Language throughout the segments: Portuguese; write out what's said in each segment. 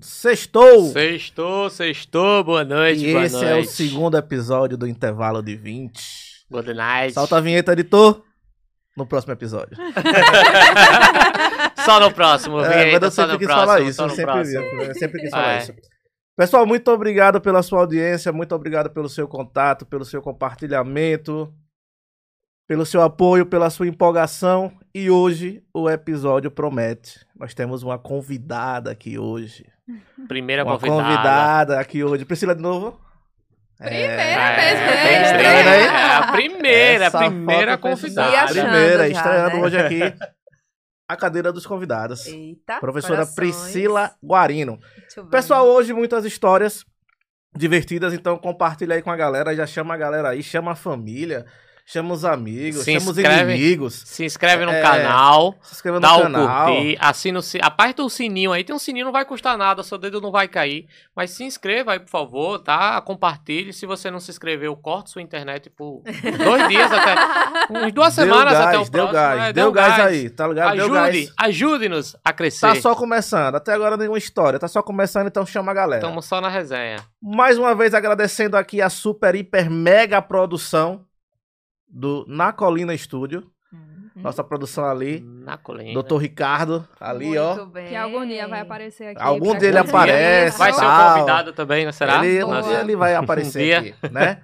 Sextou! Sextou, sextou, boa noite, e boa esse noite. é o segundo episódio do intervalo de 20. Good night. Solta a vinheta, editor. No próximo episódio. só no próximo, É, vinheta, mas eu sempre quis próximo, falar isso. Eu sempre, vi, eu sempre quis falar É. isso. Pessoal, muito obrigado pela sua audiência, muito obrigado pelo seu contato, pelo seu compartilhamento, pelo seu apoio, pela sua empolgação. E hoje o episódio promete. Nós temos uma convidada aqui hoje. Primeira uma convidada. convidada aqui hoje. Priscila de novo? Primeira É, vez, é, né? é, é, a primeira, Essa a primeira convidada. Achando Primeira, já, estreando né? hoje aqui a cadeira dos convidados. Eita. Professora corações. Priscila Guarino. Pessoal, hoje muitas histórias divertidas, então compartilha aí com a galera, já chama a galera aí, chama a família, chama os amigos, Se chama os inscreve. inimigos. Se inscreve no É, canal, Se inscreva no dá o canal. curtir, assina o si- aperta o sininho aí, tem um sininho, não vai custar nada, seu dedo não vai cair, mas se inscreva aí, por favor, tá? Compartilhe, se você não se inscreveu, corte sua internet por dois dias até, uns duas Deu semanas gás, até o deu próximo. gás, é, deu gás aí, tá ligado? Deu Ajude, gás. ajude-nos a crescer. Tá só começando, até agora nenhuma história, tá só começando, então chama a galera. Estamos só na resenha. Mais uma vez agradecendo aqui a super, hiper, mega produção do Na Colina Estúdio, Hum, nossa produção ali, Na colina. Doutor Ricardo, ali ó. Muito bem. Que algum dia vai aparecer aqui. Algum dia ele aparece, Vai ser o tal. convidado também, não será? Ele, um dia ele vai Um aparecer dia. aqui, né?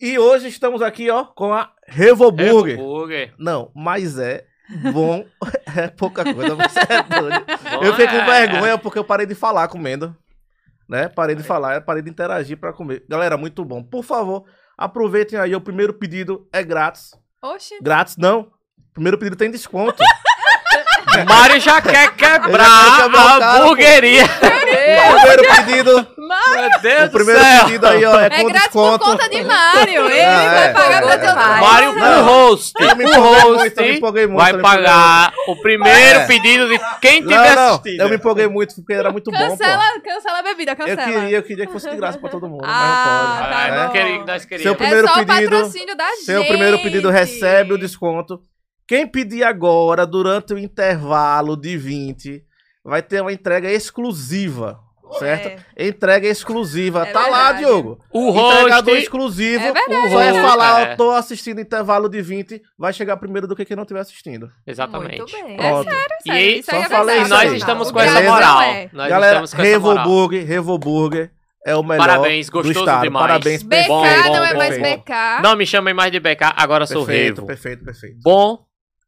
E hoje estamos aqui, ó, com a Revoburger. Hambúrguer. Não, mas é bom, é pouca coisa, você é doido. Bom, Eu fiquei com é. vergonha porque eu parei de falar comendo, né? Parei de falar, parei de interagir pra comer. Galera, muito bom. Por favor, aproveitem aí, o primeiro pedido é grátis. Oxi. Grátis não, primeiro pedido tem desconto. Mário já quer quebrar quebrar o a hamburgueria. o primeiro pedido, Meu Deus o primeiro do céu. pedido aí, ó, é É com grátis por desconto. conta de Mário. Ele Ah, vai é. pagar Pagou conta demais. Mário, o host, Eu me o host eu me empolguei muito, eu vai pagar o primeiro É. pedido de quem tiver não, assistindo. eu me empolguei muito porque era muito bom, pô. Cancela, cancela a bebida, Eu cancela. queria, eu queria que fosse de graça pra todo mundo, Ah, mas não tá pode. Ah, né? não queria, nós Seu queríamos. primeiro é só pedido- o patrocínio da gente. Seu primeiro pedido recebe o desconto. Quem pedir agora, durante o intervalo de 20, vai ter uma entrega exclusiva, certo? Entrega exclusiva. É tá lá, verdade. Diogo. O Entregador host, exclusivo. É verdade. Só é O falar, eu tô assistindo intervalo de 20, vai chegar primeiro do que quem não estiver assistindo. exatamente. Muito bem. Pronto. E aí, isso aí só é falei E isso nós estamos com essa moral. é. Nós Galera, estamos com essa moral. Revoburger, Revoburger é o melhor Parabéns, do gostoso estado. demais. Parabéns, BK Bom, bom, não é bom, mais bom. BK. Não me chamem mais de BK, agora sou Perfeito, Revo. perfeito, perfeito. Bom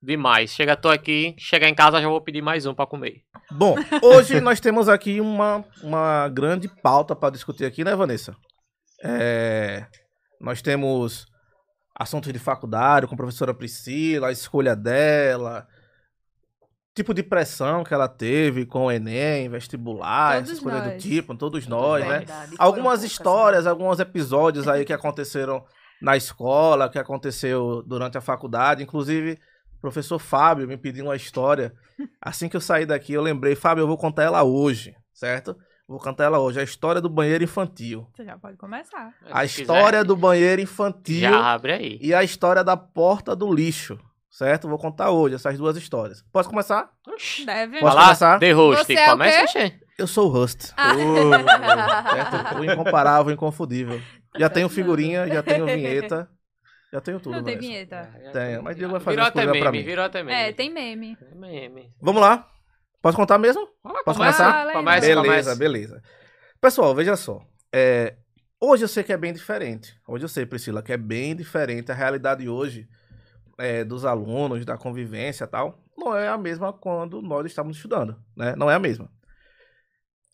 demais. Chega, tô aqui, chegar em casa já vou pedir mais um pra comer. Bom, hoje nós temos aqui uma, uma grande pauta para discutir aqui, né, Vanessa? É, nós temos assuntos de faculdade com a professora Priscila, a escolha dela, tipo de pressão que ela teve com o Enem, vestibular, Todos essas coisas do nós. tipo, todos nós, né? Verdade, Algumas poucas, histórias, né? alguns episódios aí que aconteceram na escola, que aconteceu durante a faculdade. Inclusive, professor Fábio me pediu uma história. Assim que eu saí daqui, eu lembrei, Fábio, eu vou contar ela hoje, certo? Vou contar ela hoje. A história do banheiro infantil. Você já pode começar. A Se história quiser, do banheiro infantil Já abre aí. e a história da porta do lixo, certo? Vou contar hoje essas duas histórias. Posso começar? Deve. Posso Vai começar? The host. Você é o Começa? Xê. Eu sou o Rust. Ah. certo? O incomparável, o inconfundível. Já tenho figurinha, já tenho vinheta, já tenho tudo. Não tem Vanessa. vinheta. Tem, mas Diego vai fazer Virou até pra meme, mim. virou até meme. É, tem meme. meme. Vamos lá? Posso contar mesmo? Vamos lá, Posso começa. começar? Começa, beleza, começa. beleza. Pessoal, veja só. É, hoje eu sei que é bem diferente. Hoje eu sei, Priscila, que é bem diferente. A realidade hoje é, dos alunos, da convivência e tal, não é a mesma quando nós estávamos estudando, né? Não é a mesma.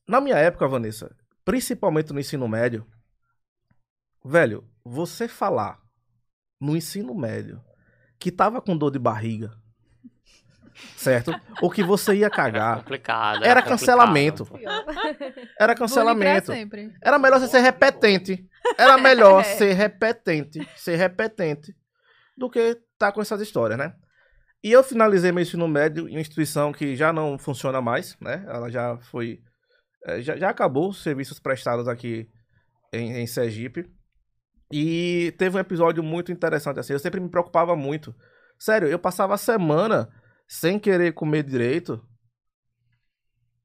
Na minha época, Vanessa, principalmente no ensino médio, velho, você falar no ensino médio que tava com dor de barriga, certo? Ou que você ia Era cagar, complicado. Era complicado. cancelamento. Era Bullying pra cancelamento. Era melhor você ser repetente. Era melhor É. ser repetente, ser repetente, do que tá com essas histórias, né? E eu finalizei meu ensino médio em uma instituição que já não funciona mais, né? Ela já foi. eh, Já, já acabou os serviços prestados aqui em, em Sergipe. E teve um episódio muito interessante assim. Eu sempre me preocupava muito. Sério, eu passava a semana sem querer comer direito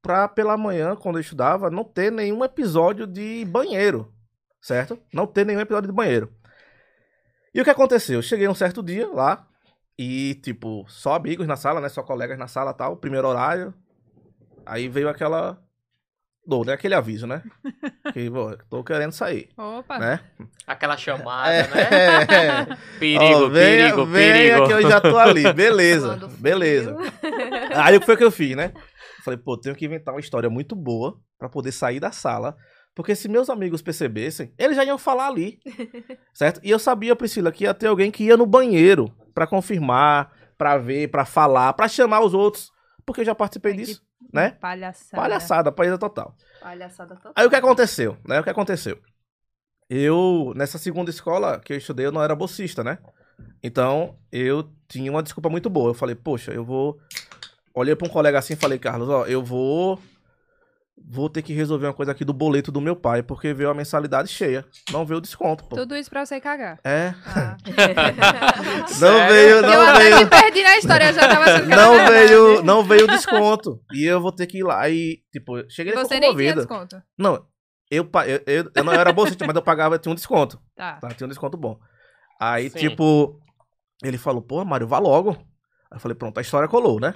pra pela manhã, quando eu estudava, não ter nenhum episódio de banheiro, certo? Não ter nenhum episódio de banheiro. E o que aconteceu? Eu cheguei um certo dia lá e, tipo, só amigos na sala, né? Só colegas na sala tal, primeiro horário. Aí veio aquela dor, né? Aquele aviso, né? Que, pô, tô querendo sair, Opa. né? Aquela chamada, É, né? Perigo, Ó, venha, perigo, venha perigo. que eu já tô ali, beleza, beleza. Aí o que foi que eu fiz, né? Falei, pô, tenho que inventar uma história muito boa pra poder sair da sala. Porque se meus amigos percebessem, eles já iam falar ali. certo? E eu sabia, Priscila, que ia ter alguém que ia no banheiro pra confirmar, pra ver, pra falar, pra chamar os outros. Porque eu já participei disso, né? Palhaçada. Palhaçada, paisa total. Palhaçada total. Aí o que aconteceu, né? O que aconteceu? Eu, nessa segunda escola que eu estudei, eu não era bolsista, né? Então, eu tinha uma desculpa muito boa. Eu falei, poxa, eu vou. Olhei pra um colega assim e falei, Carlos, ó, eu vou. Vou ter que resolver uma coisa aqui do boleto do meu pai, porque veio a mensalidade cheia. Não veio o desconto, pô. Tudo isso pra você cagar. É. Ah. Não veio, eu não até veio. me perdi na história, eu já tava achando que era Não veio, não veio o desconto. E eu vou ter que ir lá. Aí, tipo, eu cheguei E e você nem tinha desconto. Não, eu, pa- eu, eu, eu não era bolsista, mas eu pagava, eu tinha um desconto. Tá. Tá, tinha um desconto bom. Aí, Sim. tipo, ele falou, pô, Mário, vá logo. Aí eu falei, pronto, a história colou, né?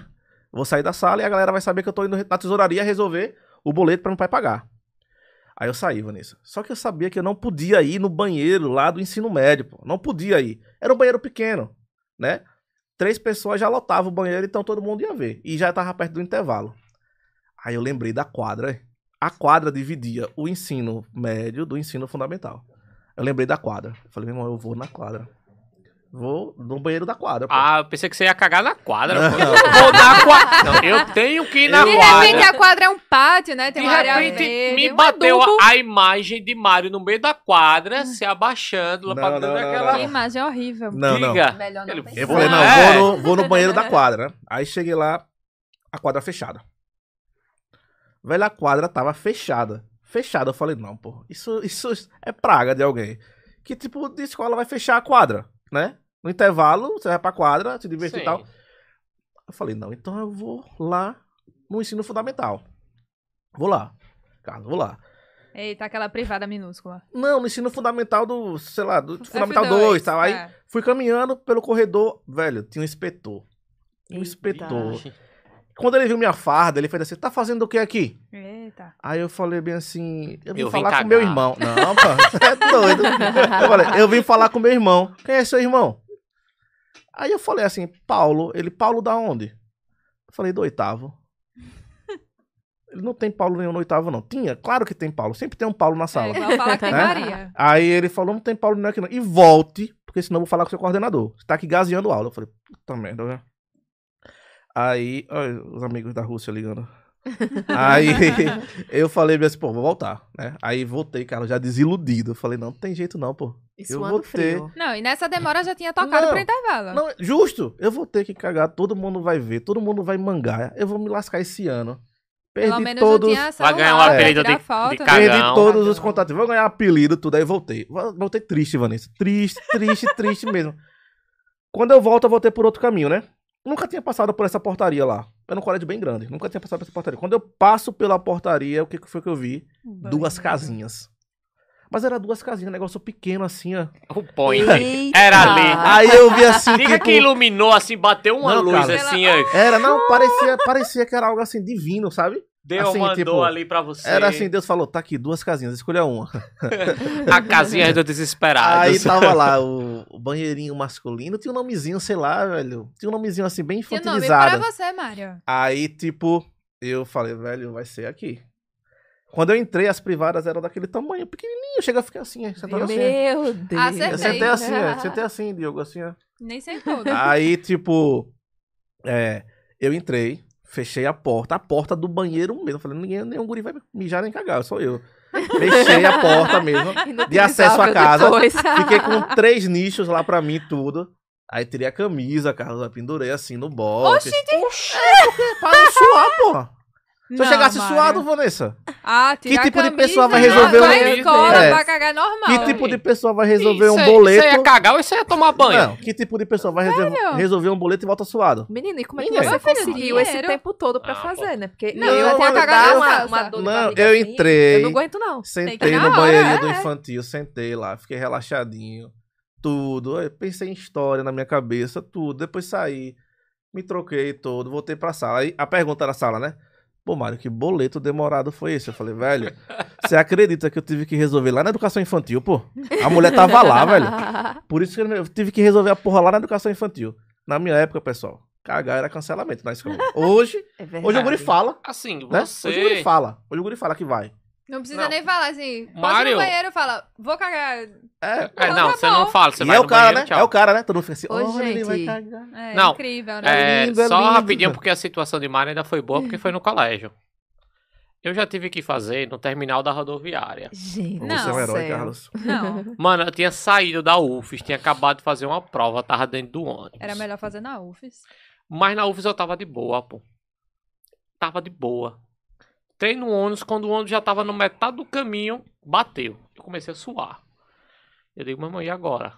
Vou sair da sala e a galera vai saber que eu tô indo na tesouraria resolver o boleto pra meu pai pagar. Aí eu saí, Vanessa. Só que eu sabia que eu não podia ir no banheiro lá do ensino médio, pô. Não podia ir. Era um banheiro pequeno, né? Três pessoas já lotavam o banheiro, então todo mundo ia ver. E já tava perto do intervalo. Aí eu lembrei da quadra. A quadra dividia o ensino médio do ensino fundamental. Eu lembrei da quadra. Falei, meu irmão, eu vou na quadra. Vou no banheiro da quadra. pô. Ah, eu pensei que você ia cagar na quadra. pô. Vou na quadra. Não, eu tenho que ir na De quadra. repente a quadra é um pátio, né? Tem De uma área repente, verde, me um bateu adubo. a, a imagem de Mário no meio da quadra, se abaixando, lá Não, pra dentro daquela... Que imagem horrível. Não, não. Melhor não. Eu falei, não, É. vou, no, vou no banheiro da quadra. Aí cheguei lá, a quadra fechada. Velho, a quadra tava fechada. Fechada. Eu falei, não, pô, isso, isso é praga de alguém. Que tipo de escola vai fechar a quadra, né? No intervalo, você vai pra quadra, se divertir Sim. e tal. Eu falei, não, então eu vou lá no ensino fundamental. Vou lá. Carlos, vou lá. Eita, aquela privada minúscula. Não, no ensino fundamental do, sei lá, do fundamental F2, 2 tal. Aí é. fui caminhando pelo corredor, velho, tinha um inspetor. Um inspetor. Quando ele viu minha farda, ele fez assim, tá fazendo o que aqui? Eita. Aí eu falei bem assim, eu vim Eu vim falar com cagar. meu irmão. Não, pô, você é doido. Eu falei, eu vim falar com meu irmão. Quem é seu irmão? Aí eu falei assim, Paulo. Ele, Paulo da onde? Eu falei, do oitavo. Ele não tem Paulo nenhum no oitavo, não. Tinha? Claro que tem Paulo. Sempre tem um Paulo na É sala. igual falar que tem Né? Maria. Aí ele falou, não tem Paulo nenhum aqui não. E volte, porque senão eu vou falar com o seu coordenador. Você tá aqui gaseando aula. Eu falei, puta merda, né? Aí, olha, os amigos da Rússia ligando. Aí eu falei assim, pô, vou voltar, né? Aí voltei, cara, já desiludido. Eu falei, não, não tem jeito não, pô. E Eu vou ter. frio. Não, e nessa demora já tinha tocado Não. pro intervalo. Não, justo, eu vou ter que cagar, todo mundo vai ver, todo mundo vai mangar. Eu vou me lascar esse ano. Pelo Perdi menos todos, já tinha Vai ganhar um apelido de- foto. de perdi cagão. todos os contatos. Vou ganhar apelido, tudo, aí voltei. Voltei triste, Vanessa. Triste, triste, triste mesmo. Quando eu volto, eu voltei por outro caminho, né? Nunca tinha passado por essa portaria lá. Era um colégio bem grande. Nunca tinha passado por essa portaria. Quando eu passo pela portaria, o que foi que eu vi? Duas casinhas. Mas era duas casinhas, um negócio pequeno assim, ó. O point. Eita. Era ali. Aí eu vi assim, Diga tipo... que iluminou assim, bateu uma Não, luz cara. assim, ó. Era, não, parecia, parecia que era algo assim divino, sabe? Deu, Assim, mandou tipo, ali pra você. Era assim, Deus falou, tá aqui, duas casinhas, escolha uma. A casinha do desesperado. Aí tava lá o, o banheirinho masculino, tinha um nomezinho, sei lá, velho. Tinha um nomezinho assim, bem Tinha nome infantilizado. pra você, Mário. Aí, tipo, eu falei, velho, vai ser aqui. Quando eu entrei, as privadas eram daquele tamanho, pequenininho. Chega a ficar assim, ó, sentado assim. ó. Meu Deus. Acertei. Eu sentei assim, ó, sentei assim, Diogo, assim, ó. Nem sentou. Aí, tipo, é, eu entrei, fechei a porta, a porta do banheiro mesmo. Eu falei, ninguém, nenhum guri vai mijar nem cagar, sou eu. Fechei a porta mesmo. de acesso à casa. Fiquei com três nichos lá pra mim, tudo. Aí tirei a camisa, Carlos, pendurei assim no box. Oxi, porque pra não suar, porra. Se eu chegasse suado, Vanessa. Ah, tirar Que tipo a de camisa, pessoa vai não, resolver vai um- à escola É. pra cagar normal. Que tipo de pessoa vai resolver Isso um boleto? Isso aí é cagar ou isso aí é tomar banho? Não, que tipo de pessoa vai resolver, resolver um boleto e volta suado? Menino, e como é que Ninguém. você conseguiu esse dinheiro. tempo todo pra Ah, fazer, né? Porque Não, eu cagado cagado uma, na uma dor Não, eu assim, entrei. Eu não aguento, não. Sentei no banheirinho hora, do infantil, sentei lá, fiquei relaxadinho. Tudo. Eu pensei em história na minha cabeça, tudo. Depois saí, me troquei todo, voltei pra sala. Aí a pergunta da sala, né? Pô, Mário, que boleto demorado foi esse? Eu falei, velho, você acredita que eu tive que resolver lá na educação infantil, pô? A mulher tava lá, velho. Por isso que eu tive que resolver a porra lá na educação infantil. Na minha época, pessoal, cagar era cancelamento na escola. Hoje, É hoje o guri fala, Assim, né? Hoje o guri fala. Hoje o guri fala que vai. Não precisa Não. nem falar assim. Posso ir Mário. no banheiro e fala, vou cagar. É, É, Tá não, você não fala, você e vai é o no cara, banheiro, né? tchau. É o cara, né? Todo mundo fica assim, Ô, olha, ele vai gente. cagar. É Não, incrível, né? É, lindo, é só lindo. rapidinho, porque a situação de Mari ainda foi boa, porque foi no colégio. Eu já tive que fazer no terminal da rodoviária. Gente, Você Não. é um herói, céu. Carlos. Não, Mano, eu tinha saído da UFES, tinha acabado de fazer uma prova, tava dentro do ônibus. era melhor fazer na UFES. Mas na UFES eu tava de boa, pô. Tava de boa. Entrei no ônibus, quando o ônibus já tava no metade do caminho, bateu. Eu comecei a suar. Eu digo, mamãe, e agora?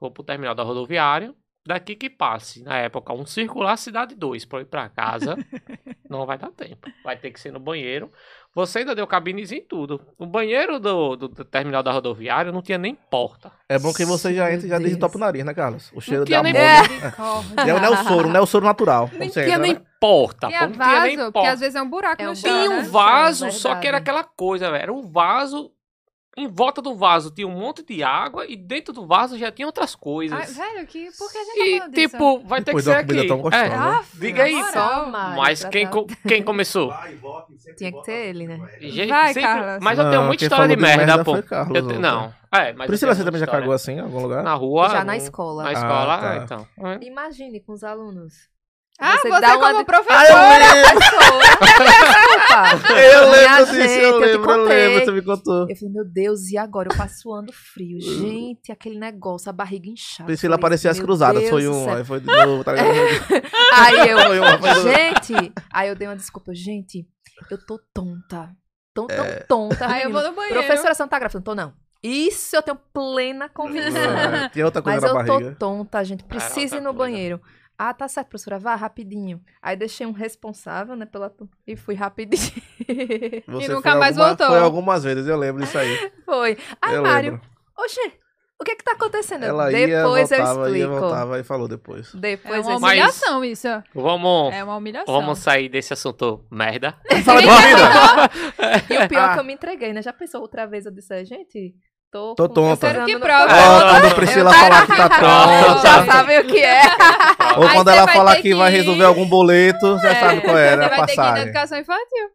Vou pro terminal da rodoviária. Daqui que passe, na época, um circular cidade 2 pra eu ir pra casa. não vai dar tempo. Vai ter que ser no banheiro. Você ainda deu cabinezinho e tudo. O banheiro do, do- do terminal da rodoviária não tinha nem porta. É bom que você já entra e já Meu desde Deus. topa o nariz, né, Carlos? O cheiro de tinha amônia. Misericórdia. É, não é o soro, não é o soro natural. Você tinha entra, nem né? porta. Pô, não tinha nem vaso, porque porta. às vezes é um buraco É no um chão, Tinha um né? vaso, É só que era aquela coisa, velho. Era um vaso. Em volta do vaso tinha um monte de água e dentro do vaso já tinha outras coisas. Ai, velho, que, por que a gente tá e disso? tipo, vai ter Depois que ser aqui. tão gostosa. É, Ah, diga aí. Só mas quem, tá- co- quem começou? Tinha que ter ele, né? Gente, Vai, Carlos. Mas eu tenho Não, muita história de merda, merda pô. Carlos, Eu te-. Não. É, mas Priscila, você também já cagou assim em algum lugar? Na rua? Já na escola. Na escola, Ah, tá. ah, então. É. Imagine com os alunos. Ah, você, dá uma como de- professor. Ah, eu lembro! Desculpa. Eu lembro disso, gente, eu lembro, eu contei. lembro, você me contou. Eu falei, meu Deus, e agora? Eu passo suando frio. Gente, aquele negócio, a barriga inchada. Priscila Falei, parecia as cruzadas, Deus foi um, aí foi de novo, tá? Aí eu, Foi uma, foi gente, aí eu dei uma desculpa. Gente, eu tô tonta. Tão, tão É. tonta. Aí eu vou no banheiro. Professora, você não tá gravando? Tô não. Isso eu tenho plena convicção. É, Tinha outra coisa Mas na eu tô barriga. tonta, gente. Precisa ir outra no banheiro. Ah, tá certo, professora. Vá rapidinho. Aí deixei um responsável, né, pela... E fui rapidinho. Você nunca foi mais alguma- voltou. Foi algumas vezes, eu lembro disso aí. Foi. Aí, eu Mário, lembro. oxe, o que que tá acontecendo? Ela ia, Depois eu voltava, ia, explico. voltava e falou depois. É Depois uma eu Mas- humilhação isso. Vamos, É uma humilhação. vamos sair desse assunto merda. Fala de vida! E o pior é Ah. que eu me entreguei, né? Já pensou outra vez eu disse, gente, tô... Tô tonta. eu tô Que prova. É, Ó, quando a Priscila falar que tá Pronto. pronta. Já sabem o que é. Ou quando ela falar que que vai resolver algum boleto, já É, sabe qual era Você a vai ter que ir na passagem. educação infantil.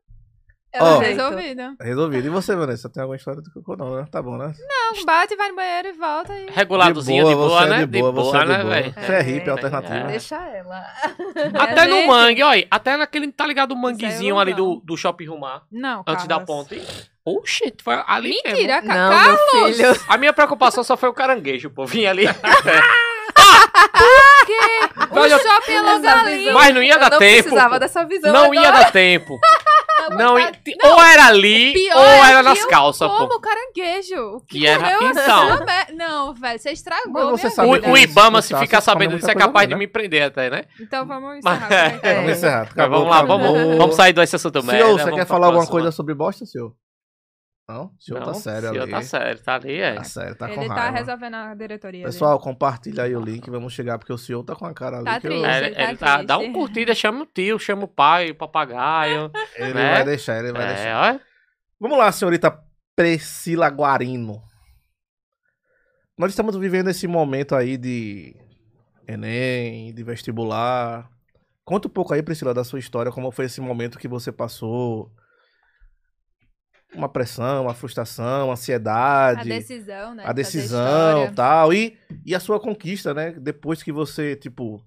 Ó. É resolvido. Resolvido. E você, Vanessa? Tem alguma história do cocô? Não, né? Tá bom, né? Não, bate, vai no banheiro e volta. E... Reguladozinho de boa, você é né? de boa, você é de né, boa. velho? Você é hippie, É, alternativa. Deixa ela. Até no mangue, olha. Até naquele, tá ligado, o manguezinho ali do, do Shopping Rumar. Não, Antes da ponte. Oxe, foi ali mesmo. Mentira, Não, Cacá. meu filho. A minha preocupação só foi o caranguejo, pô. Vinha ali. O Olha, shopping é logo ali. Mas não ia Eu dar não tempo. precisava pô. dessa visão Não agora. ia dar tempo. Não, ia- ou era ali, ou é era que nas eu calças, Como pô. caranguejo. O que Que era- comeu então. Não, velho, você estragou Mas você. O, o Ibama, se Gustavo ficar sabendo disso, é capaz de me prender até, né? Então vamos Mas- encerrar. por aqui. É. Vamos encerrar. Mas Acabou, vamos lá, acabou. vamos, vamos sair do assunto merda. Senhor, você quer falar alguma coisa sobre bosta, senhor? Não? O senhor tá Não, sério senhor ali. tá sério, tá ali, é. Tá sério, tá com Ele tá resolvendo a diretoria. Pessoal, compartilha aí o link, vamos chegar, porque o senhor tá com a cara ali Tá que eu- triste. É, ele ele, tá ele tá, dá um triste. curtida, chama o tio, chama o pai, o papagaio. Ele né? vai deixar, ele vai é, deixar. olha. Vamos lá, senhorita Priscila Guarino. Nós estamos vivendo esse momento aí de Enem, de vestibular. Conta um pouco aí, Priscila, da sua história, como foi esse momento que você passou. Uma pressão, uma frustração, uma A ansiedade, decisão, né? a decisão tal. E, e a sua conquista, né? Depois que você, tipo,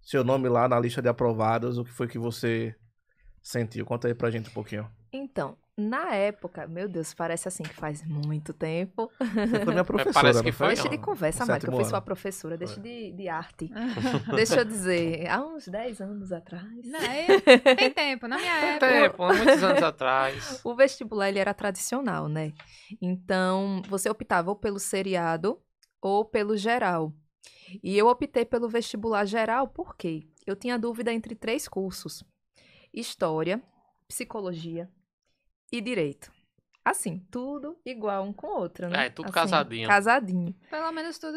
seu nome lá na lista de aprovados, o que foi que você sentiu? Conta aí pra gente um pouquinho. Então, na época, meu Deus, parece assim que faz muito tempo. Você foi minha professora. Parece que foi, Deixa não. de conversa, Mari, que eu fui sua professora, deixa de, de arte. Deixa eu dizer, há uns 10 anos atrás. Não, é- tem tempo, na minha Tem época. tempo, há muitos anos atrás. O vestibular ele era tradicional, né? Então, você optava ou pelo seriado ou pelo geral. E eu optei pelo vestibular geral por quê? Eu tinha dúvida entre três cursos: História, Psicologia e Direito. Assim, tudo igual um com o outro, né? É, tudo Assim, casadinho. Casadinho. Pelo menos tudo.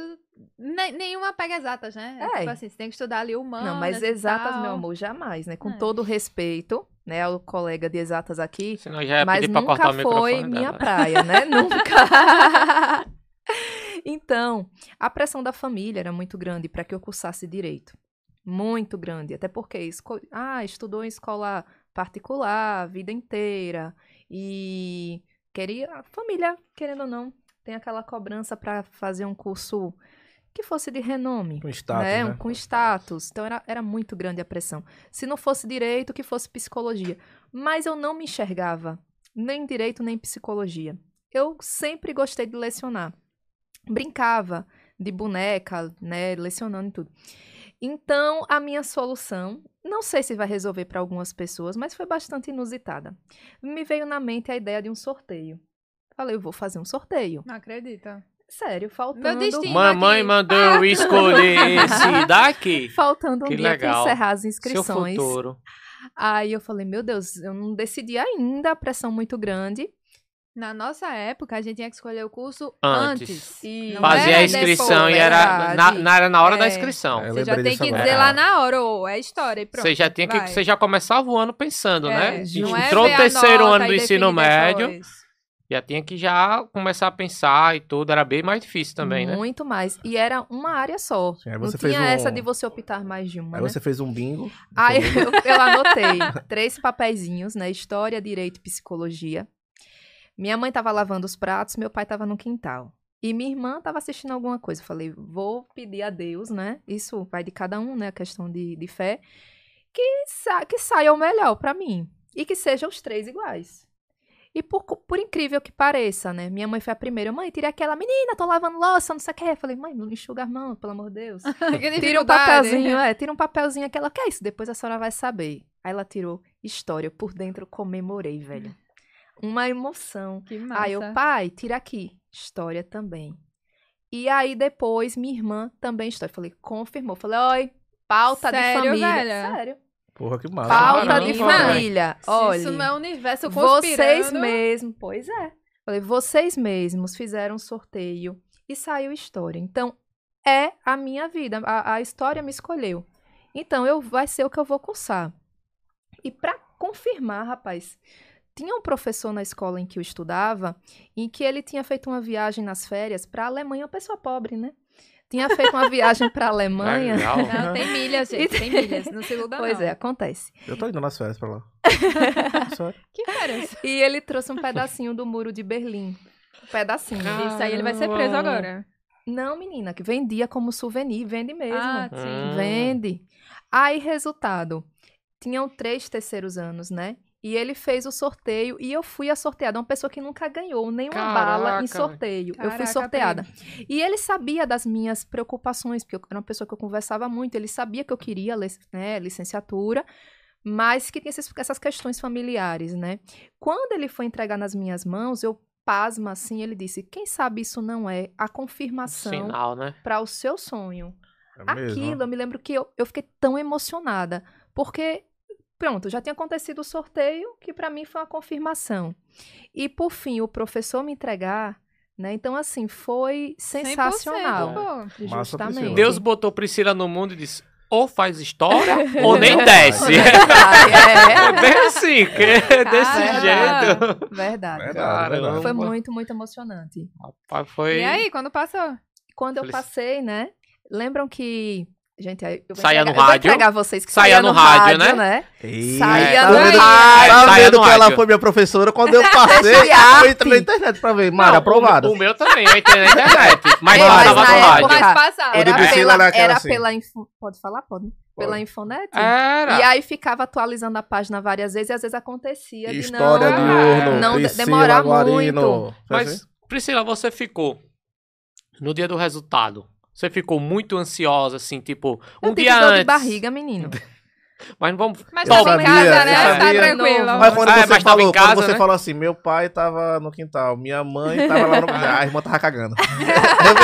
ne- nenhuma pega exatas, né? É. Tipo assim, você tem que estudar ali humano. Não, mas exatas, meu amor, jamais, né? Com É. todo respeito, né, ao colega de exatas aqui, Senão já ia Mas pedir pra cortar nunca o foi minha dela. praia, né? nunca. então, a pressão da família era muito grande para que eu cursasse direito. Muito grande. Até porque esco... ah, estudou em escola particular a vida inteira. E queria. A família, querendo ou não, tem aquela cobrança para fazer um curso que fosse de renome Com status, né? né? Com status. Então era, era muito grande a pressão. Se não fosse direito, que fosse psicologia. Mas eu não me enxergava nem direito nem psicologia. Eu sempre gostei de lecionar. Brincava de boneca, né? Lecionando e tudo. Então, a minha solução, não sei se vai resolver para algumas pessoas, mas foi bastante inusitada. Me veio na mente a ideia de um sorteio. Falei, eu vou fazer um sorteio. Não acredita. Sério, faltando Meu destino. Mamãe aqui. mandou eu escolher esse daqui. faltando um Que dia para legal. encerrar as Seu inscrições. futuro. Aí eu falei, meu Deus, eu não decidi ainda, a pressão muito grande. Na nossa época, a gente tinha que escolher o curso Antes. antes. E Fazia a inscrição depois, e era na, na, era na hora da É. inscrição. É, Você já tem que agora. dizer É. lá na hora, ô, é história e pronto. Você já tinha que vai. você já começava o ano pensando, É, né? não é Entrou no a terceiro ano do ensino médio, depois. já tinha que já começar a pensar e tudo, era bem mais difícil também, né? Muito mais. E era uma área só. Sim, não você tinha fez um- essa de você optar mais de uma, Aí né? você fez um bingo. Aí eu, eu anotei três papeizinhos, né? História, Direito e Psicologia. Minha mãe tava lavando os pratos, meu pai tava no quintal. E minha irmã tava assistindo alguma coisa. Eu falei, vou pedir a Deus, né? Isso vai de cada um, né? A questão de, de fé. Que, sa que saia o melhor pra mim. E que sejam os três iguais. E por, por incrível que pareça, né? Minha mãe foi a primeira. Mãe, tira aquela menina, tô lavando louça, não sei o que. Eu falei, mãe, não enxuga a mão, pelo amor de Deus. Tira um papelzinho, é, tira um papelzinho aquela, que é isso? Depois a senhora vai saber. Aí ela tirou história, por dentro comemorei, velho. Uma emoção. Que massa. Aí eu, pai, tira aqui, história também. E aí depois minha irmã também história. Falei, confirmou. Falei, oi, pauta Sério, de família. velha? Sério. Porra, que massa. Pauta Caramba, de família. Se Olha. Isso não é o universo Vocês conspirando. mesmos, pois é. Falei, vocês mesmos fizeram um sorteio e saiu história. Então, é a minha vida. A, a história me escolheu. Então, eu vai ser o que eu vou cursar. E para confirmar, rapaz, tinha um professor na escola em que eu estudava, em que ele tinha feito uma viagem nas férias para a Alemanha, uma pessoa pobre, né? Tinha feito uma viagem para a Alemanha. Legal. Não, tem milhas, gente. Tem milhas. Não se iluda, Pois não. é, acontece. Eu tô indo nas férias pra lá. Que férias. E ele trouxe um pedacinho do muro de Berlim. Um pedacinho. Isso aí ele vai ser preso agora. Não, menina, que vendia como souvenir, vende mesmo. Ah, sim. Vende. Aí, resultado, tinham três terceiros anos, né? E ele fez o sorteio e eu fui a sorteada. Uma pessoa que nunca ganhou nenhuma bala Caraca, em sorteio. eu Caraca, fui sorteada. E ele sabia das minhas preocupações, porque eu era uma pessoa que eu conversava muito. Ele sabia que eu queria né, licenciatura, mas que tinha essas questões familiares, né? Quando ele foi entregar nas minhas mãos, eu pasma assim, ele disse: quem sabe isso não é a confirmação né? para o seu sonho. É mesmo. Aquilo, eu me lembro que eu, eu fiquei tão emocionada, porque, pronto, já tinha acontecido o sorteio, que pra mim foi uma confirmação. E, por fim, o professor me entregar, né? Então, assim, foi 100%, sensacional. pô. Massa, Justamente. Deus botou Priscila no mundo e disse: ou faz história ou nem desce. É bem assim, que é desse Caramba. jeito. verdade. Verdade, Caramba. verdade. Foi muito, muito emocionante. Rapaz, foi. E aí, quando passou? Quando eu Feliz- passei, né? Lembram que Gente, aí eu vou Saía entregar, no eu vou rádio. entregar vocês que Saía saía no no rádio, rádio, né? Ei, Saia tá no rádio. tá Saia vendo que ela rádio. foi minha professora? Quando eu passei, eu entrei na internet pra ver. Não, aprovado. O, o meu também, eu entrei na internet. Mas eu mas tava no época- rádio. Mas passava. Era Priscila pela, era era assim. pela info- Pode falar? Pode. Pela. Infonet? Era. E aí ficava atualizando a página várias vezes e às vezes acontecia de História não... de Urno, não Priscila demorar Guarino. muito. Foi Mas? Priscila, você ficou no dia do resultado. Você ficou muito ansiosa, assim, tipo, um Eu tive dia dor antes. de barriga, menino. Mas não vamos. Mas tava em casa, né? Tá tranquilo. Mas quando Ah, você mas falou, casa, quando você né? falou assim, meu pai tava no quintal, minha mãe tava lá no quintal, a irmã tava cagando.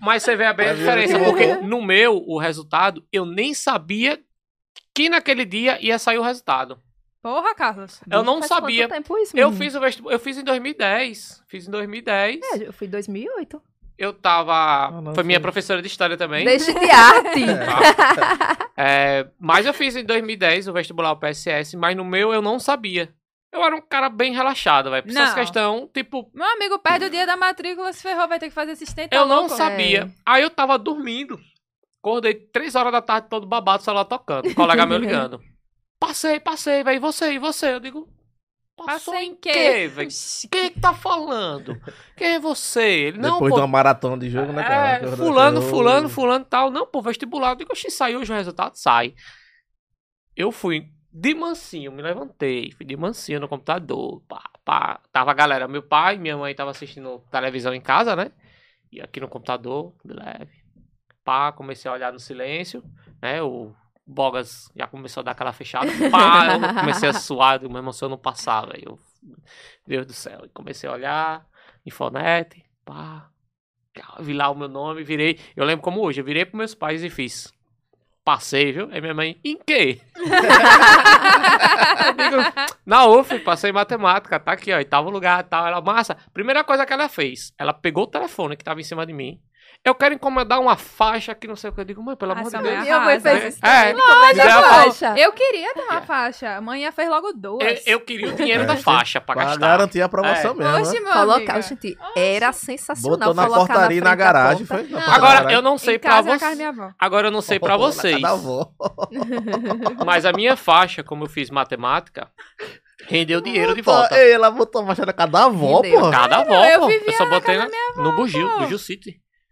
Mas você vê bem a diferença, porque no meu, o resultado, eu nem sabia que naquele dia ia sair o resultado. Porra, Carlos. Eu não sabia. Quanto tempo isso, Eu menino? fiz o vestibular, eu fiz em 2010. Fiz em 2010. É, eu fui em 2008. Eu tava. não, foi minha foi- professora de história também. Desde de arte. É, mas eu fiz em 2010 o vestibular PSS, mas no meu eu não sabia. Eu era um cara bem relaxado, velho. Por essas Não. questão, tipo, Meu amigo, perde o dia da matrícula, se ferrou, vai ter que fazer assistente. tá eu não louco. sabia. Aí eu tava dormindo. Acordei 3 horas da tarde, todo babado, o celular tocando. O colega meu ligando. Passei, passei, velho. E você, e você? Eu digo. Passou Passou em quê? velho? Quem que tá falando? Quem é você? Ele, não, Depois pô, de uma maratona de jogo, né, cara? É, fulano, fulano, fulano tal. Não, pô, vestibular. Eu digo, oxi, saiu hoje o resultado? Sai. Eu fui de mansinho, me levantei, fui de mansinho no computador, pá, pá. Tava a galera, meu pai, minha mãe tava assistindo televisão em casa, né? E aqui no computador, de leve. Pá, comecei a olhar no silêncio, né? O Bogas já começou a dar aquela fechada. Pá, eu comecei a suar, se eu não passar, velho. Eu- Deus do céu. E comecei a olhar, infonete, pá. Vi lá o meu nome, virei. Eu lembro como hoje, eu virei pros meus pais e fiz. Passei, viu? Aí minha mãe, em quê? Digo, na UF, passei em matemática, tá aqui, ó, oitavo lugar, tal. Ela, massa. Primeira coisa que ela fez, ela pegou o telefone que tava em cima de mim. Eu quero encomendar uma faixa que não sei o que. Eu digo, mãe, pelo Ah, amor de Deus. Minha mãe fez isso É, a faixa. Eu queria ter uma faixa. A mãe fez logo Eu, duas. eu queria o dinheiro É, da faixa pra Pra gastar. garantir a aprovação É. mesmo. Oxe, né? meu Colocar, amigo. gente, era sensacional Botou na portaria na na garagem. Foi na Não. Agora, eu não sei em pra casa na casa da você. minha avó. Agora eu não sei pra Na vocês. Mas a minha faixa, como eu fiz matemática, rendeu dinheiro de volta. Ei, ela botou a faixa na casa da avó, pô. Cada avó, eu pô. vivia Eu só na botei casa na- no Bugil, pô. Bugil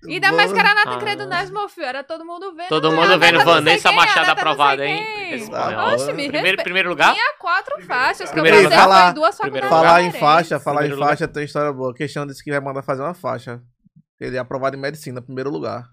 City. Ainda mais que era Nata Ah. Credo Nós, meu filho. Era todo mundo vendo. Todo Ah, mundo vendo Vanessa Machado aprovada, hein? Ah, espanhol. Oxe, me Primeiro, respeita. primeiro lugar? Tinha quatro faixas que Primeiro eu pensei lugar. foi duas Primeiro faculdades Falar em diferentes. faixa, falar em Primeiro faixa, tem história boa. Questão disse que vai mandar fazer uma faixa. Ele é aprovado em medicina, primeiro lugar.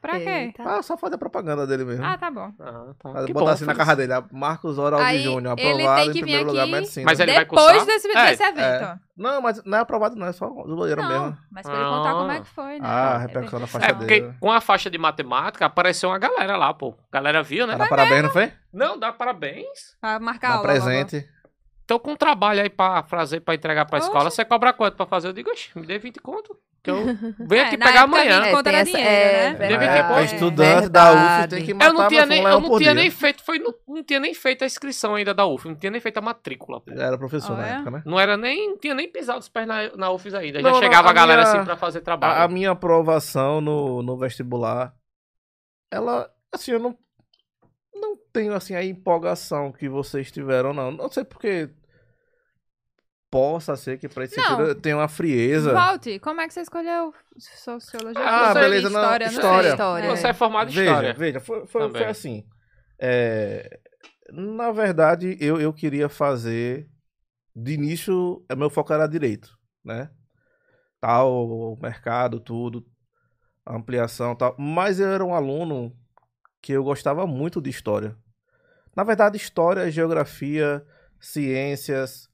Pra quê? Eita. Ah, só fazer a propaganda dele mesmo. Ah, tá bom. Ah, tá. Mas Que botar bom, assim na carra dele. a Marcos Oraldi Aí, Júnior, ele aprovado tem em que vir primeiro lugar aqui, medicina. Mas ele vai Depois cursar? desse, É. desse evento. Não, mas não é aprovado não, é só zoeira Não, mesmo. mas pra ele contar Ah. como é que foi, né? Ah, a É, repercussão na faixa É, porque dele. com a faixa de matemática apareceu uma galera lá, pô. A galera viu, né? Dá parabéns, não foi? Não, dá parabéns. Pra marcar Dá aula. presente. Tô com um trabalho aí pra fazer, pra entregar pra Oxe. escola. Você cobra quanto pra fazer? Eu digo, oxe, me dê 20 conto. Que eu venho É, aqui pegar amanhã. era tem essa- dinheiro, é, né? Deve É, estudante da UF tem que matar Eu não tinha nem, um eu não tinha dia. nem feito, foi, não, não tinha nem feito a inscrição ainda da UF, não tinha nem feito a matrícula. pô. Era professor Ah, na é? época, né? Não era nem, não tinha nem pisado os pés na, na UFES ainda. Não, Já não, chegava a a galera minha- assim pra fazer trabalho. A, a minha aprovação no, no vestibular, ela, assim, eu não, não tenho, assim, a empolgação que vocês tiveram, não. Não sei porque possa ser que pra esse Não. tenha uma frieza. Volte, como é que você escolheu sociologia? Ah, Você- beleza, não, história, história. sei. História. Você é formado em Veja, história. veja, foi, foi, foi assim. É, na verdade, eu, eu queria fazer. De início, é, meu foco era direito, né? Tal, o mercado, tudo, ampliação tal. Mas eu era um aluno que eu gostava muito de história. Na verdade, história, geografia, ciências.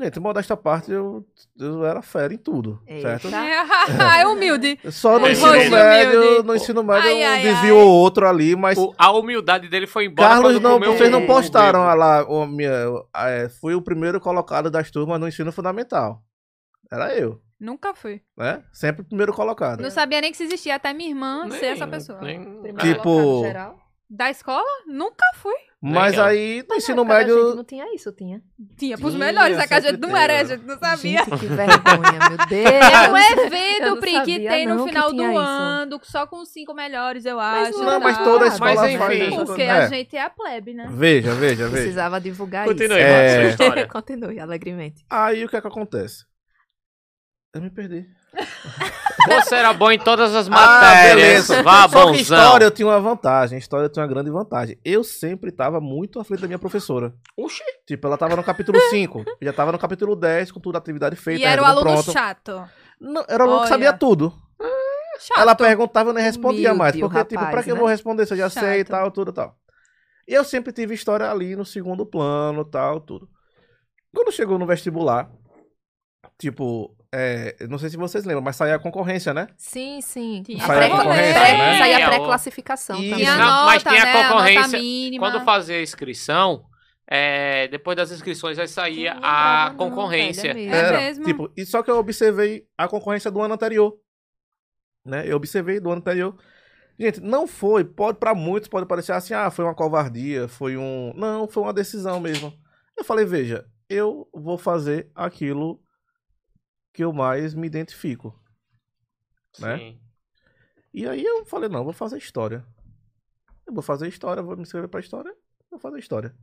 É, Gente, modesta parte, eu, eu era fera em tudo, certo? Eita. é humilde. Só no É. ensino Roxo médio, humilde. no ensino médio Ai, eu ai, desvio ai. ou outro ali, mas O- a humildade dele foi embora. Carlos não, vocês não postaram lá, o minha, é, fui o primeiro colocado das turmas no ensino fundamental. Era eu, Nunca fui. né? Sempre o primeiro colocado. Não sabia nem que existia, até minha irmã Nem- ser essa pessoa. nem- Primeiro Tipo-. Da escola? Nunca fui. Mas Legal. aí, no Mas ensino na época da gente médio. não tinha isso, tinha. Tinha pros Tinha, melhores, é que a gente sempre não era, a gente não sabia. Gente, que vergonha, meu Deus. É um evento, Pri, que sabia tem no final do isso. ano, só com os cinco melhores, eu Mas acho. não era mas toda a Mas escola enfim. faz isso. Porque É. a gente é a plebe, né? Veja, veja, veja. Precisava divulgar Continue, isso. Marcos, É. sua história. Continue, alegremente. Aí o que é que acontece? Eu me perdi. Você era bom em todas as Ah, matérias. beleza. Vá, Só que bonzão. história eu tinha uma vantagem. História eu tinha uma grande vantagem. Eu sempre tava muito à frente da minha professora. Oxi. Tipo, ela tava no capítulo 5. eu já tava no capítulo 10, com toda a atividade feita. E era o aluno pronto. chato. Não, era o aluno que Olha. sabia tudo. Chato. Ela perguntava e eu nem respondia Humilde mais. Porque, tipo, rapaz, pra que eu né? vou responder se eu já sei e Chato. tal, tudo e tal. E eu sempre tive história ali no segundo plano, tal, tudo. Quando chegou no vestibular, tipo, é, não sei se vocês lembram, mas saía a concorrência, né? Sim, sim. Tinha A a concorrência, né? Saía É, a pré-classificação Isso. também. Tinha Não, nota, mas tinha né? A concorrência. nota mínima. Quando fazia a inscrição, é, depois das inscrições aí saía Não a não, concorrência. velho, é mesmo. É Era, mesmo? Tipo, e só que eu observei a concorrência do ano anterior. Né? Eu observei do ano anterior. Gente, não foi, pode para muitos pode parecer assim, ah, foi uma covardia, foi um, não, foi uma decisão mesmo. Eu falei, veja, eu vou fazer aquilo que eu mais me identifico. né? Sim. E aí eu falei, não, eu vou fazer história. Eu vou fazer história, vou me inscrever pra história, vou fazer história.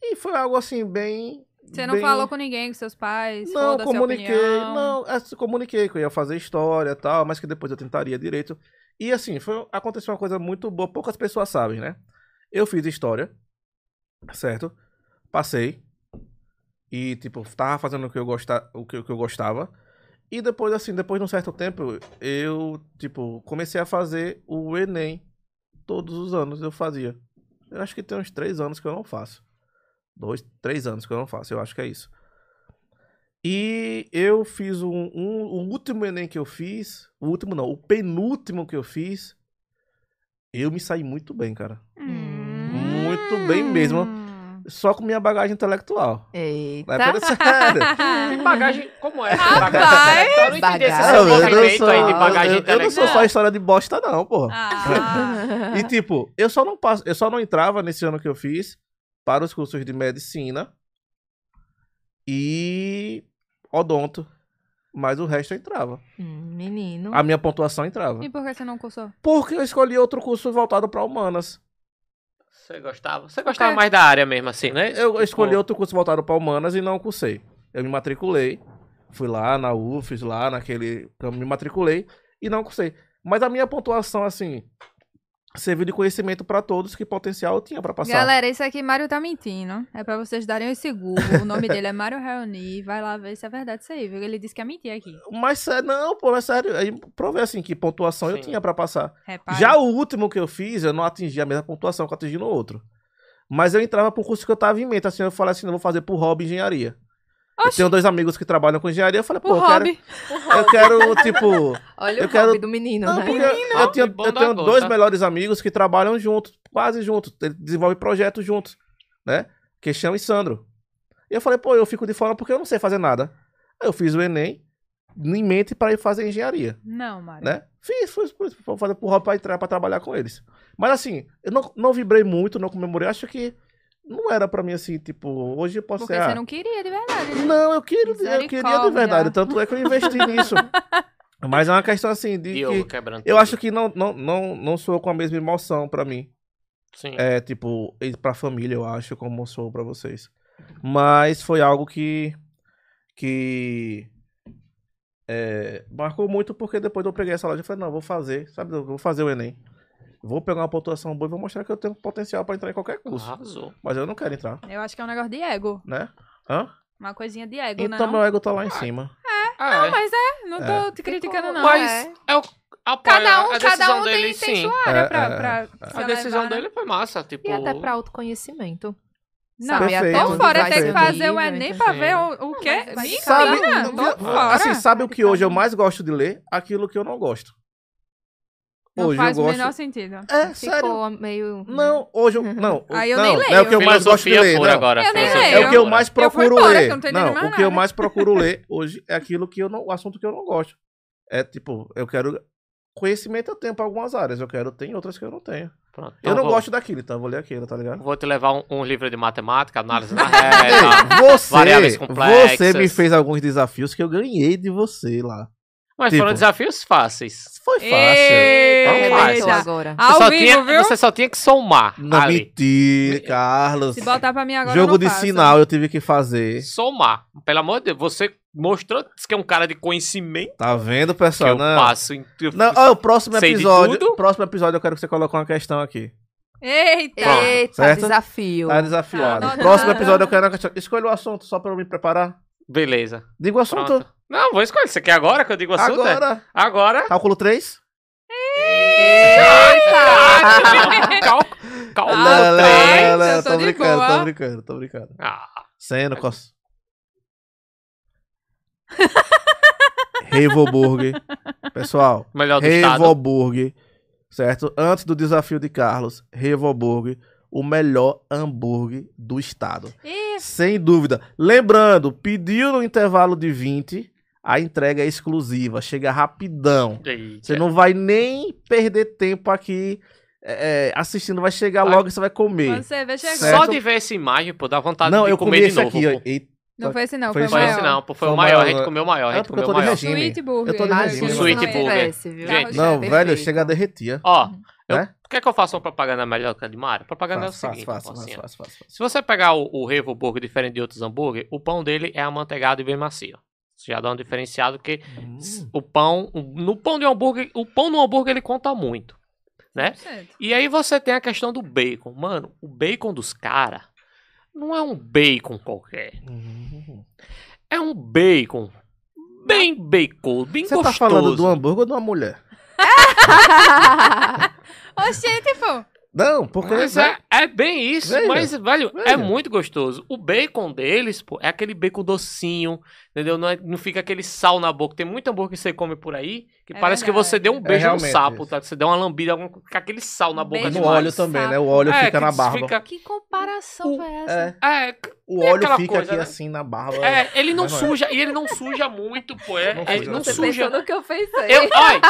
E foi algo assim bem Você não bem- falou com ninguém, com seus pais? Não, comuniquei. Não, é, comuniquei que eu ia fazer história e tal, mas que depois eu tentaria direito. E assim, foi, aconteceu uma coisa muito boa, poucas pessoas sabem, né? Eu fiz história, certo? Passei. E, tipo, tava fazendo o que eu, gosta, o que, o que eu gostava. E depois, assim, depois de um certo tempo, eu, tipo, comecei a fazer o Enem. Todos os anos eu fazia. Eu acho que tem uns três anos que eu não faço. Dois, três anos que eu não faço, eu acho que é isso. E eu fiz um, um- o último Enem que eu fiz. O último não, o penúltimo que eu fiz. Eu me saí muito bem, cara. Hum. Muito bem mesmo. Só com minha bagagem intelectual. Eita. É por sério. Que bagagem, como é? Rapaz! Eu não entendi esse Bagagem. seu movimento sou, aí de bagagem eu- eu não sou só intelectual. história de bosta, não, porra. Ah, E tipo, eu só não passo, eu só não entrava nesse ano que eu fiz para os cursos de medicina e odonto, mas o resto eu entrava. Hum, menino. A minha pontuação entrava. e por que você não cursou? Porque eu escolhi outro curso voltado para humanas. Você gostava? Você gostava mais da área mesmo, assim, né? Eu escolhi Tipo, outro curso voltado para humanas e não cursei. Eu me matriculei, fui lá na UFES, lá naquele, eu me matriculei e não cursei. Mas a minha pontuação assim serviu de conhecimento para todos que potencial eu tinha para passar. Galera, isso aqui Mário tá mentindo. É pra vocês darem esse Google. O nome dele é Mário Reuni. Vai lá ver se é verdade isso aí, viu? Ele disse que é mentira aqui. Mas sério, não, pô, mas sério, aí provei assim que pontuação eu Sim. tinha para passar. Repara. Já o último que eu fiz, eu não atingi a mesma pontuação que eu atingi no outro. Mas eu entrava pro curso que eu tava em mente, assim, eu falei assim, eu vou fazer por hobby engenharia. Eu Oxi. tenho dois amigos que trabalham com engenharia, eu falei, pô, Por eu quero, hobby. eu quero, tipo, Olha eu o quero- hobby do menino, Não, né? porque eu, tenho, eu tenho dois melhores amigos que trabalham juntos, quase juntos. Eles desenvolvem projetos juntos, né? Queixão e Sandro. E eu falei, pô, eu fico de fora porque eu não sei fazer nada. Aí eu fiz o Enem em mente para ir fazer engenharia, Não, Mário. né? Fiz, fiz, fiz vou fazer por hobby para entrar para trabalhar com eles. Mas assim, eu não, não vibrei muito, não comemorei. Acho que não era para mim assim, tipo, hoje eu posso Porque ser. você ah, não queria de verdade, né? não, eu queria, eu queria de verdade. Tanto é que eu investi nisso. Mas é uma questão assim de Diogo que quebrando eu tudo. acho que não, não, não, não sou com a mesma emoção pra mim. Sim. É, tipo, pra família, eu acho, como sou pra vocês. Mas foi algo que. que. é, marcou muito porque depois eu peguei essa loja e falei, não, eu vou fazer, sabe? Eu vou fazer o Enem. Vou pegar uma pontuação boa e vou mostrar que eu tenho potencial pra entrar em qualquer curso. Arrasou. Mas eu não quero entrar, Eu acho que é um negócio de ego. né? Hã? Uma coisinha de ego, Então não? meu ego tá lá em cima. Ah, é. Mas é, não tô É. te criticando, não. Mas é. é o apoio, Cada um, a cada um dele, tem, tem sim. sua área É, pra, é, pra é. se A decisão elevar, né? dele foi massa, tipo... E até pra autoconhecimento. Não, Sabe, Perfeito. até Tô fora, tem que fazer o Enem entendeu? pra ver o, o quê? mas Sabe, tô viu- fora. assim, sabe o que hoje eu mais gosto de ler? Aquilo que eu não gosto. Não hoje faz eu o gosto. menor sentido. É, sério. Ficou meio... Não, hoje eu. Não, Aí eu não, nem é leio. o que eu mais gosto de ler. Não. agora. Eu nem leio. É o que eu mais Eu procuro embora, ler. que eu não não, mais o que eu mais procuro ler hoje é aquilo que eu não. O assunto que eu não gosto. É tipo, eu quero conhecimento eu tenho pra algumas áreas. Eu quero ter em outras que eu não tenho. Pronto. eu Então não vou- gosto daquilo, então eu vou ler aquilo, tá ligado? Vou te levar um, um livro de matemática, análise da reta. Você, variáveis complexas. você me fez alguns desafios que eu ganhei de você lá. Mas Tipo- foram desafios fáceis. Foi fácil. Eita. Arrebentou agora. Você Ao só, vivo, tinha, viu? você só tinha que somar Não, ali. mentira, Carlos. Se botar pra mim agora, eu Jogo não de faço. sinal eu tive que fazer. Somar. Pelo amor de Deus, você mostrou que é um cara de conhecimento Tá vendo, que pessoal? eu Não, passo. Em... eu- não ó, o próximo Sei episódio. tudo. Próximo episódio eu quero que você coloque uma questão aqui. Eita! Pronto. Eita, Certo? desafio. Tá desafiado. Tá, não, próximo não. episódio eu quero uma questão. Escolha o assunto só pra eu me preparar. Beleza. Diga o assunto. Pronto. Não, vou escolher. Você quer agora que eu digo o assunto? é? Agora. Agora. Cálculo 3? Cal... Cal... Ah, não, não, três, não, não, tô tô brincando, boa. tô brincando, tô brincando. Ah, Sendo cos... Revoburg. Pessoal, melhor do estado. Revoburg, certo? Antes do desafio de Carlos, Revoburg, o melhor hambúrguer do estado. Ih, Sem dúvida. Lembrando, pediu no intervalo de 20, a entrega é exclusiva, chega rapidão. Eita. Você não vai nem perder tempo aqui é, é, assistindo, vai chegar Vai. logo e você vai comer. você vê. Só de ver essa imagem, pô, dá vontade Não, de eu comer comi de novo. aqui, ó. Não foi esse não, Foi foi, esse não, pô, foi, Foi o maior. A gente comeu o maior. A É gente comeu tô o de maior. regime. Sweet burger. Eu tô de regime. Sweet burger. tivesse, viu? Gente, Não, perfeito. velho, chega a derretia. Ó, eu, Né? quer que eu faça uma propaganda melhor que a de Mário? Propaganda Fácil, é o seguinte, fácil, fácil, Marcinho. fácil, fácil, fácil. Se você pegar o, o Revo Burger diferente de outros hambúrguer, o pão dele é amanteigado e bem macio. Isso já dá um diferenciado porque Hum. o pão, no pão de um hambúrguer, o pão no hambúrguer ele conta muito, né? 100%. E aí você tem a questão do bacon. Mano, o bacon dos caras não é um bacon qualquer. Hum. É um bacon bem bacon, bem Você gostoso. tá falando do hambúrguer ou de uma mulher? Oxente, pô. Não, porque. Mas né? é, é bem isso, Veja, mas, velho, é veja. muito gostoso. O bacon deles, pô, é aquele bacon docinho, entendeu? Não, é- não fica aquele sal na boca. Tem muito hambúrguer que você come por aí, que É parece que verdade. você deu um É beijo no realmente sapo, isso. tá? Você deu uma lambida, fica aquele sal na boca Beijo no óleo também, né? O óleo É, fica que na barba. fica- Que comparação O- foi essa? É, É, o óleo fica coisa, aqui né? assim na barba. é, ele não é. suja, e ele não suja muito, pô. É, Não é, suja, não Você suja. no que eu pensei. Eu, olha,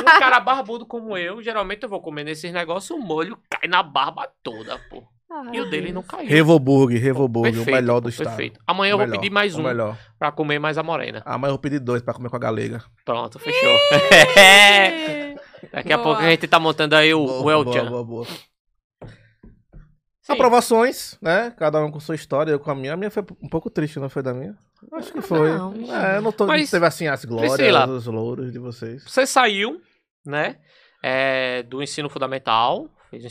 um cara barbudo como eu, geralmente eu vou comer nesses negócios, o molho cai na barba toda, pô. Ai, E o dele não caiu. Revoburg, Revoburg, o melhor do estado. Perfeito. Amanhã eu vou melhor, pedir mais um melhor. pra comer mais a morena. Amanhã eu vou pedir dois pra comer com a galega. Pronto, fechou. Daqui a Boa. pouco a gente tá montando aí o, Boa, o boa, boa, boa. Sim. Aprovações, né? Cada um com sua história, eu com a minha. A minha foi um pouco triste, não foi da minha? Acho que foi. Não. É, eu não tô, Mas, teve assim as glórias, Priscila. os louros de vocês. Você saiu, né, é, do ensino fundamental, fez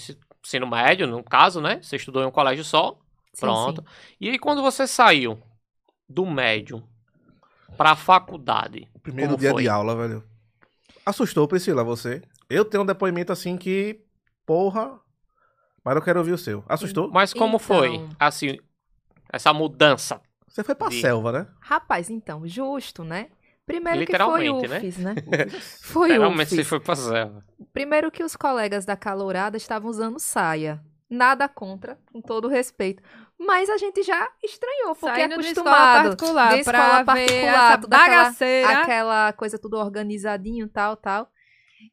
ensino médio, no caso, né? Você estudou em um colégio só, Sim, pronto. sim. E aí quando você saiu do médio pra faculdade, O primeiro Como dia foi? de aula, velho. Assustou, Priscila, você? Eu tenho um depoimento assim que. Porra. Mas eu quero ouvir o seu. Assustou? mas como Então. foi, assim, essa mudança? Você foi pra De- selva, né? Rapaz, então, justo, né? Primeiro que foi Literalmente, né? UFES, né? Foi Realmente você UFES. foi. Primeiro que os colegas da calourada estavam usando saia. Nada contra, com todo respeito. Mas a gente já estranhou, porque Saindo é de escola acostumado. particular de pra escola particular, tudo aquela- aquela coisa tudo organizadinho, tal, tal.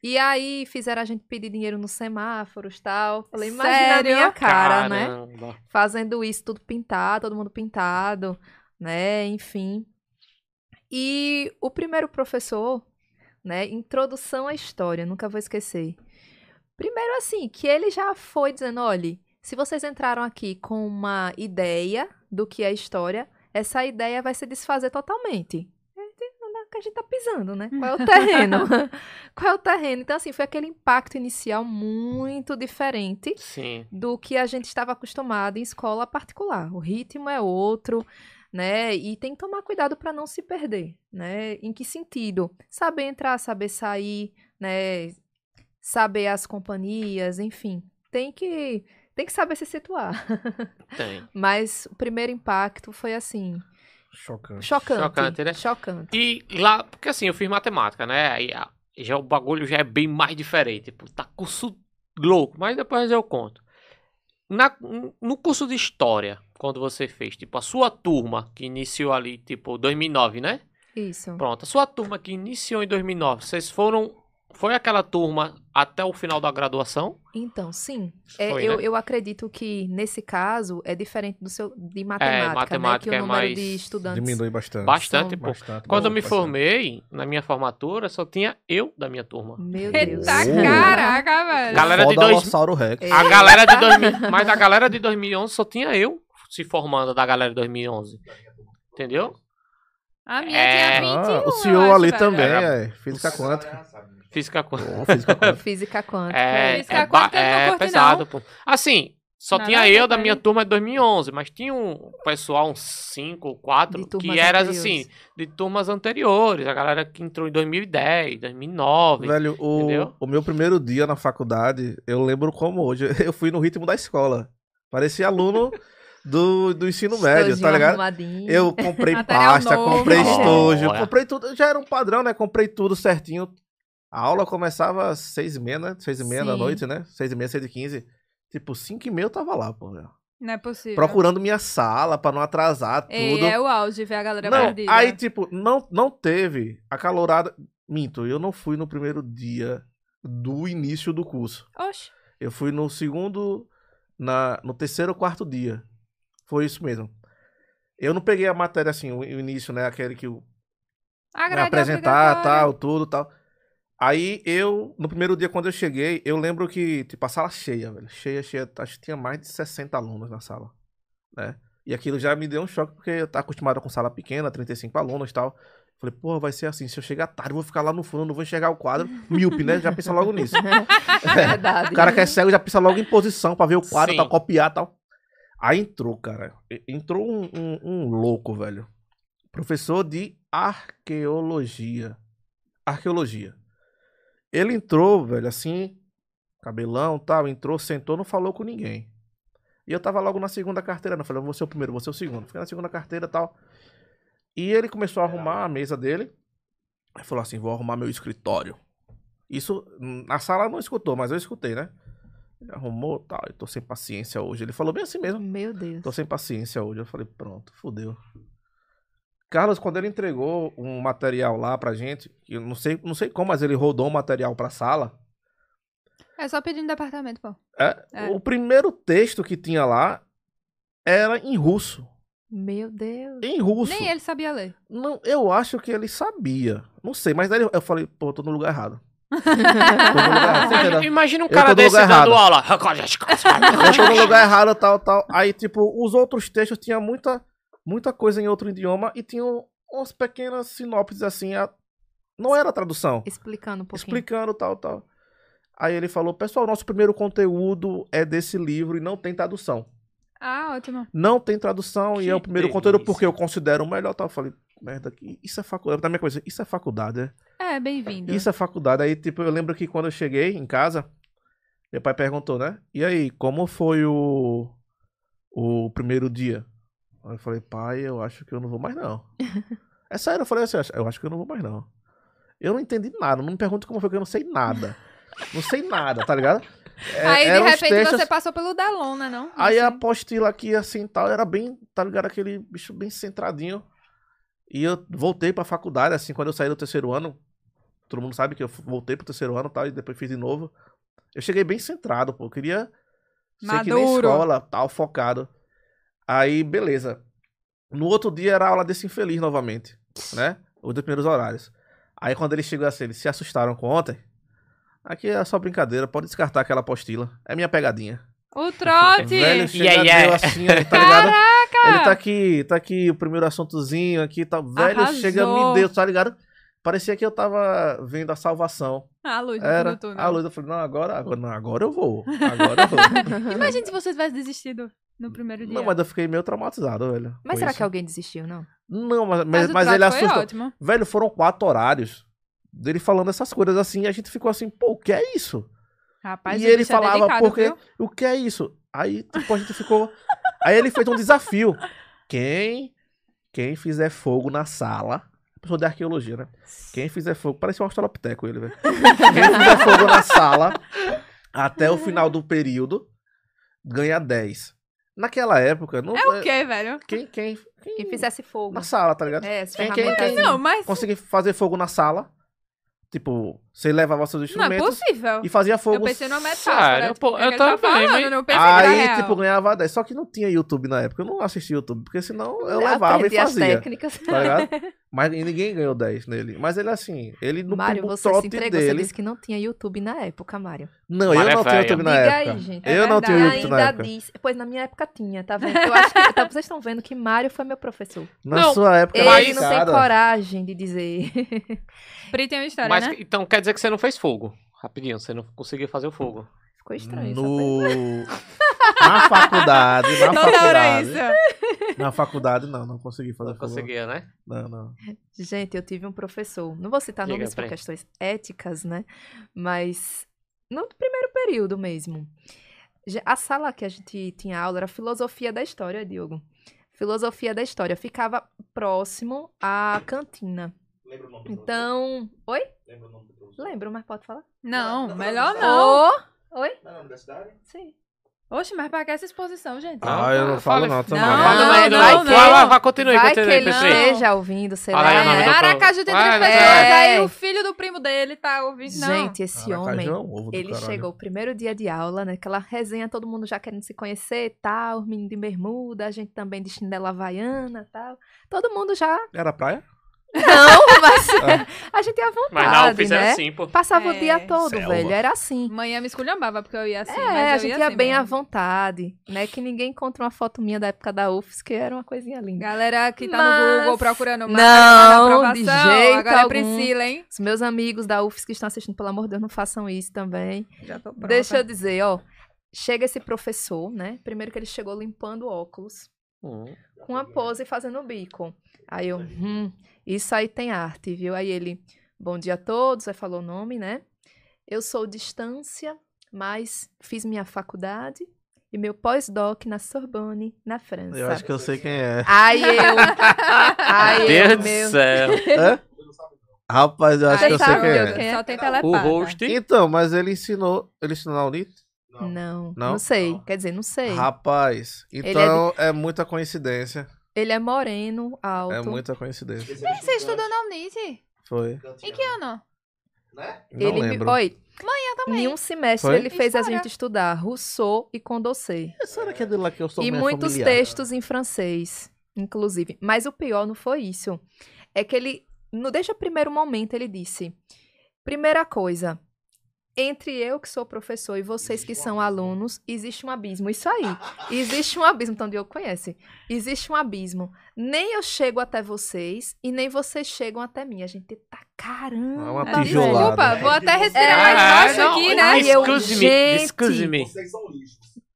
E aí fizeram a gente pedir dinheiro nos semáforos, tal. Falei, imagina Sério? a minha cara, né? Caramba. Fazendo isso tudo pintado, todo mundo pintado, né? Enfim. E o primeiro professor, né? Introdução à história, nunca vou esquecer. Primeiro, assim, que ele já foi dizendo: olha, se vocês entraram aqui com uma ideia do que é história, essa ideia vai se desfazer totalmente. Que a gente tá pisando, né? Qual é o terreno? Qual é o terreno? Então, assim, foi aquele impacto inicial muito diferente Sim. do que a gente estava acostumado em escola particular. O ritmo é outro, né? E tem que tomar cuidado para não se perder, né? Em que sentido? Saber entrar, saber sair, né? Saber as companhias, enfim. Tem que tem que saber se situar. Tem. Mas o primeiro impacto foi assim, Chocante. chocante, Chocante, né? chocante. E lá, porque assim, eu fiz matemática, né? Aí a- já o bagulho já é bem mais diferente. Tipo, tá curso louco, mas depois eu conto. Na, no curso de história, quando você fez, tipo, a sua turma que iniciou ali, tipo, 2009, né? Isso. Pronto, a sua turma que iniciou em 2009, vocês foram Foi aquela turma até o final da graduação? Então, sim. É, Foi, eu, né? eu acredito que, nesse caso, é diferente do seu de matemática, né? matemática Que o é número mais- de estudantes... Diminui bastante. Bastante, pô. Bastante, Quando eu me bastante. formei, na minha formatura, só tinha eu da minha turma. Meu Deus. Eita, Oh. caraca, velho. Galera de dois- Rex. É. A galera de 2000, mas a galera de 2011 só tinha eu se formando da galera de 2011. Entendeu? A minha É. tinha 21, Ah, o senhor acho, ali velho. também é física quântica. Física quântica. Física quântica. Física quântica. É, Física é, quântica é curti, pesado, pô. Assim, só Nada tinha eu da minha turma de 2011, mas tinha um pessoal, uns 5, 4, De turmas que era anteriores. assim, de turmas anteriores. A galera que entrou em 2010, 2009. Velho, o, Entendeu? o meu primeiro dia na faculdade, eu lembro como hoje. Eu fui no ritmo da escola. Parecia aluno do, do ensino médio, tá ligado? arrumadinho. Eu comprei pasta, novo. comprei estojo, Olha. comprei tudo. Já era um padrão, né? Comprei tudo certinho. A aula começava às seis e meia, né? Seis e meia da Sim. noite, né? Seis e meia, seis e quinze. Tipo, cinco e meia eu tava lá, pô. Não é possível. Procurando minha sala pra não atrasar tudo. Ei, é o auge ver a galera Não, perdida. aí, tipo, não, não teve a calorada. Minto, eu não fui no primeiro dia do início do curso. Oxe. Eu fui no segundo, na, no terceiro ou quarto dia. Foi isso mesmo. Eu não peguei a matéria assim, o, o início, né? Aquele que o né, grade é apresentar, tal, tudo, tal. Aí eu, no primeiro dia, quando eu cheguei, eu lembro que, tipo, a sala cheia, velho. Cheia, cheia. Acho que tinha mais de 60 alunos na sala, né? E aquilo já me deu um choque, porque eu tava acostumado com sala pequena, 35 alunos e tal. Falei, porra, vai ser assim. Se eu chegar tarde, eu vou ficar lá no fundo, não vou enxergar o quadro. Míope, né? Já pensa logo nisso. Verdade. O cara que é cego já pensa logo em posição pra ver o quadro, Sim. tal, copiar e tal. Aí entrou, cara. Entrou um, um- um louco, velho. Professor de arqueologia. Arqueologia. Ele entrou, velho, assim, cabelão tal, entrou, sentou, não falou com ninguém. E eu tava logo na segunda carteira, não falei, eu vou ser o primeiro, vou ser o segundo. Fiquei na segunda carteira e tal. E ele começou a arrumar a mesa dele. Aí falou assim: vou arrumar meu escritório. Isso, hum, na sala não escutou, mas eu escutei, né? Ele arrumou tal, eu tô sem paciência hoje. Ele falou bem assim mesmo. Meu Deus. Tô sem paciência hoje. Eu falei, pronto, fudeu. Carlos, quando ele entregou um material lá pra gente, eu não sei, não sei como, mas ele rodou um material pra sala. É só pedir no departamento, pô. É, É. O primeiro texto que tinha lá era em russo. Meu Deus. Em russo. Nem ele sabia ler. Não, eu acho que ele sabia. Não sei, mas daí eu falei, pô, tô no lugar errado. Imagina, um Eu cara desse dando errado. aula. Eu tô no lugar errado, tal, tal. Aí, tipo, os outros textos tinham muita, muita coisa em outro idioma e tinham umas pequenas sinopses assim. a- Não era tradução. Explicando um pouquinho. Explicando, tal, tal. Aí ele falou, pessoal, nosso primeiro conteúdo é desse livro e não tem tradução. Ah, ótimo. Não tem tradução e Que é o primeiro delícia. conteúdo porque eu considero o melhor, tal. Eu falei, merda, isso é faculdade. Na minha cabeça, isso é faculdade, é? É, bem-vindo. Isso é faculdade. Aí, tipo, eu lembro que quando eu cheguei em casa, meu pai perguntou, né? E aí, como foi o, o primeiro dia? Aí eu falei, pai, eu acho que eu não vou mais, não. é sério, eu falei assim, eu acho que eu não vou mais, não. Eu não entendi nada, não me pergunte como foi que eu não sei nada. Não sei nada, tá ligado? É, Aí, de repente, textos- você passou pelo Delon, né, não? Aí a Assim. apostila aqui, assim, tal, era bem, tá ligado? Aquele bicho bem centradinho. E eu voltei pra faculdade, assim, quando eu saí do terceiro ano. Todo mundo sabe que eu voltei pro terceiro ano, tal, e depois fiz de novo. Eu cheguei bem centrado, pô. Eu queria ser que nem Maduro. escola, tal, focado. Aí, beleza. No outro dia era aula desse infeliz novamente, né? Os dois primeiros horários. Aí quando ele chegou assim, eles se assustaram com ontem. Aqui é só brincadeira, pode descartar aquela apostila. É minha pegadinha. O trote! Velho, chega Yeah, yeah. assim, tá ligado? Ele tá aqui, tá aqui o primeiro assuntozinho aqui, tá velho, Arrasou. chega, me deu, tá ligado? Parecia que eu tava vendo a salvação. A luz Era túnel. a luz, eu falei, não, agora, agora, não, agora eu vou. Agora eu vou. Imagina se você tivesse desistido no primeiro dia. não, mas eu fiquei meio traumatizado, velho. Mas será isso. que alguém desistiu, não? Não, mas, Mas, mas, o mas ele foi assustou. ótimo. Velho, foram quatro horários dele falando essas coisas assim, e a gente ficou assim, pô, o que é isso? Rapaz, e ele é falava, delicado, porque viu? o que é isso? Aí, tipo, a gente ficou. Aí ele fez um desafio. Quem, quem fizer fogo na sala. Professor de arqueologia, né? Quem fizer fogo. Parece um australopiteco ele, velho. Quem fizer fogo na sala até o final do período ganha 10. Naquela época, não. É o quê, velho? Quem, quem, quem, Quem fizesse fogo. na sala, tá ligado? É, Quem- quem- quem- Não, mas... Conseguir fazer fogo na sala. Tipo, Você levava seus Não é instrumentos possível. e fazia fogo. Eu pensei numa metáfora. Sério? tipo, Pô, o que eu tá também, falando, mas- não pensei Aí, real. tipo, ganhava 10. Só que não tinha YouTube na época. Eu não assistia YouTube, porque senão eu Eu levava e aprendi as fazia. técnicas. Tá ligado? Mas ninguém ganhou 10 nele. Mas ele, assim, ele no Mário, você se entregou. Você dele. disse que não tinha YouTube na época, Mário. Não, Mário eu é não tinha velho. YouTube na Diga época. aí, gente. É eu não tinha verdade. YouTube na ainda época. disse. Pois na minha época tinha, tá vendo? Eu acho que tá- vocês estão vendo que Mário foi meu professor. Na Não, sua época Ele Mas- não tem coragem de dizer. Pri tem uma história, Mas, né? então quer dizer que você não fez fogo. Rapidinho, você não conseguiu fazer o fogo. Ficou estranho. No... Na faculdade, na hora faculdade. isso. Na faculdade, não, não consegui fazer Não conseguia, né? Não, não. Gente, eu tive um professor, não vou citar Diga, nomes por questões éticas, né? Mas no primeiro período mesmo. Já- A sala que a gente tinha aula era filosofia da história, Diogo. Filosofia da história. Ficava próximo à cantina. Lembra o nome Então. Oi? Lembra o nome do professor? Lembro, mas pode falar? Não, Não, não. não. Oi? Na universidade? Sim. Oxe, mas pra que essa exposição, gente? Ah, eu não falo não também. Não, não, do- não, não. Vai, vai, vai, continue, Vai que continue, ele PC. esteja ouvindo, sei lá. É, Aracaju tem três pessoas, aí É. o filho do primo dele tá ouvindo. Não. Gente, esse Aracaju homem. é um Ele caralho. chegou o primeiro dia de aula, né? Aquela resenha, todo mundo já querendo se conhecer e tal, os meninos de bermuda, a gente também de chinela havaiana e tal. Todo mundo já. Era praia? Não, mas a gente ia à vontade, Mas na UFIS né? era assim, pô. Passava o É. dia todo, Selva. velho. Era assim. Manhã me esculhambava porque eu ia assim. é, mas a eu gente ia ia assim bem à mesmo. vontade, né? Que ninguém encontra uma foto minha da época da UFS, que era uma coisinha linda. Galera que tá Mas- no Google procurando Não, marca de aprovação, jeito Agora é algum. Priscila, hein? Os meus amigos da UFS que estão assistindo, pelo amor de Deus, não façam isso também. Já tô pronta. Deixa eu dizer, ó. Chega esse professor, né? Primeiro que ele chegou limpando o óculos. Com a pose fazendo o bico. Aí eu, hum, isso aí tem arte, viu? Aí ele, bom dia a todos, aí falou o nome, né? Eu sou distância, mas fiz minha faculdade e meu pós-doc na Sorbonne, na França. Eu acho que eu sei quem é. Aí eu, aí Deus eu, do meu... céu. Rapaz, eu acho Aí que eu sei quem o é. que é? Só tem O host. Então, mas ele ensinou. Ele ensinou na Unip? Não, não, Não? sei. Quer dizer, não sei. Rapaz, Ele então é, muita coincidência. Ele é moreno, alto. É muita coincidência. Você estudou na Unite? Foi. Em que ano? Não ele me... lembro. Oi, também. em um semestre Foi? ele fez a História. gente estudar Rousseau e Condorcet. Será que é de lá que eu sou E muitos familiar? textos em francês, inclusive. Mas o pior não foi isso. É que ele, no desde o primeiro momento, ele disse: primeira coisa, entre eu que sou professor e vocês que são alunos, existe um abismo. Isso aí. Existe um abismo. Então, o Diogo conhece. Existe um abismo. Nem eu chego até vocês e nem vocês chegam até mim. A gente tá caramba. É uma Ah, tijolada. Desculpa, vou até respirar É, mais baixo não, aqui, né? Aí eu, Excuse me, gente, excuse me.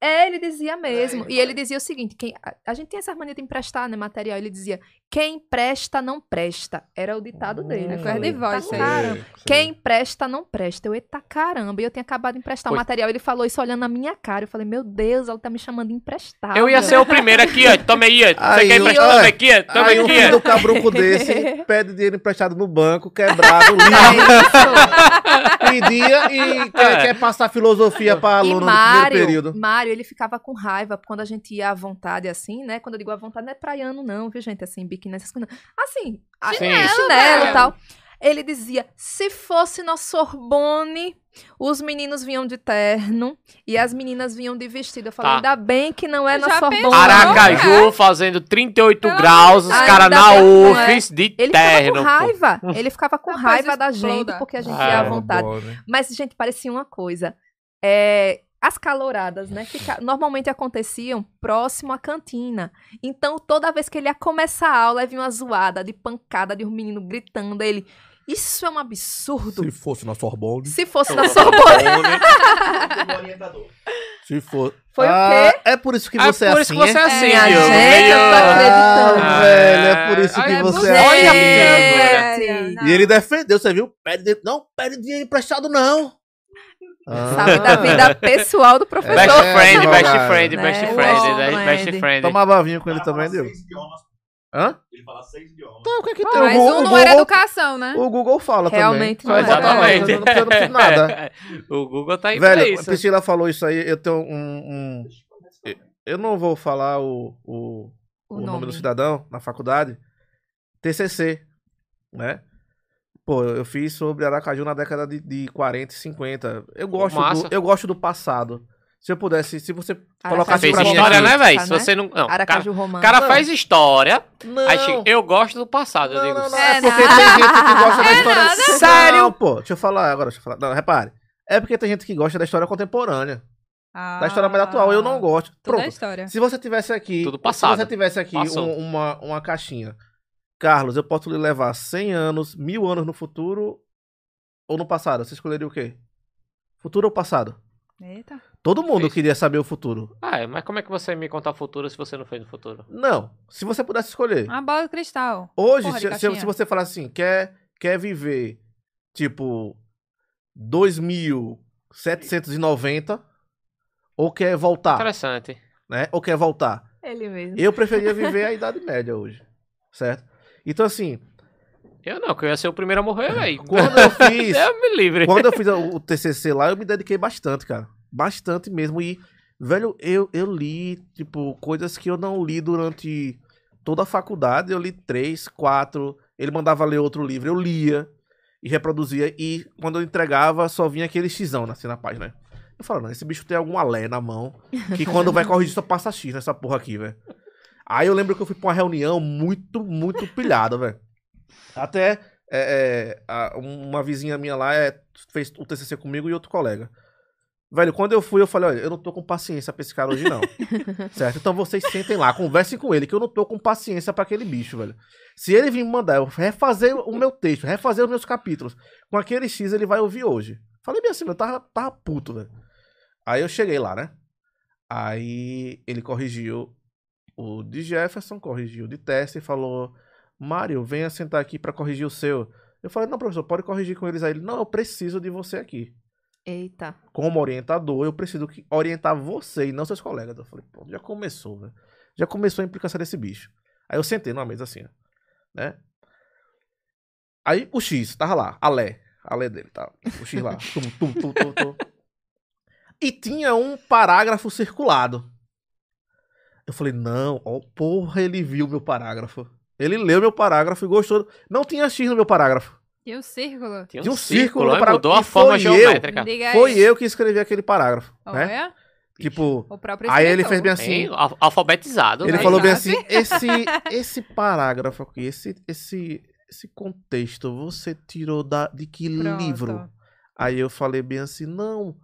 É, ele dizia mesmo. e ele dizia o seguinte: quem, a, a gente tem essa mania de emprestar, né, material. Ele dizia: quem presta, não presta. Era o ditado dele. É Eu coisa de voz, "Tá isso aí." caramba. Quem presta, não presta. Eu, eita caramba. E eu tinha acabado de emprestar o Pois- material. Ele falou isso olhando na minha cara. Eu falei, meu Deus, ela tá me chamando de emprestar. Eu ia ser o primeiro aqui, ó. Toma aí, ó. Você Aí, quer emprestar? Toma aqui, ó. Toma Aí um aqui, filho ó. do cabruco desse pede dinheiro emprestado no banco, quebrado, É pedia e quer, É. quer passar filosofia pra aluno no primeiro Mário, período. Mário, ele ficava com raiva quando a gente ia à vontade, assim, né? Quando eu digo à vontade, não é praiano, não, viu, gente? Assim, biquíni, essas coisas. Assim, a- Chinelo, chinelo né? e tal. Ele dizia: se fosse na Sorbonne, os meninos vinham de terno e as meninas vinham de vestido. Eu falei, Tá. ainda bem que não é na Já Sorbonne. Aracaju fazendo 38 Pelo graus, os caras na é. De Ele ficava terno. com pô. raiva. Ele ficava com Rapaz, raiva da gente, porque a gente Ah, ia à é vontade. bom, né? Mas, gente, parecia uma coisa. É, as caloradas, né? Fica, normalmente aconteciam próximo à cantina. Então, toda vez que ele ia começar a aula, vinha uma zoada de pancada de um menino gritando. Ele, isso é um absurdo. Se fosse na Sorbonne. Se fosse na Sorbonne. Se for. Foi o Ah, quê? É por isso que É você é por assim, isso que você é é? assim, Diogo. gente, eu tô acreditando. Ah, velho, é por isso que você olha, é assim. Olha. E ele defendeu, você viu? Pede. Não, pede dinheiro emprestado, não. Sabe da vida pessoal do professor. Best friend, best friend, Né? best Best friend, né? friend. best friend. Tomava vinho com ele também, deu. Hã? Ele fala seis idiomas. Então, o que é que tem? Mas o Google, um não era educação, né? O Google fala Realmente também. não. Eu não eu não nada. o Google tá aí pra Velho, a isso. Priscila falou isso aí, eu tenho um... um- Eu não vou falar o, o, O o nome. nome. do cidadão na faculdade. TCC, né? Pô, eu fiz sobre Aracaju na década de, de 40 e 50. Eu gosto, massa. do, eu gosto do passado. Se eu pudesse, se você Você colocasse fez pra mim história, aqui- né, velho? Tá, Se né? você não. Não, o cara, Aracaju o Romano. cara Não. faz história. Não, Aí eu gosto do passado. eu não, digo. não, não, É é porque nada. tem gente que gosta da história... nada. Sério? Não, pô, deixa eu falar agora, deixa eu falar. Não, repare. É porque tem gente que gosta da história contemporânea, da história mais atual. Eu não gosto. Toda a Pronto, história. se você tivesse aqui... Tudo passado. Se você tivesse aqui um- uma, uma caixinha. Carlos, eu posso lhe levar 100 anos, mil anos no futuro ou no passado? Você escolheria o quê? Futuro ou passado? Eita. Todo mundo Difícil. queria saber o futuro. Ah, é, mas como é que você me conta o futuro se você não fez no futuro? Não. Se você pudesse escolher. Uma bola de cristal. Hoje, porra se, se, se você falar assim, quer, quer viver, tipo, 2790 ou quer voltar, Interessante. né? Ou quer voltar. Ele mesmo. Eu preferia viver a Idade Média hoje, certo? Então, assim, Eu não, que eu ia ser o primeiro a morrer, velho. quando eu fiz... Eu me livre. Quando eu fiz o TCC lá, eu me dediquei bastante, cara. Bastante mesmo. E, velho, eu, eu li, tipo, coisas que eu não li durante toda a faculdade. Eu li três, quatro. Ele mandava ler outro livro, eu lia e reproduzia. E quando eu entregava, só vinha aquele xão assim na página. Eu falo, não, esse bicho tem alguma lé na mão. Que quando vai corrigir, só passa X nessa porra aqui, velho. Aí eu lembro que eu fui pra uma reunião muito, muito pilhada, velho. Até é, é, uma vizinha minha lá é, fez o TCC comigo e outro colega. Velho, quando eu fui, eu falei, olha, eu não tô com paciência pra esse cara hoje, não. certo? Então vocês sentem lá, conversem com ele, que eu não tô com paciência pra aquele bicho, velho. Se ele vir me mandar eu refazer o meu texto, refazer os meus capítulos, com aquele X ele vai ouvir hoje. Falei bem assim, eu tava, tava puto, velho. Aí eu cheguei lá, né? Aí ele corrigiu o de Jefferson, corrigiu o de teste e falou: Mário, venha sentar aqui pra corrigir o seu. Eu falei: não, professor, pode corrigir com eles aí. Ele: não, eu preciso de você aqui. Eita. Como orientador, eu preciso que- orientar você e não seus colegas. Eu falei: pô, já começou, velho. Já começou a implicância desse bicho. Aí eu sentei numa mesa assim, né? Aí o X, tava lá, a Lé. A Lé dele, tá? O X lá. tum, tum, tum, tum, tum. E tinha um parágrafo circulado. Eu falei, não, ó, porra, ele viu meu parágrafo. Ele leu meu parágrafo e gostou. Não tinha X no meu parágrafo. E o círculo? Tinha Tinha um um círculo círculo, né? mudou a forma foi eu. geométrica. Aí. Foi eu que escrevi aquele parágrafo, né? Olha, Tipo, aí ele fez bem assim. Alfabetizado. Ele né? falou bem assim, esse, esse parágrafo aqui, esse, esse, esse contexto, você tirou da, de que Pronto. livro? Aí eu falei bem assim, não,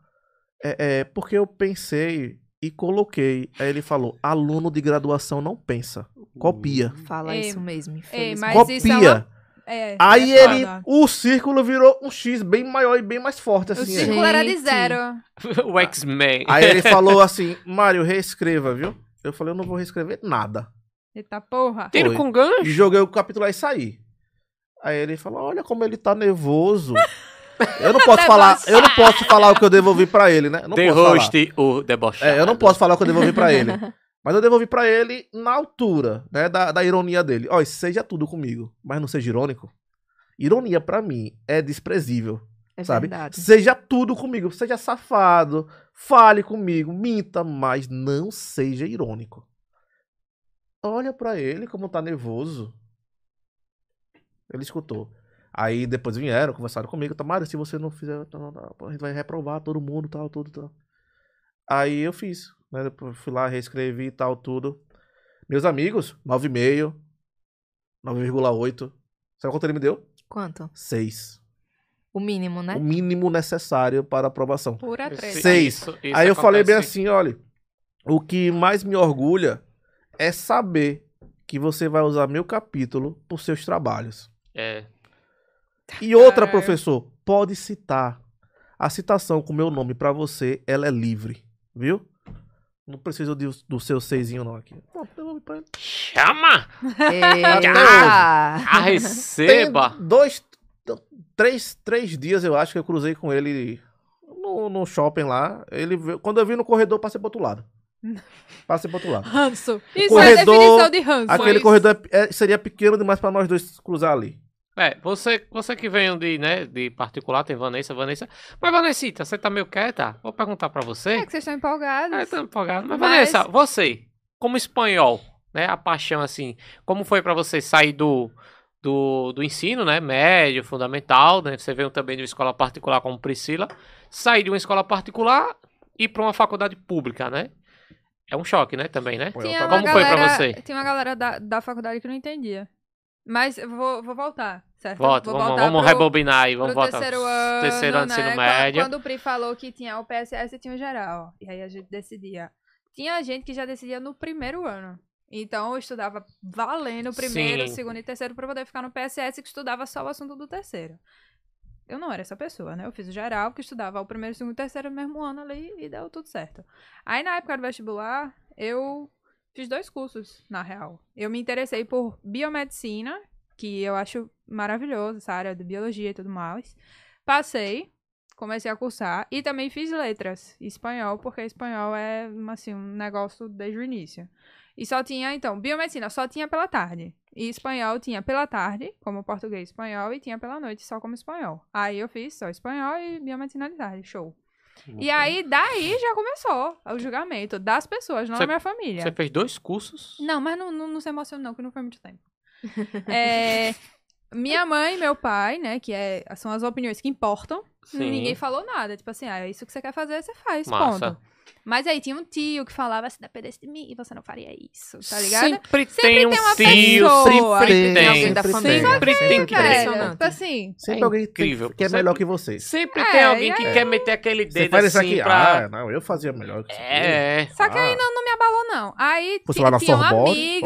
é, é porque eu pensei e coloquei. Aí ele falou, aluno de graduação não pensa, copia. Fala Ei, isso mesmo, ei, é copia. uma- É, Aí é ele, foda. o círculo virou um X bem maior e bem mais forte, O assim. é. círculo era de zero. o X-Men. Aí ele falou assim, Mário, reescreva, viu? Eu falei, eu não vou reescrever nada. Eita porra. Tiro com gancho. E joguei o capítulo aí e saí. Aí ele falou: Olha como ele tá nervoso. Eu não posso falar, eu não posso falar o que eu devolvi pra ele, né? Eu não The posso falar. host, o debochado. É, eu não posso falar o que eu devolvi pra ele. Mas eu devolvi pra ele na altura, né, da, da ironia dele. Ó, seja tudo comigo, mas não seja irônico. Ironia pra mim é desprezível, É sabe? verdade. Seja tudo comigo, seja safado, fale comigo, minta, mas não seja irônico. Olha pra ele como tá nervoso. Ele escutou. Aí depois vieram, conversaram comigo, Tamara, se você não fizer, tá, tá, tá, a gente vai reprovar todo mundo, tal, tudo, tal. Aí eu fiz, né? Depois fui lá, reescrevi e tal, tudo. Meus amigos, 9,5, 9,8. Sabe quanto ele me deu? Quanto? 6. O mínimo, né? O mínimo necessário para aprovação. Pura treta. Seis. isso- isso Aí eu falei bem assim, olha, o que mais me orgulha é saber que você vai usar meu capítulo por seus trabalhos. É. E outra, professor, pode citar. A citação com meu nome pra você, ela é livre, viu? Não preciso de- do seu seisinho não aqui. Chama! Eita! A receba! Tem dois, três, três dias eu acho que eu cruzei com ele no, no shopping lá. Ele, veio- quando eu vi no corredor, passei pro outro lado. Passei pro outro lado. Ranço. Isso Corredor- é definição de ranço. Aquele Mas- corredor é- é- seria pequeno demais pra nós dois cruzar ali. É, você, você que vem de, né, de particular, tem Vanessa, Vanessa. Mas, Vanessita, você tá meio quieta? Vou perguntar pra você. É que vocês estão empolgados. É, tô empolgado. Mas, Mas- Vanessa, você, como espanhol, né, a paixão, assim, como foi pra você sair do, do, do ensino, né? Médio, fundamental, né? Você veio também de uma escola particular como Priscila. Sair de uma escola particular e ir para uma faculdade pública, né? É um choque, né? Também, né? Tinha Como foi pra você? Tinha uma galera da, da faculdade que não entendia. Mas eu vou, vou voltar, certo? Volta, vamos, vamos pro- rebobinar aí, vamos voltar. terceiro ano, terceiro ano né? ensino Quando- médio. Quando o Pri falou que tinha o PSS e tinha o geral. E aí a gente decidia. Tinha gente que já decidia no primeiro ano. Então eu estudava valendo o primeiro, Sim. segundo e terceiro pra poder ficar no PSS que estudava só o assunto do terceiro. Eu não era essa pessoa, né? Eu fiz o geral, que estudava o primeiro, segundo e terceiro no mesmo ano ali e deu tudo certo. Aí na época do vestibular, eu fiz dois cursos, na real. Eu me interessei por biomedicina, que eu acho maravilhoso, essa área de biologia e tudo mais. Passei, comecei a cursar e também fiz letras, espanhol, porque espanhol é assim, um negócio desde o início. E só tinha, então, biomedicina só tinha pela tarde. E espanhol tinha pela tarde, como português e espanhol, e tinha pela noite só como espanhol. Aí eu fiz só espanhol e biomedicina de tarde, show. E aí, daí já começou o julgamento das pessoas, não Você- da minha família. Você fez dois cursos? Não, mas não, não, não se emociona não, que não foi muito tempo. É, minha mãe e meu pai, né, que é, são as opiniões que importam, Sim. ninguém falou nada. Tipo assim, ah, é isso que você quer fazer, você faz, Massa. ponto. Mas aí tinha um tio que falava, se dependesse de mim, você não faria isso, tá ligado? Sempre, Sempre tem um tem uma tio, pessoa. sempre Sempre tem. alguém da sempre família. Sempre tem que ter. impressionante. tipo assim, Sempre É alguém tem- incrível. que é Sempre- melhor que você. Sempre É, tem alguém e que aí- quer meter aquele Você dedo isso assim aqui, pra... ah, não, eu fazia melhor que você. É. só que aí Ah. não, não me abalou, não. Aí Fosse ti- lá na tinham Sorbonne,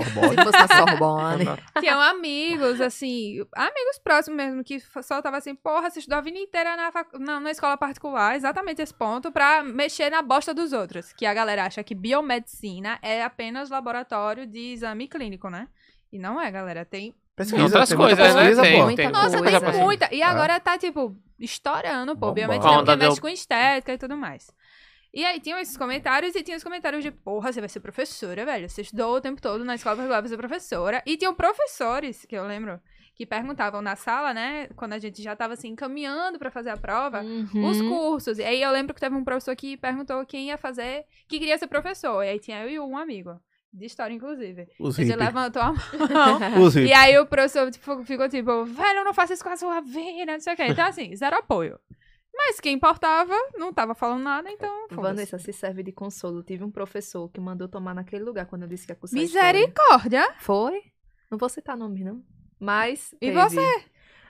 tinham amigos, assim, amigos próximos mesmo, que só tava assim, porra, você estudou a vida inteira na, facu- na, na escola particular, exatamente esse ponto, pra mexer na bosta dos outros. Que a galera acha que biomedicina é apenas laboratório de exame clínico, né? E não é, galera. Tem Pesquisa, outras tem muita coisas, né? pesquisa, Tem, pô. Muita tem. Nossa, coisa tem muita. E É. agora tá, tipo, estourando, pô, Bombando. biomedicina, porque mexe do- com estética e tudo mais. E aí tinham esses comentários e tinha os comentários de, porra, você vai ser professora, velho. Você estudou o tempo todo na escola pra ser professora. E tinham professores, que eu lembro, que perguntavam na sala, né, quando a gente já tava assim, caminhando pra fazer a prova, Uhum. os cursos. E aí eu lembro que teve um professor que perguntou quem ia fazer, que queria ser professor. E aí tinha eu e um amigo. De história, inclusive. Os Ele levantou a mão. Os E aí o professor tipo, ficou tipo, velho, não faça isso com a sua vida, não sei o quê. Então, assim, zero apoio. Mas quem importava não tava falando nada, então. foda-se. Vanessa se serve de consolo. Tive um professor que mandou tomar naquele lugar quando eu disse que ia cursar história. Misericórdia! Foi? Não vou citar nome, não. Mas. E teve. você?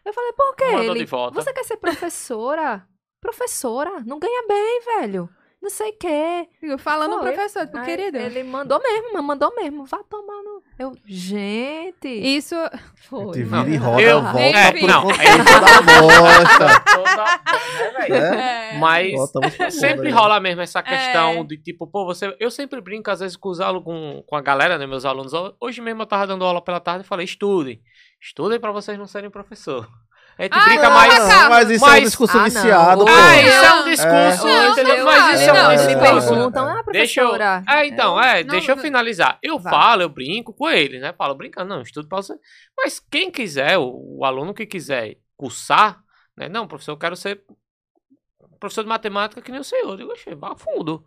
Eu falei, por quê? Mandou Ele, de volta. Você quer ser professora? professora? Não ganha bem, velho. Não sei o quê. Falando o Foi. professor, tipo, querido. Ele mandou mesmo, mas mandou mesmo. Vá tomar no. Eu, gente. Isso. Foi. Te Não, vira e roda, eu- volta é, pro não, contexto é- da bosta. Toda- né? É. Mas Voltamos pra sempre né? rola mesmo essa questão É. de tipo, pô, você. Eu sempre brinco, às vezes, com os alunos, com, com a galera, né? Meus alunos. Hoje mesmo eu tava dando aula pela tarde e falei, estudem. Estudem pra vocês não serem professor. A gente Ah, brinca não, mais. Carlos. mas isso é um Mas- discurso Ah, não. viciado, pô. Ah, isso é um Não, discurso, não, entendeu? não, Mas isso é não, um eles não, discurso. perguntam, ah, Deixa eu. É, então, é, não, deixa eu não- finalizar. Eu Vai. falo, eu brinco com ele, né? Falo brincando, não, estudo pra você. Mas quem quiser, o, o aluno que quiser cursar, né? Não, professor, eu quero ser professor de matemática que nem o senhor. Eu digo, "Oxe, vá fundo.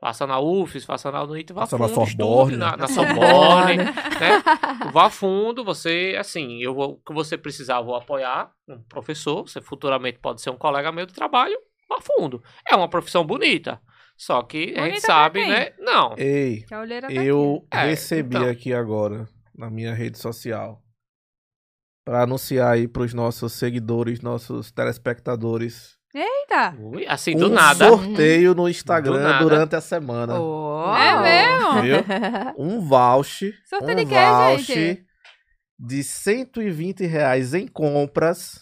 Faça na UFES, faça na UNIT, vá Faça fundo, na estude Sorbonne. na, na Sorbonne, né? Vá fundo, você, assim, eu vou, o que você precisar, eu vou apoiar um professor, você futuramente pode ser um colega meu de trabalho, vá fundo. É uma profissão bonita, só que a gente Bonita sabe, né? Não. Ei, tá eu É, recebi então. aqui agora, na minha rede social, pra anunciar aí pros nossos seguidores, nossos telespectadores. Eita! Ui, assim, um do nada. sorteio no Do Instagram nada. durante a semana. Oh. É mesmo? Viu? Um voucher, Sorteio um de quê, voucher gente? de 120 reais em compras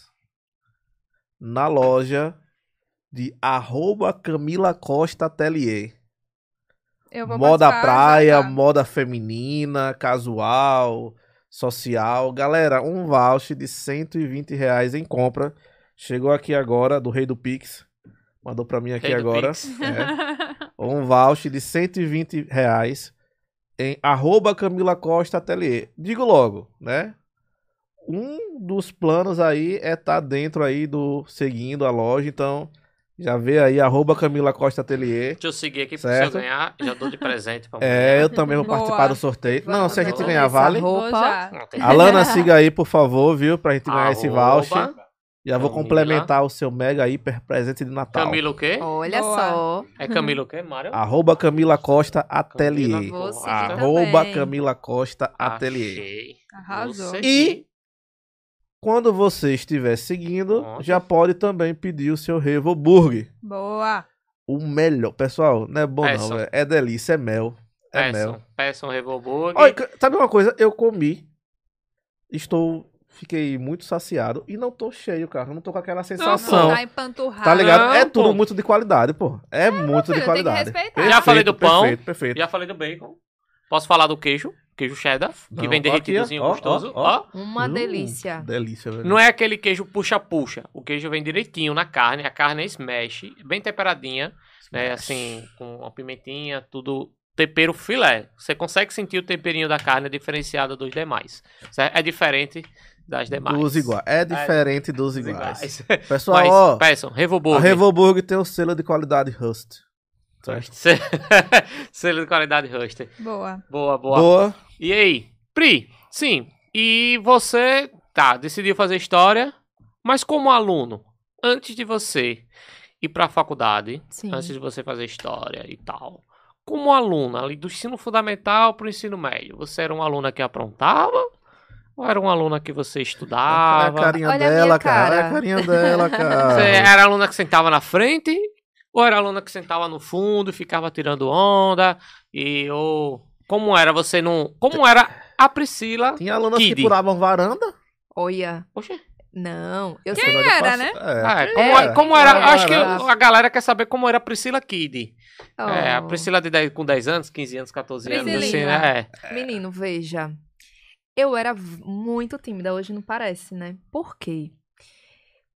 na loja de arroba Camila Costa Atelier. Eu vou Moda participar, praia, tá. moda feminina, casual, social. Galera, um voucher de 120 reais em compra. Chegou aqui agora, do Rei do Pix. Mandou pra mim aqui Rei do agora. Pix. É. Um voucher de 120 reais em arroba Camila Costa Atelier. Digo logo, né? Um dos planos aí é estar dentro aí do seguindo a loja, então Já vê aí, arroba Camila Costa Atelier. Deixa eu seguir aqui pra Certo. eu ganhar. Já dou de presente pra É, eu também vou Boa. participar do sorteio. Não, se a gente ganhar, vale. roupa. Alana, siga aí, por favor, viu? Pra gente ganhar esse Arroba voucher. Já vou Camila. complementar o seu mega hiper presente de Natal. Camila o quê? Olha Boa. só. É Camila o quê, Mário? Arroba Camila Costa Atelier. Arroba também. Camila Costa Atelier. Achei. Arrasou. E quando você estiver seguindo, Pronto. já pode também pedir o seu Revo Burger. Boa. O melhor. Pessoal, não é bom Peçam. não, velho. É delícia, é mel. É mel. Peçam, peçam Revolburg. Olha, c- sabe uma coisa? Eu comi, estou, fiquei muito saciado e não tô cheio, cara. Não tô com aquela sensação. Tá empanturrado. Tá ligado? Não, é tudo pô. muito de qualidade, pô. É muito de filho, tem que qualidade. respeitar. Já falei do pão. Perfeito, perfeito. Já falei do bacon. Posso falar do queijo? Queijo cheddar, que Não, vem ó derretidozinho aqui, ó, gostoso. ó, Ó, ó. Uma Hum, delícia. Delícia, velho. Não é aquele queijo puxa-puxa. O queijo vem direitinho na carne. A carne é smash, bem temperadinha, né? Assim, com uma pimentinha, tudo. Tempero filé. Você consegue sentir o temperinho da carne diferenciado dos demais. certo? É diferente das demais. Dos iguais. É diferente dos Dos iguais. iguais. Pessoal, Mas, ó. peçam, A Revoburg. Revoburg tem o selo de qualidade Rust. Certo? Selo de qualidade Ruster. Boa. Boa, boa. Boa. E aí? Pri, sim. E você, tá, decidiu fazer história, mas como aluno, antes de você ir pra faculdade, Sim. antes de você fazer história e tal, como aluna ali do ensino fundamental pro ensino médio, você era uma aluna que aprontava? Ou era uma aluna que você Olha a estudava? carinha Olha a dela, minha cara. Olha cara. a carinha dela, cara. Você era aluna que sentava na frente? Ou era aluna que sentava no fundo e ficava tirando onda? E ou como era você não, como era a Priscila? Tinha alunas Kid. que pulavam varanda. Olha. Não, eu Quem sei. De era, né? É. Ah, É, como, é. como era, acho que era. a galera quer saber como era a Priscila Kid. É, a Oh. Priscila de 10, com 10 anos, 15 anos, 14 anos, assim, né? É. Menino, veja. Eu era muito tímida, hoje não parece, né? Por quê?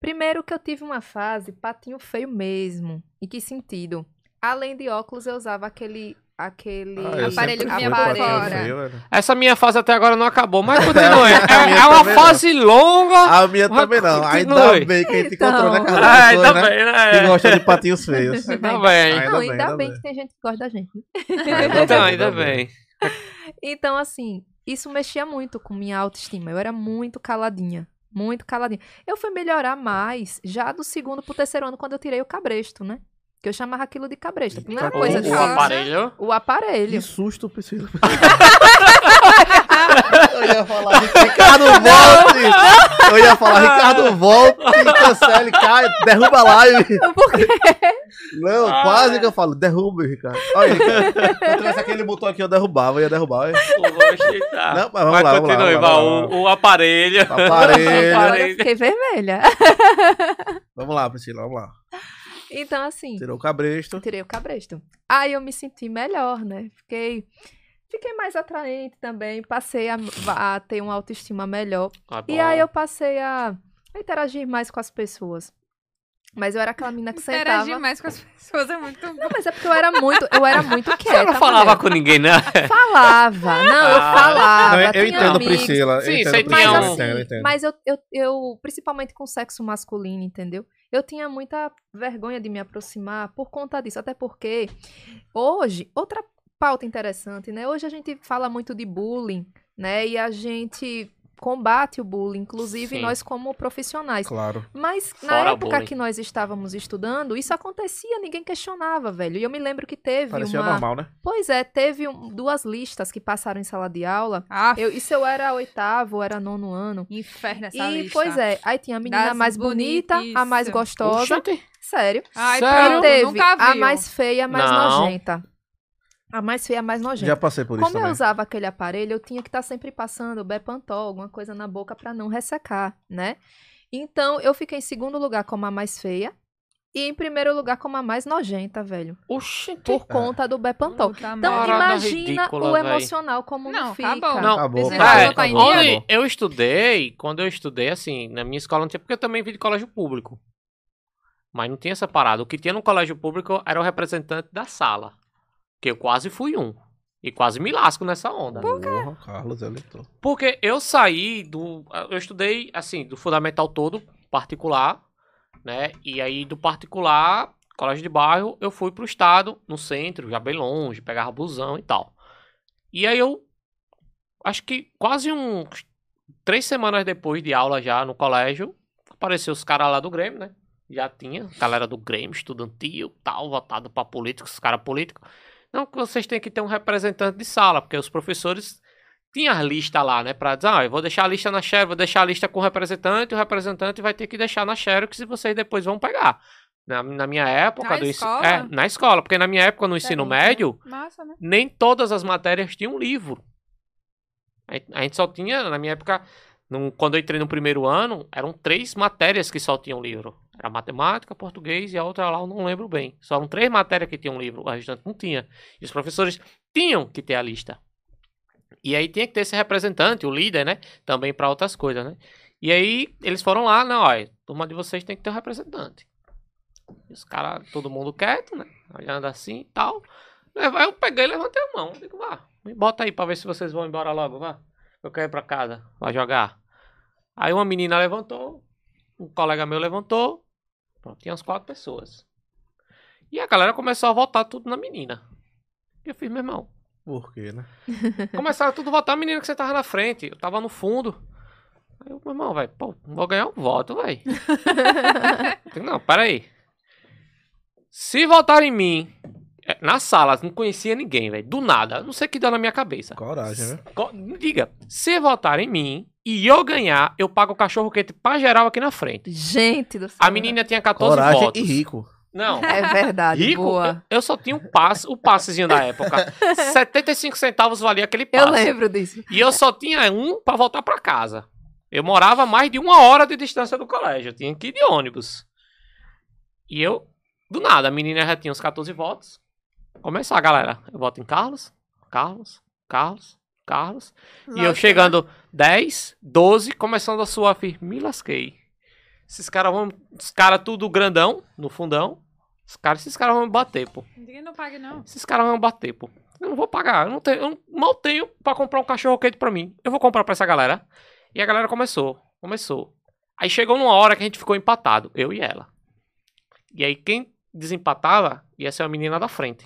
Primeiro que eu tive uma fase patinho feio mesmo. Em que sentido? Além de óculos, eu usava aquele aquele Ah, Aparelho que vinha fui por fora. Essa minha fase até agora não acabou, mas continue. É, é uma fase longa. A minha também não. Ainda continue. bem que a gente Então. encontrou, né, cara? Ah, ainda né, bem, Que né? gostam de patinhos feios. Ainda bem. Não, Ainda ainda, bem, ainda bem bem. que tem gente que gosta da gente. né? Então, ainda bem. Então, assim, isso mexia muito com minha autoestima. Eu era muito caladinha. Muito caladinha. Eu fui melhorar mais já do segundo pro terceiro ano, quando eu tirei o cabresto, né? Que eu chamava aquilo de cabresto. A primeira coisa O, de o aparelho. O Que aparelho. susto, Priscila. eu ia falar Ricardo volte! Eu ia falar Ricardo volte, cancele, cai, derruba a live. Por quê? Não, Ah. quase que eu falo, derruba, Ricardo. Olha, Ricardo. Se eu tivesse aquele botão aqui, eu derrubava, eu ia derrubar. tá. Não, mas vamos Mas lá, vamos lá, vamos lá, vamos lá. O, o aparelho. Aparelho. Agora eu Aparelho. fiquei vermelha. Vamos lá, Priscila, vamos lá. Então, assim, Tirou o cabresto. tirei o cabresto. Aí eu me senti melhor, né? Fiquei, fiquei mais atraente também. Passei a, a ter uma autoestima melhor. Ah, E aí eu passei a, interagir mais com as pessoas. Mas eu era aquela menina que sentava. Interagir mais com as pessoas é muito bom. Não, mas é porque eu era muito, eu era muito Você quieta. não falava mulher. com ninguém, né? Falava, não, eu Ah. falava. Não, eu, eu entendo, amigos, Priscila. Sim, eu entendo, você Priscila, eu entendo, eu entendo. Mas eu, eu, eu, principalmente com o sexo masculino, entendeu? Eu tinha muita vergonha de me aproximar por conta disso. Até porque hoje, outra pauta interessante, né? Hoje a gente fala muito de bullying, né? E a gente combate o bullying, inclusive Sim. nós como profissionais. Claro. Mas na Fora época bullying. que nós estávamos estudando, isso acontecia, ninguém questionava, velho. E eu me lembro que teve Parecia uma. normal, né? Pois é, teve um- duas listas que passaram em sala de aula. Ah, Eu, isso eu era oitavo, era nono ano. inferno essa e, lista. pois é, aí tinha a menina Das mais bonita, a mais gostosa. Oxente. Sério. Ai, Sério? Teve nunca a viu. mais feia, a mais Não. nojenta. A mais feia, a mais nojenta. Já passei por isso Como eu também. usava aquele aparelho, eu tinha que estar sempre passando Bepantol, alguma coisa na boca pra não ressecar, né? Então, eu fiquei em segundo lugar como a mais feia e em primeiro lugar como a mais nojenta, velho. Oxente. Por conta do Bepantol. Puta Então, imagina ridícula, o véi. emocional como não, Não, fica. acabou. Não, Acabou, negócio tá acabou. Onde eu estudei, quando eu estudei, assim, na minha escola não tinha, porque eu também vim de colégio público. Mas não tinha essa parada. O que tinha no colégio público era o representante da sala. Que eu quase fui um. E quase me lasco nessa onda. Porra, Carlos eleitor. Porque eu saí do. Eu estudei, assim, do fundamental todo, particular. né? E aí do particular, colégio de bairro, eu fui pro estado, no centro, já bem longe, pegava busão e tal. E aí eu acho que quase uns três semanas depois de aula já no colégio, apareceu os caras lá do Grêmio, né? Já tinha, galera do Grêmio, estudantil, tal, votado pra políticos, os caras políticos. Não, que vocês têm que ter um representante de sala, porque os professores tinham a lista lá, né? Pra dizer, ah, eu vou deixar a lista na Xerox, vou deixar a lista com o representante, o representante vai ter que deixar na Xerox e vocês depois vão pegar. Na, na minha época... Na do escola? É, na escola, porque na minha época, no ensino né? médio, Massa, né? nem todas as matérias tinham livro. A gente só tinha, na minha época, num- quando eu entrei no primeiro ano, eram três matérias que só tinham livro. Era matemática, português e a outra lá eu não lembro bem. Só eram três matérias que tinham livro, a restante não tinha. E os professores tinham que ter a lista. E aí tinha que ter esse representante, o líder, né? Também para outras coisas, né? E aí eles foram lá, não, olha, turma de vocês tem que ter um representante. E os caras, todo mundo quieto, né? Olhando assim e tal. Aí eu peguei e levantei a mão. Digo, vá, me bota aí pra ver se vocês vão embora logo, vá. Eu quero ir pra casa, vai jogar. Aí uma menina levantou, um colega meu levantou. Pronto, tinha umas quatro pessoas. E a galera começou a votar tudo na menina. E eu fiz, meu irmão. Por quê, né? Começaram tudo a votar a menina que você tava na frente. Eu tava no fundo. Aí eu, meu irmão, velho, pô, não vou ganhar um voto, velho. não, peraí. Se votar em mim, na sala, não conhecia ninguém, velho. Do nada. Não sei o que deu na minha cabeça. Coragem, né? Co- Diga, se votar em mim e eu ganhar, eu pago o cachorro quente pra geral aqui na frente. Gente do céu. A menina tinha 14 Coragem votos. e rico. Não. É verdade, Rico, boa. eu, eu só tinha um passe, o passezinho da época. 75 centavos valia aquele passe. Eu lembro disso. E eu só tinha um pra voltar pra casa. Eu morava a mais de uma hora de distância do colégio. Eu tinha que ir de ônibus. E eu, do nada, a menina já tinha uns 14 votos. Começar, galera. Eu voto em Carlos, Carlos, Carlos, Carlos. E eu chegando 10, 12, começando a fiz, me lasquei. Esses caras vão. Os caras tudo grandão, no fundão. Os caras, esses caras vão me bater, pô. Ninguém não pague, não. Esses caras vão bater, pô. Eu não vou pagar. Eu não tenho, eu mal tenho pra comprar um cachorro quente pra mim. Eu vou comprar pra essa galera. E a galera começou. Começou. Aí chegou numa hora que a gente ficou empatado, eu e ela. E aí quem desempatava ia ser a menina da frente.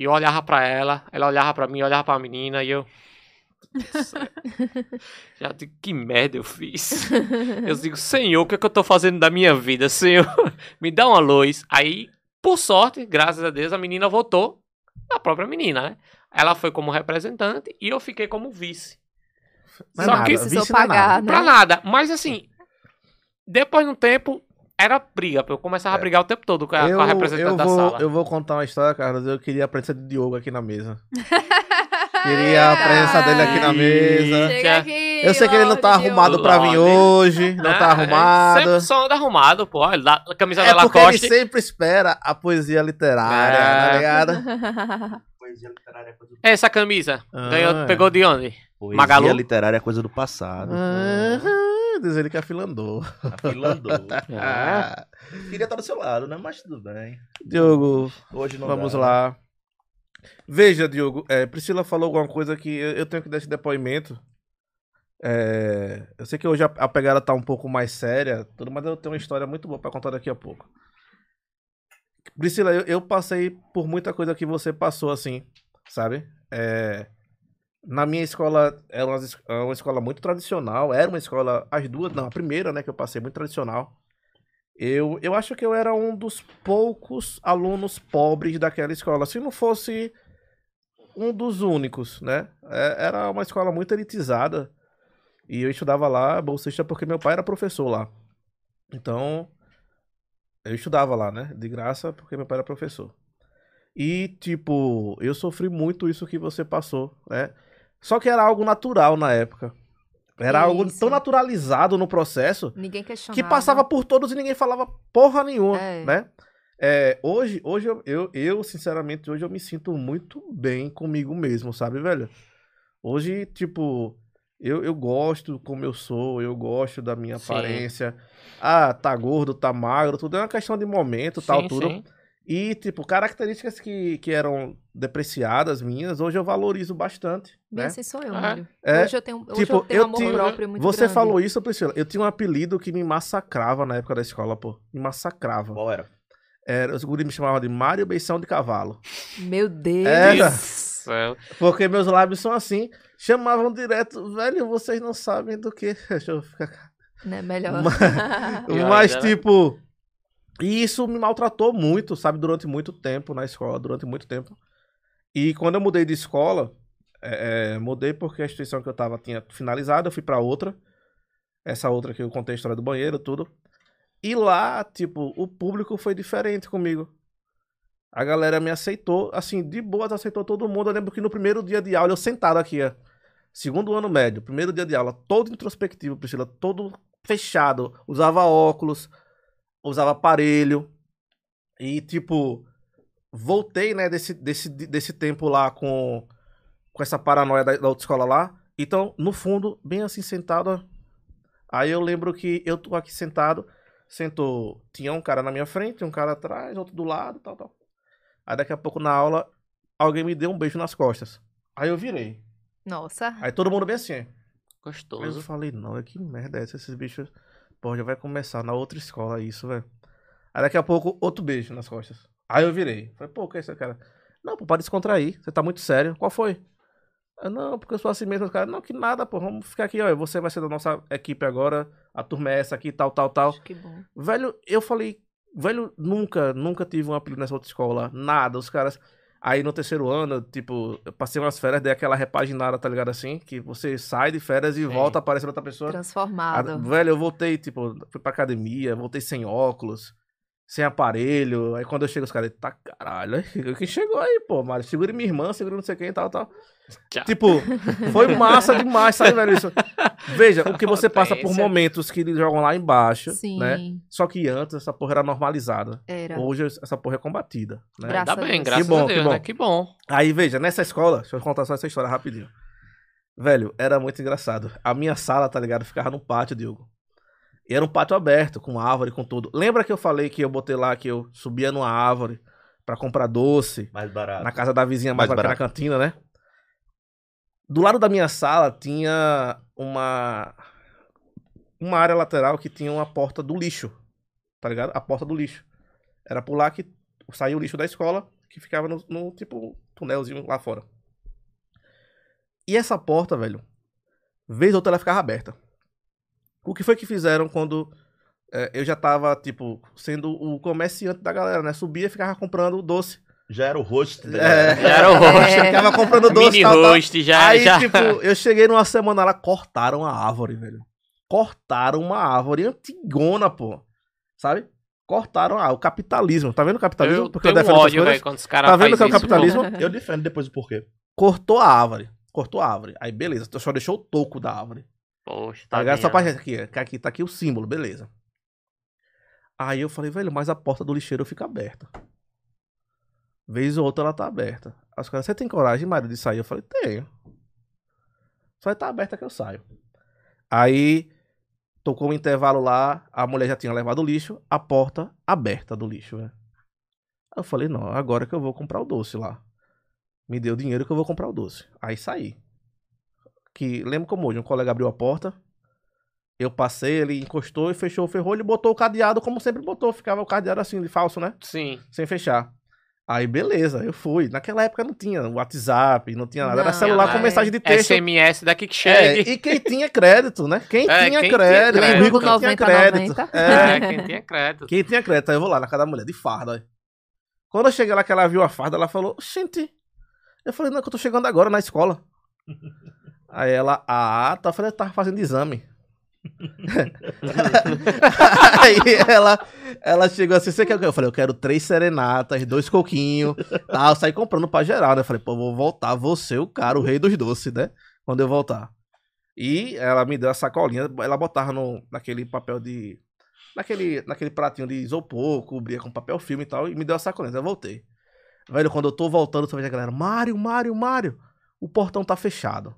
E eu olhava pra ela, ela olhava pra mim, olhava pra menina e eu. Já digo, que merda eu fiz. Eu digo, Senhor, o que, é que eu tô fazendo da minha vida, Senhor? Me dá uma luz. Aí, por sorte, graças a Deus, a menina votou. A própria menina, né? Ela foi como representante e eu fiquei como vice. Não é Só nada, que Precisou é nada. pagar, né? Pra nada. Mas assim, depois de um tempo, era briga. Eu começava a brigar o tempo todo com a, com a representante eu da vou, sala. Eu vou contar uma história, Carlos. Eu queria a presença de Diogo aqui na mesa. queria a presença dele aqui na mesa. Chega aqui. Eu sei que ele não tá Lorde arrumado Diogo. pra vir Lorde. hoje. Não tá arrumado. Sempre só anda arrumado, pô. Olha, lá, a camisa É da porque ele Lacoste. sempre espera a poesia literária, É. tá ligado? Poesia literária é coisa do, Essa camisa. Ah, ganhou, é. pegou de onde? Poesia Magalu? literária é coisa do passado. Aham, diz ele que afilandou. Afilandou. Ah, Queria estar do seu lado, né? Mas tudo bem. Diogo, Hoje não vamos dá. lá. Veja, Diogo, é, Priscila falou alguma coisa que eu, eu tenho que dar esse depoimento. É, eu sei que hoje a, a pegada tá um pouco mais séria, tudo, mas eu tenho uma história muito boa pra contar daqui a pouco. Priscila, eu, eu passei por muita coisa que você passou, assim, sabe? É, na minha escola, era uma, es- é uma escola muito tradicional, era uma escola, as duas, não, a primeira, né, que eu passei, muito tradicional. Eu, eu acho que eu era um dos poucos alunos pobres daquela escola. Se não fosse um dos únicos, né? É- Era uma escola muito elitizada. E eu estudava lá, bolsista, porque meu pai era professor lá. Então, eu estudava lá, né? De graça, porque meu pai era professor. E, tipo, eu sofri muito isso que você passou, né? Só que era algo natural na época. Era algo Isso. tão naturalizado no processo Ninguém questionava. que passava por todos e ninguém falava porra nenhuma, É. né? É, hoje, hoje eu, eu, eu, sinceramente, hoje eu me sinto muito bem comigo mesmo, sabe, velho? Hoje, tipo, eu, eu gosto como eu sou, eu gosto da minha Sim. aparência. Ah, tá gordo, tá magro, tudo é uma questão de momento, tal, Sim, tudo. sim. E, tipo, características que, que eram depreciadas minhas, hoje eu valorizo bastante. Bem né? assim sou eu, É. Mário. É, Hoje eu tenho, hoje tipo, eu tenho eu amor tive- próprio muito Você grande. falou isso, Priscila. Eu tinha um apelido que me massacrava na época da escola, pô. Me massacrava. Qual era? Era, os guris me chamavam de Mário Beição de Cavalo. Meu Deus. Era. Porque meus lábios são assim. Chamavam direto, velho, vocês não sabem do que. Deixa eu ficar. Né? Melhor. E Mas, olha, tipo. E isso me maltratou muito, sabe? Durante muito tempo na escola, durante muito tempo. E quando eu mudei de escola, é, é, mudei porque a instituição que eu tava tinha finalizado, eu fui pra outra. Essa outra que eu contei a história do banheiro, tudo. E lá, tipo, o público foi diferente comigo. A galera me aceitou, assim, de boas, aceitou todo mundo. Eu lembro que no primeiro dia de aula, eu sentado aqui, ó, segundo ano médio, primeiro dia de aula, todo introspectivo, Priscila, todo fechado, usava óculos, usava aparelho. E, tipo, voltei, né, desse, desse, desse tempo lá com, com essa paranoia da, da autoescola lá. Então, no fundo, bem assim, sentado. ó. Aí eu lembro que eu tô aqui sentado, sentou, tinha um cara na minha frente, um cara atrás, outro do lado, tal, tal. Aí daqui a pouco na aula, alguém me deu um beijo nas costas. Aí eu virei. Nossa. Aí todo mundo bem assim. Aí eu Gostoso. falei, não, é que merda é essa? Esses bichos. Pô, já vai começar na outra escola isso, velho. Aí daqui a pouco, outro beijo nas costas. Aí eu virei. Falei, pô, o que é esse cara? Não, pô, para descontrair. Você tá muito sério. Qual foi? Eu, não, porque eu sou assim mesmo. Os caras, não, que nada, pô. Vamos ficar aqui, ó. Você vai ser da nossa equipe agora. A turma é essa aqui, tal, tal, tal. Que bom. Velho, eu falei, velho, nunca, nunca tive um apelido nessa outra escola. Nada. Os caras. Aí no terceiro ano, tipo, eu passei umas férias, dei aquela repaginada, tá ligado assim? Que você sai de férias e Sim. volta, aparece outra pessoa. A- Transformado. velho, eu voltei, tipo, fui pra academia, voltei sem óculos, sem aparelho. Aí quando eu chego, os caras, tá caralho, aí, quem chegou aí, pô, Mário? Segura minha irmã, segura não sei quem, tal, tal. Tchau. Tipo, foi massa demais, sabe, velho? Isso. Veja, o que você passa por Potência. momentos que eles jogam lá embaixo, Sim, né? Só que antes essa porra era normalizada. era. Hoje essa porra é combatida, né? Graças Ainda bem, Deus. graças Que bom, a que Deus, bom. né? Que bom. Aí, veja, nessa escola, deixa eu contar só essa história rapidinho. Velho, era muito engraçado. A minha sala, tá ligado? Ficava no pátio, Diogo. E era um pátio aberto, com árvore, com tudo. Lembra que eu falei que eu botei lá que eu subia numa árvore pra comprar doce Mais barato. na casa da vizinha mais, Mais na barato. cantina, né? Do lado da minha sala tinha uma uma área lateral que tinha uma porta do lixo. Tá ligado? A porta do lixo. Era por lá que saía o lixo da escola, que ficava no, no, tipo túnelzinho lá fora. E essa porta, velho, vez ou outra ela ficava aberta. O que foi que fizeram quando eh, eu já tava, tipo, sendo o comerciante da galera, né? Subia e ficava comprando doce. Já era o host. da É. Já era o host. É. Ficava comprando doce Mini tal, tal. host, já, Aí, já. tipo, eu cheguei numa semana lá, cortaram a árvore, velho. Cortaram uma árvore antigona, pô. Sabe? Cortaram ah, o capitalismo. Tá vendo o capitalismo? eu Porque eu tenho um defendo ódio, quando os caras Tá vendo que é o isso, capitalismo? pô. Eu defendo depois o porquê. Cortou a árvore. Cortou a árvore. Aí, beleza. Só deixou o toco da árvore. Poxa, Tá ligado? Só pra gente aqui. Aqui tá aqui o símbolo, beleza. Aí eu falei, velho, mas a porta do lixeiro fica aberta. Vez ou outra ela tá aberta. Aí os caras, você tem coragem, Mário, de sair? Eu falei, tenho. Só tá aberta que eu saio. Aí tocou um intervalo lá, a mulher já tinha levado o lixo, a porta aberta do lixo, velho. Aí eu falei, não, agora que eu vou comprar o doce lá. Me deu dinheiro que eu vou comprar o doce. Aí saí. Que lembro como hoje, um colega abriu a porta, eu passei, ele encostou e fechou o ferrolho e botou o cadeado como sempre botou. Ficava o cadeado assim, de falso, né? Sim. Sem fechar. Aí, beleza, eu fui. Naquela época não tinha WhatsApp, não tinha nada. Era Não, celular é. com mensagem de texto. SMS daqui que É, chegue. e quem tinha crédito, né? Quem É, tinha quem tinha crédito. O rico que tinha 90, crédito. 90. É, É, quem tinha crédito. quem tinha crédito. Aí eu vou lá na casa da mulher, de farda. Quando eu cheguei lá, que ela viu a farda, ela falou, gente. Eu falei, não, é que eu tô chegando agora na escola. Aí ela, ah, tá. Tava fazendo exame. Aí ela, ela chegou assim, você quer o quê? Eu falei, eu quero três serenatas, dois coquinhos, tal. Eu saí comprando pra geral, né? Eu falei, pô, vou voltar, vou ser o cara, o rei dos doces, né? Quando eu voltar. E ela me deu a sacolinha, ela botava no, naquele papel de... Naquele, naquele pratinho de isopor, cobria com papel filme e tal, e me deu a sacolinha. Eu voltei. Velho, quando eu tô voltando, eu vejo a galera, Mário, Mário, Mário, o portão tá fechado.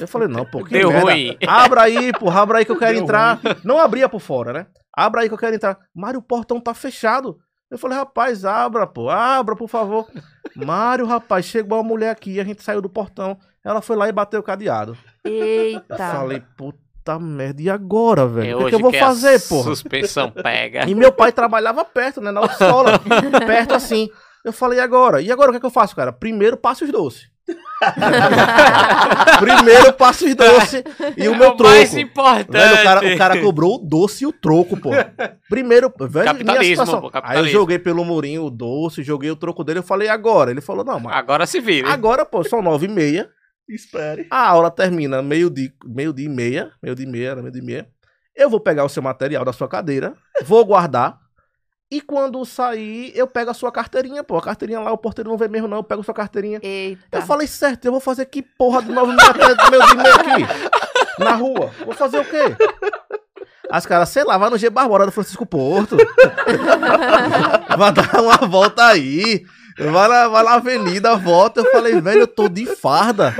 Eu falei, não, pô, que Deu merda. ruim. Abra aí, pô, abra aí que eu quero Deu entrar. Não abria por fora, né? Abra aí que eu quero entrar. Mário, o portão tá fechado. Eu falei, rapaz, abra, pô, abra, por favor. Mário, rapaz, chegou uma mulher aqui, a gente saiu do portão. Ela foi lá e bateu o cadeado. Eu Eita. falei, puta merda, e agora, velho? É o que, que hoje eu vou que fazer, porra? Suspensão pega. E meu pai trabalhava perto, né? Na autoescola. perto assim. Eu falei, e agora? E agora o que, é que eu faço, cara? Primeiro passo os doces. Primeiro passo os doces e o É meu o mais troco. importante. Velho, o cara, o cara cobrou o doce e o troco, pô. Primeiro, velho, Capitalismo, minha situação. pô, Aí eu capitalismo. joguei pelo murinho o doce, joguei o troco dele, eu falei, agora? Ele falou, não, mas Agora se vira. agora, pô, são nove e meia, Espere. a aula termina meio-dia meio dia e meia, meio-dia e meia, era meio-dia e meia. Eu vou pegar o seu material da sua cadeira, vou guardar, e quando sair, eu pego a sua carteirinha, pô. A carteirinha lá, o porteiro não vê mesmo, não, eu pego a sua carteirinha. Eita. Eu falei, certo, eu vou fazer que porra até meio dia e meia aqui, na rua. Vou fazer o quê? As caras, sei lá, vai no G Barbosa do Francisco Porto. vai dar uma volta aí. Vai na, vai na avenida, volta. Eu falei, velho, eu tô de farda.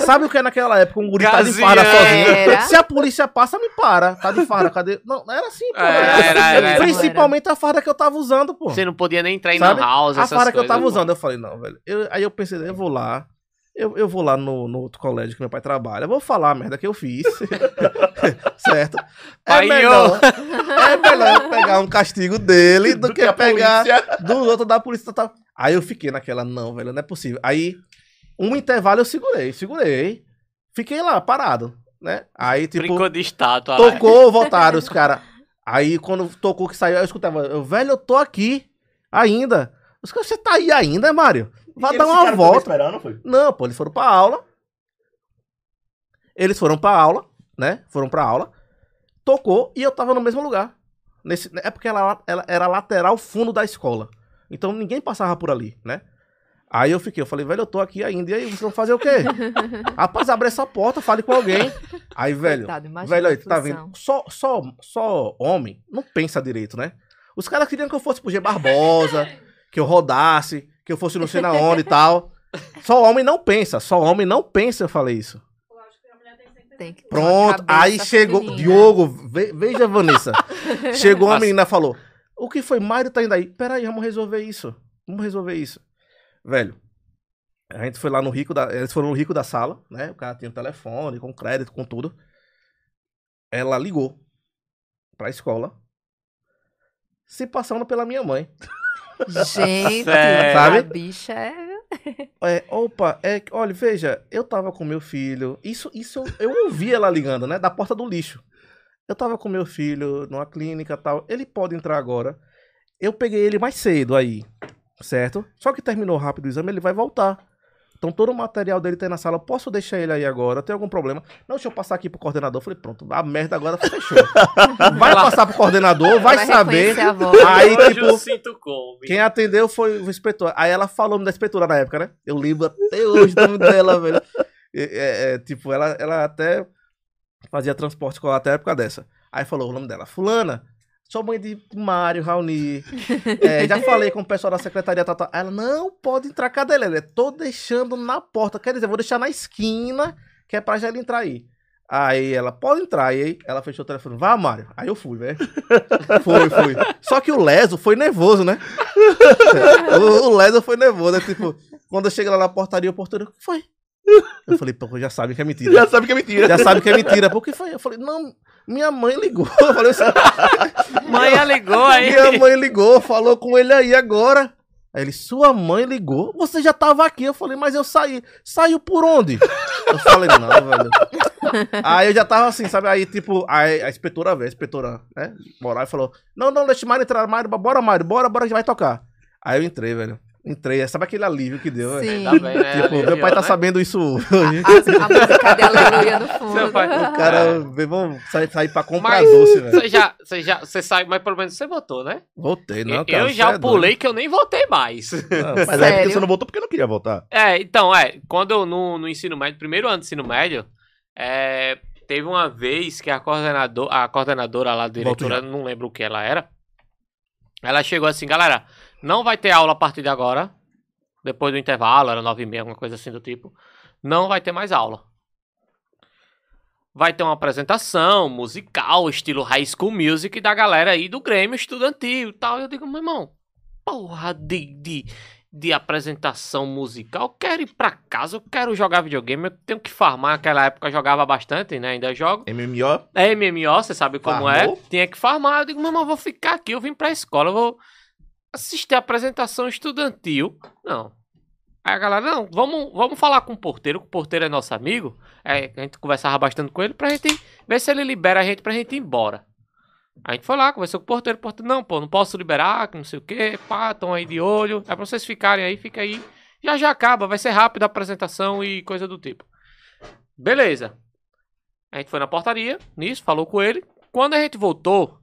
Sabe o que é naquela época? Um guri tá de farda Gazinha. sozinho. Era. Se a polícia passa, me para. Tá de farda, cadê? Não, era assim, pô. É, era, era, era. Principalmente a farda que eu tava usando, pô. Você não podia nem entrar em Sabe? house, A essas farda que eu tava usando, eu falei, não, velho. Eu- aí eu pensei, eu vou lá. Eu, eu vou lá no, no outro colégio que meu pai trabalha. Eu vou falar a merda que eu fiz. certo? É Pai, melhor, é melhor eu pegar um castigo dele do, que, a pegar polícia. do outro da polícia. Tal. Aí eu fiquei naquela, não, velho, não é possível. Aí, um intervalo eu segurei, segurei. Fiquei lá, parado, né? Aí, tipo, Brincou de estátua. lá. Tocou, voltaram os caras. Aí quando tocou que saiu, eu escutava, eu, velho, eu tô aqui ainda. Os caras, você tá aí ainda, Mário? Vai E dar uma volta. esperando, foi? Não, pô, eles foram pra aula. Eles foram pra aula, né? Foram pra aula. Tocou e eu tava no mesmo lugar. Nesse, é porque ela, ela era lateral fundo da escola. Então ninguém passava por ali, né? Aí eu fiquei, eu falei, velho, eu tô aqui ainda. E aí, vocês vão fazer o quê? Rapaz, abre essa porta, fale com alguém. Aí, velho, Coitado, velho, aí, tá vendo? Só, só, só homem não pensa direito, né? Os caras queriam que eu fosse pro G Barbosa, que eu rodasse, que eu fosse não sei na onde e tal. Só homem não pensa, só homem não pensa, eu falei isso. Tem que uma Pronto, aí chegou. Diogo, ve- veja, Vanessa. Chegou uma Nossa. menina e falou: O que foi? Mário tá indo aí. Peraí, vamos resolver isso. Vamos resolver isso. Velho, a gente foi lá no rico da. Eles foram no rico da sala, né? O cara tinha um telefone, com crédito, com tudo. Ela ligou pra escola, se passando pela minha mãe. Gente? Sabe? a bicha é... É, opa, é, que- olha, veja, eu tava com meu filho. Isso, isso eu, eu ouvi ela ligando, né? Da porta do lixo. Eu tava com meu filho numa clínica e tal. Ele pode entrar agora. Eu peguei ele mais cedo aí, certo? Só que terminou rápido o exame, ele vai voltar. Então todo o material dele tá aí na sala. Eu posso deixar ele aí agora? Tem algum problema? Não, deixa eu passar aqui pro coordenador. Eu falei, pronto, a merda agora fechou. Vai passar pro coordenador, vai, saber. a voz. Aí, Hoje tipo, eu sinto como. quem atendeu foi o inspetor. Aí ela falou o nome da inspetora na época, né? Eu lembro até hoje o nome dela, velho. É, é, é, tipo, ela, ela até fazia transporte escolar até a época dessa. Aí falou o nome dela. Fulana, sou mãe de Mário, Raoni. É, já falei com o pessoal da secretaria. Tá, tá. Ela, não, pode entrar. Cadê ele? Tô deixando na porta. Quer dizer, vou deixar na esquina, que é pra já ele entrar aí. Aí ela, pode entrar. E aí ela fechou o telefone. Vá, Mário. Aí eu fui, velho. Foi, fui. Só que o Leso foi nervoso, né? o, o Leso foi nervoso. né? Tipo, quando eu cheguei lá na portaria, o porteiro, o que foi? Eu falei, pô, já sabe que é mentira. Já sabe que é mentira. Já sabe que é mentira. Por que foi? Eu falei, não, minha mãe ligou. Eu falei assim, Mãe ligou aí. minha mãe ligou, falou com ele aí agora. Aí ele, sua mãe ligou? Você já tava aqui. Eu falei, mas eu saí. Saiu por onde? Eu falei, não, velho. Aí eu já tava assim, sabe? Aí, tipo, aí a inspetora veio, a inspetora, né? Moral e falou: Não, não, deixa o Mário entrar, Mário, bora, Mário, bora, bora, a gente vai tocar. Aí eu entrei, velho. Entrei, sabe aquele alívio que deu, velho? Sim. Ainda bem, né? Tipo, meu pai tá né? sabendo isso hoje. A, a música de aleluia no fundo. Seu pai- O cara, vamos sair, sair pra comprar Mas doce, velho. Você já, você já, você sabe, mas pelo menos você votou, né? Voltei, não, eu cara. eu já é pulei que eu nem votei mais. doido. Não, Mas é Sério? porque você não voltou porque não queria voltar. É, então, é, quando eu no, no ensino médio, primeiro ano do ensino médio, é, teve uma vez que a coordenador, a coordenadora lá, a diretora, não lembro o que ela era, ela chegou assim, galera, não vai ter aula a partir de agora, depois do intervalo, era nove e meia, alguma coisa assim do tipo, não vai ter mais aula. vai ter uma apresentação musical, estilo High School Music, da galera aí do Grêmio Estudantil e tal. Eu digo, meu irmão, porra de, de, de apresentação musical, eu quero ir pra casa, eu quero jogar videogame, eu tenho que farmar. Naquela época eu jogava bastante, né? Ainda jogo. MMO? É MMO, você sabe como Farmou? é. Tinha que farmar. Eu digo, meu irmão, eu vou ficar aqui, eu vim pra escola, eu vou assistir a apresentação estudantil. Não. Aí a galera, não, vamos, vamos falar com o porteiro, que o porteiro é nosso amigo. Aí a gente conversava bastante com ele pra gente ver se ele libera a gente pra gente ir embora. A gente foi lá, conversou com o porteiro, o porteiro, não, pô, não posso liberar, que não sei o quê, pá, tão aí de olho. É pra vocês ficarem aí, fica aí. Já já acaba, vai ser rápido a apresentação e coisa do tipo. Beleza. A gente foi na portaria, nisso, falou com ele. Quando a gente voltou,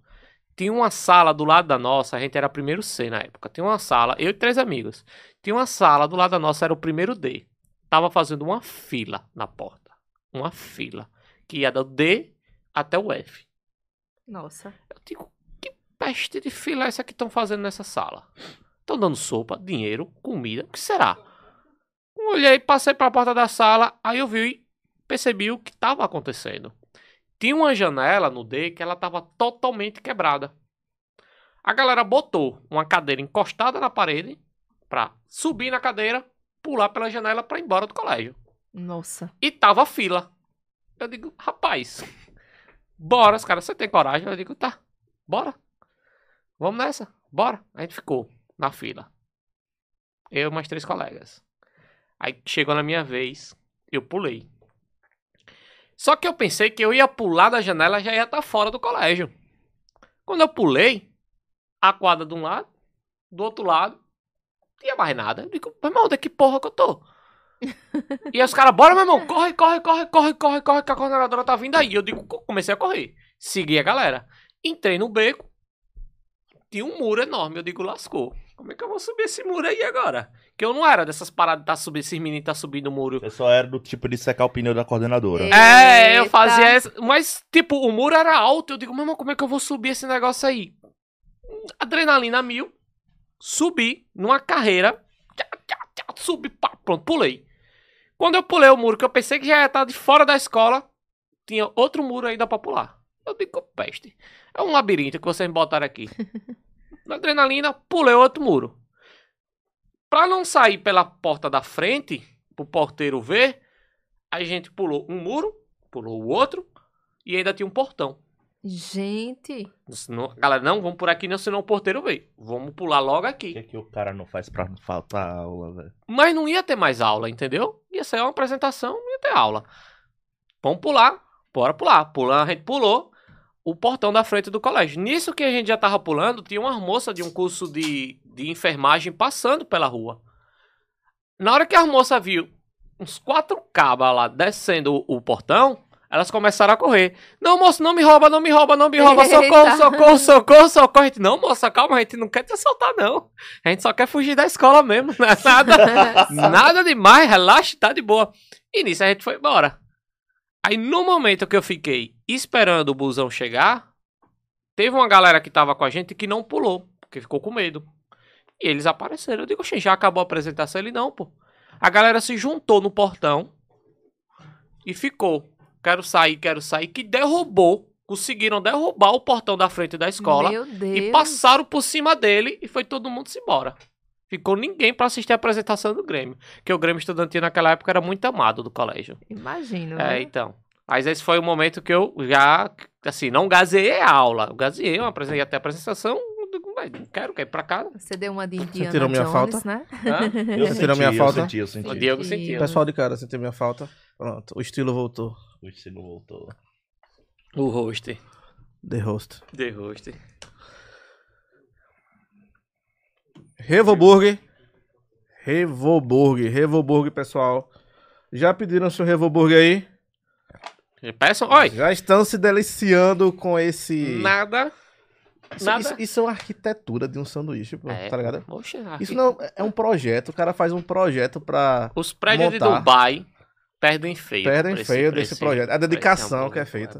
tinha uma sala do lado da nossa, a gente era primeiro C na época. Tinha uma sala, eu e três amigos. Tinha uma sala do lado da nossa, era o primeiro D. Tava fazendo uma fila na porta. Uma fila. Que ia do D até o F. Nossa. Eu digo, que peste de fila é essa que estão fazendo nessa sala? Estão dando sopa, dinheiro, comida, o que será? Olhei, passei para a porta da sala, aí eu vi, percebi o que estava acontecendo. Tinha uma janela no D que ela estava totalmente quebrada. A galera botou uma cadeira encostada na parede para subir na cadeira, pular pela janela para ir embora do colégio. Nossa. E tava fila. Eu digo, rapaz, bora, os caras, você tem coragem? Eu digo, tá, bora. Vamos nessa, bora. A gente ficou na fila. Eu e mais três colegas. Aí chegou na minha vez, eu pulei. Só que eu pensei que eu ia pular da janela já ia estar fora do colégio. Quando eu pulei, a quadra de um lado, do outro lado, não tinha mais nada. Eu digo, meu irmão, é que porra que eu tô? E aí os caras, bora, meu irmão, corre, corre, corre, corre, corre, corre, que a coordenadora tá vindo aí. Eu digo, co- comecei a correr. Segui a galera. Entrei no beco. Tinha um muro enorme. Eu digo, lascou. Como é que eu vou subir esse muro aí agora? Que eu não era dessas paradas de tá subindo, esses meninos tá subindo o muro. Eu só era do tipo de secar o pneu da coordenadora. É, eu Eita. fazia essa. Mas, tipo, o muro era alto. Eu digo, meu irmão, como é que eu vou subir esse negócio aí? Adrenalina mil. Subi numa carreira. Tchá, tchá, tchá, Subi, pá, pronto, pulei. Quando eu pulei o muro, que eu pensei que já ia estar de fora da escola, tinha outro muro ainda pra pular. Eu digo, peste. É um labirinto que vocês me botaram aqui. Na adrenalina, pulei outro muro. Pra não sair pela porta da frente, pro porteiro ver, a gente pulou um muro, pulou o outro, e ainda tinha um portão. Gente. Senão, galera, não, vamos por aqui, não, senão o porteiro veio. Vamos pular logo O aqui. que, que o cara não faz pra não faltar aula, velho? Mas não ia ter mais aula, entendeu? Ia ser uma apresentação, não ia ter aula. Vamos pular, bora pular. Pular, a gente pulou o portão da frente do colégio. Nisso que a gente já tava pulando, tinha uma moça de um curso de, de enfermagem passando pela rua. Na hora que a moça viu uns quatro cabas lá descendo o, o portão, elas começaram a correr. Não, moço, não me rouba, não me rouba, não me rouba. Socorro, socorro, socorro, socorro. Gente, não, moça, calma, a gente não quer te assaltar, não. A gente só quer fugir da escola mesmo. Não é nada, nada demais, relaxa, tá de boa. E nisso a gente foi embora. Aí no momento que eu fiquei esperando o busão chegar, teve uma galera que tava com a gente que não pulou, porque ficou com medo. E eles apareceram. Eu digo, "Oxe, já acabou a apresentação? Ele não, pô. A galera se juntou no portão e ficou. Quero sair, quero sair. Que derrubou. Conseguiram derrubar o portão da frente da escola. Meu Deus. E passaram por cima dele e foi todo mundo se embora. Ficou ninguém pra assistir a apresentação do Grêmio. Porque o Grêmio Estudantil naquela época era muito amado do colégio. Imagino. É, né? então. Mas esse foi o momento que eu já, assim, não gazeei a aula. Eu gazeei, eu apresentei até a apresentação. eu digo, "Mas Não quero, quero ir pra casa. Você deu uma de Indiana tirou minha Jones, falta? né? Hã? Eu Você tirou senti, minha eu falta? senti, eu senti. O Diego sentiu. Pessoal de casa, sentiu minha falta. Pronto, o estilo voltou. O ensino voltou. O host. The host. The host. Revoburg. Revoburg. Revoburg, pessoal. Já pediram seu Revoburg aí? Peçam, oi, Já estão se deliciando com esse. nada. Isso, nada. isso- isso é uma arquitetura de um sanduíche, pô, É, tá ligado? Oxe, Isso não é um projeto, o cara faz um projeto pra. Os prédios de montar. Dubai perdem feio. Perdem esse- feio por desse esse- projeto. A esse dedicação que é feita.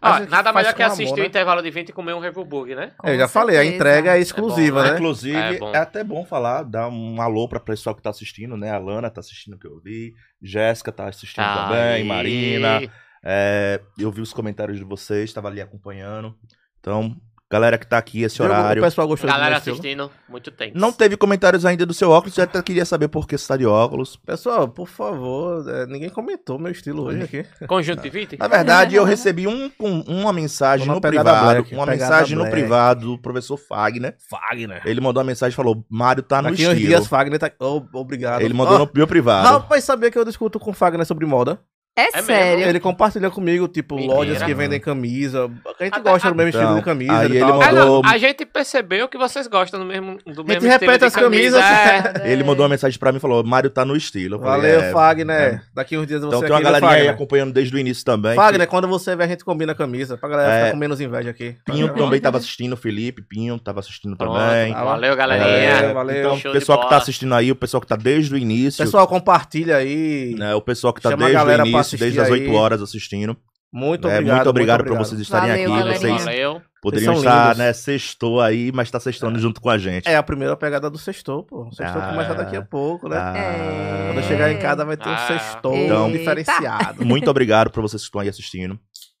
A Ah, nada melhor que com assistir amor, o né? intervalo de 20 e comer um Revoburg, né? É, eu Com já falei, a certeza. entrega é exclusiva, É bom, né? Inclusive, É é, até bom falar, dar um alô pra pessoal que tá assistindo, né? A Lana tá assistindo que eu vi, Jéssica tá assistindo também, Aí. Marina, É, eu vi os comentários de vocês, estava ali acompanhando. Então, galera que tá aqui esse horário. O pessoal gostou do Galera assistindo, muito tempo. Não teve comentários ainda do seu óculos, já até queria saber por que você tá de óculos. Pessoal, por favor, é, ninguém comentou meu estilo hoje aqui. Conjuntivite? Na verdade, eu recebi um, um- uma mensagem Uma no privado, black, uma mensagem no black. privado do professor Fagner. Fagner. Ele mandou uma mensagem e falou: Mário tá no Daqui uns estilo. dias, Fagner tá. Oh, obrigado. Ele mandou Ó, no meu privado. Rapaz, sabia que eu discuto com o Fagner sobre moda? É, mesmo? sério. Ele compartilha comigo, tipo, Mentira. lojas que vendem camisa. A gente Até- gosta do mesmo Então, estilo de camisa aí e ele tal. Ah, não, mandou- a gente percebeu que vocês gostam do mesmo, do mesmo repete estilo de as camisa. camisas. é. Ele mandou uma mensagem pra mim e falou: Mário tá no estilo. Falei, Valeu, "É, Fagner. é." Daqui uns dias você Então tem uma galerinha aí acompanhando desde o início também. Fagner, quando você vê, a gente combina a camisa. Pra galera É. ficar com menos inveja aqui. Pinho também tava assistindo, o Felipe Pinho tava assistindo Pronto, também. Valeu, É, galerinha. valeu. Então, Show o pessoal que tá assistindo aí, o pessoal que tá desde o início. Pessoal, compartilha aí. né, o pessoal que tá a desde o início, assistir desde as 8 aí. horas assistindo. Muito né, obrigado. muito obrigado por vocês estarem Valeu, aqui. galerinha. Vocês Valeu. poderiam são estar, lindos. né, sextou aí, mas tá sextando junto com a gente. É a primeira pegada do sextou, pô. Sextou Ah. começa daqui a pouco, né? Ah, É. Quando eu chegar em casa vai ter um Ah. sextou Então- diferenciado. Muito obrigado por vocês que estão aí assistindo.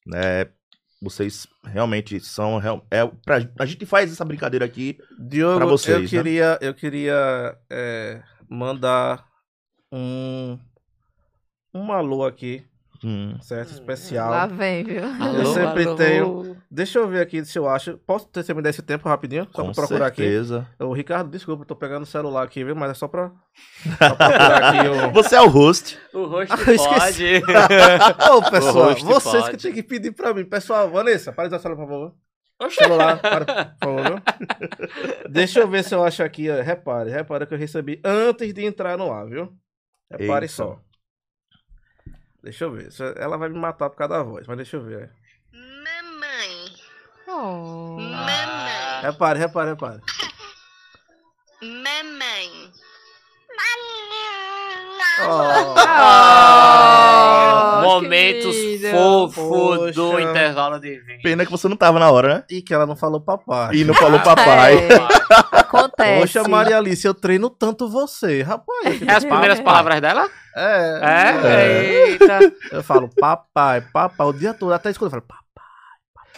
né, vocês realmente são. É, pra, a gente faz essa brincadeira aqui. Diogo, Pra vocês, eu né? queria, eu queria é, mandar um um alô aqui, hum, certo? Especial. Lá vem, viu? Eu sempre tenho- Deixa eu ver aqui se eu acho. Posso ter você me dar esse tempo rapidinho? Só com pra procurar certeza. aqui. Ô, Ricardo, desculpa, eu tô pegando o celular aqui, viu? Mas é só pra, só pra procurar aqui o. Você é o host. O rosto Ah, pode. Ô, pessoal, host vocês pode. que tem que pedir pra mim. Pessoal, Vanessa, para de usar o celular, por favor. Oxê. Celular, para, por favor. viu? Deixa eu ver se eu acho aqui. ó. Repare, repare que eu recebi antes de entrar no ar, viu? Repare Eita. só. Deixa eu ver. se- Ela vai me matar por causa da voz, mas deixa eu ver. Mamãe, Oh. mamãe, Repare, repare, repare. mamãe. Oh. Ah, Momentos fofos do intervalo de vídeo. Pena que você não tava na hora, né? E que ela não falou papai. E não falou papai. É, acontece. Poxa, Maria Alice, eu treino tanto você, rapaz. É as primeiras papai. palavras dela? É. É, eita. Eu falo papai, papai, o dia todo. Até escuta, eu falo papai.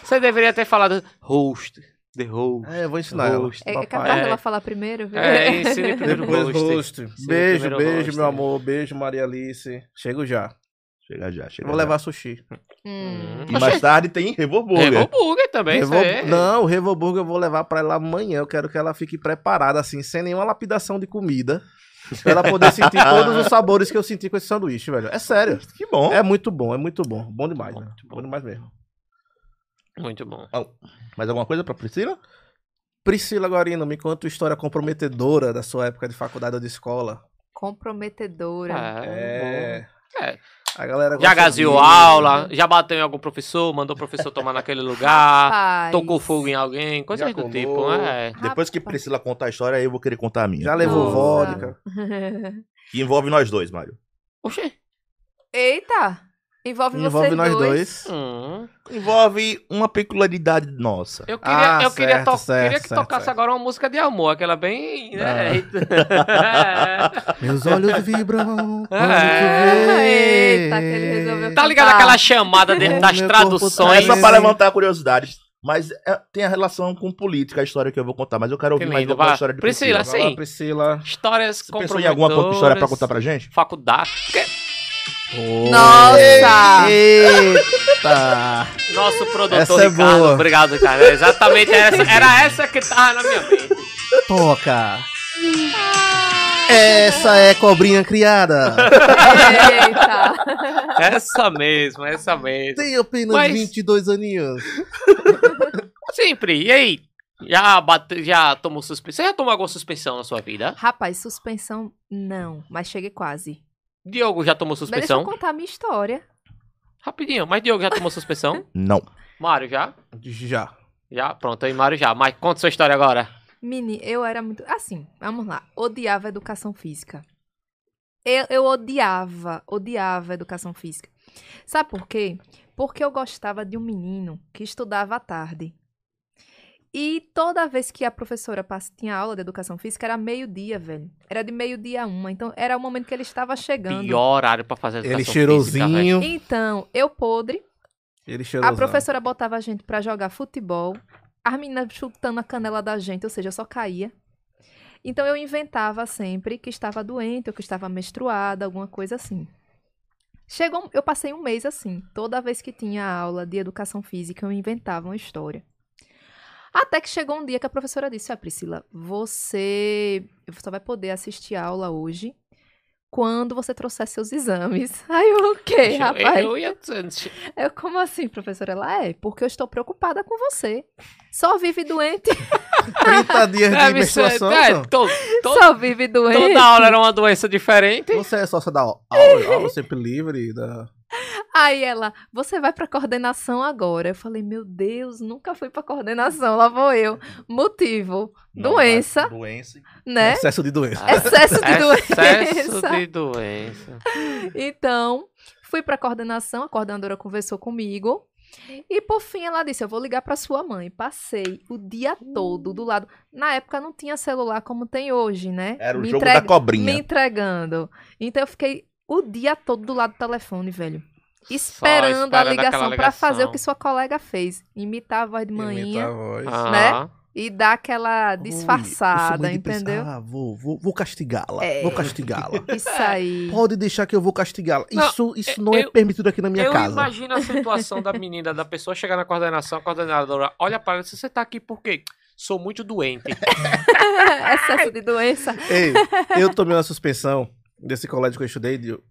Você deveria ter falado host. The host. É, eu vou ensinar ela. Host. É, é Papai. capaz É. dela falar primeiro, viu? É, ensine primeiro Depois host. host. Beijo, beijo, host. meu amor. Beijo, Maria Alice. Chego já. Chega já, chega Vou já. levar sushi. Hum. E mais tarde tem Revo Burger. Revo Burger também, Revo- é. Não, o Revo Burger eu vou levar pra ela amanhã. Eu quero que ela fique preparada, assim, sem nenhuma lapidação de comida. Pra ela poder sentir todos os sabores que eu senti com esse sanduíche, velho. É sério. Que bom. É muito bom, é muito bom. Bom demais, né? Muito bom. Bom demais mesmo. Muito bom. Mais alguma coisa pra Priscila? Priscila Guarino, me conta uma história comprometedora da sua época de faculdade ou de escola. Comprometedora. É. É. A galera Já gaseou aula, já bateu em algum professor, mandou o professor tomar naquele lugar, Rapaz. tocou fogo em alguém, coisas Já do tipo, é. Depois que Priscila contar a história, aí eu vou querer contar a minha. Já levou Nossa. vodka. Que envolve nós dois, Mário. Oxê. Eita! Envolve, Envolve vocês nós dois. dois. Hum. Envolve uma peculiaridade nossa. Eu queria, Ah, eu queria, certo, to- certo, queria que certo, tocasse certo. agora uma música de amor, aquela bem. Né? Meus olhos vibram quando É. Eita, que ele resolveu tá ligado aquela chamada de- O das traduções? É só Mas- pra levantar a curiosidade. Mas é- tem a relação com política, a história que eu vou contar. Mas eu quero ouvir Que mais lindo, vai. história de Priscila, Priscila. Sim. Priscila. Histórias Você pensou em alguma história pra contar pra gente? Faculdade. Nossa! Eita! Nosso produtor Essa é Ricardo. boa. Obrigado, cara. Exatamente essa. Era essa que tava na minha mente. Toca! Essa é cobrinha criada. Eita! Essa mesmo, essa mesmo. Tem apenas Mas- 22 aninhos. Sempre. E aí? Já, bate, já tomou suspensão? Você já tomou alguma suspensão na sua vida? Rapaz, suspensão não, mas cheguei quase. Diogo já tomou Mas deixa eu suspensão? contar a minha história. Rapidinho. Mas Diogo já tomou suspensão? Não. Mário já? Já. Já? Pronto, aí Mário já. Mas conta sua história agora. Mini, eu era muito. Assim, vamos lá. Odiava educação física. Eu, eu odiava, odiava educação física. Sabe por quê? Porque eu gostava de um menino que estudava à tarde. E toda vez que a professora tinha aula de educação física, era meio-dia, velho. Era de meio-dia a uma. Então, era o momento que ele estava chegando. Pior horário pra fazer Ele educação física, velho. cheirosinho. Então, eu podre, Ele a cheirosão. professora botava a gente pra jogar futebol, as meninas chutando a canela da gente, ou seja, eu só caía. Então eu inventava sempre que estava doente ou que estava menstruada, alguma coisa assim. Chegou, eu passei um mês assim. Toda vez que tinha aula de educação física, eu inventava uma história. Até que chegou um dia que a professora disse: Ah, Priscila, você só vai poder assistir a aula hoje quando você trouxer seus exames. Aí eu, o quê, rapaz? Eu ia Eu, como assim, professora? Ela é, porque eu estou preocupada com você. Só vive doente. 30 dias de ser, menstruação. é, então. to- to- Só vive doente. toda aula era uma doença diferente. Você é sócia da aula, aula, aula sempre livre. Da... Aí ela, você vai pra coordenação agora. Eu falei, meu Deus, nunca fui pra coordenação, lá vou eu. Motivo, Não, doença, Doença. né? Excesso de doença. Excesso de Excesso doença. de doença. Então, fui pra coordenação, a coordenadora conversou comigo. E por fim ela disse: Eu vou ligar pra sua mãe. Passei o dia todo do lado. Na época não tinha celular como tem hoje, né? Era o Me jogo entrega- da cobrinha. Me entregando. Então eu fiquei o dia todo do lado do telefone, velho. Esperando, a esperando ligação aquela pra fazer o ligação. que sua colega fez. Imitar a voz de a manhã voz. Ah, Né? e dar aquela Ui, eu disfarçada, pensar, entendeu? Ah, vou, vou, vou castigá-la. É. Vou castigá-la. Isso aí. Pode deixar que eu vou castigá-la. Não, Isso, isso não é eu- permitido aqui na minha eu casa. imagino a situação da menina, da pessoa chegar na coordenação, a coordenadora olha para ela e você tá aqui por quê? Sou muito doente. Excesso de doença. Ei, eu tomei uma suspensão desse colégio que eu estudei. Diogo.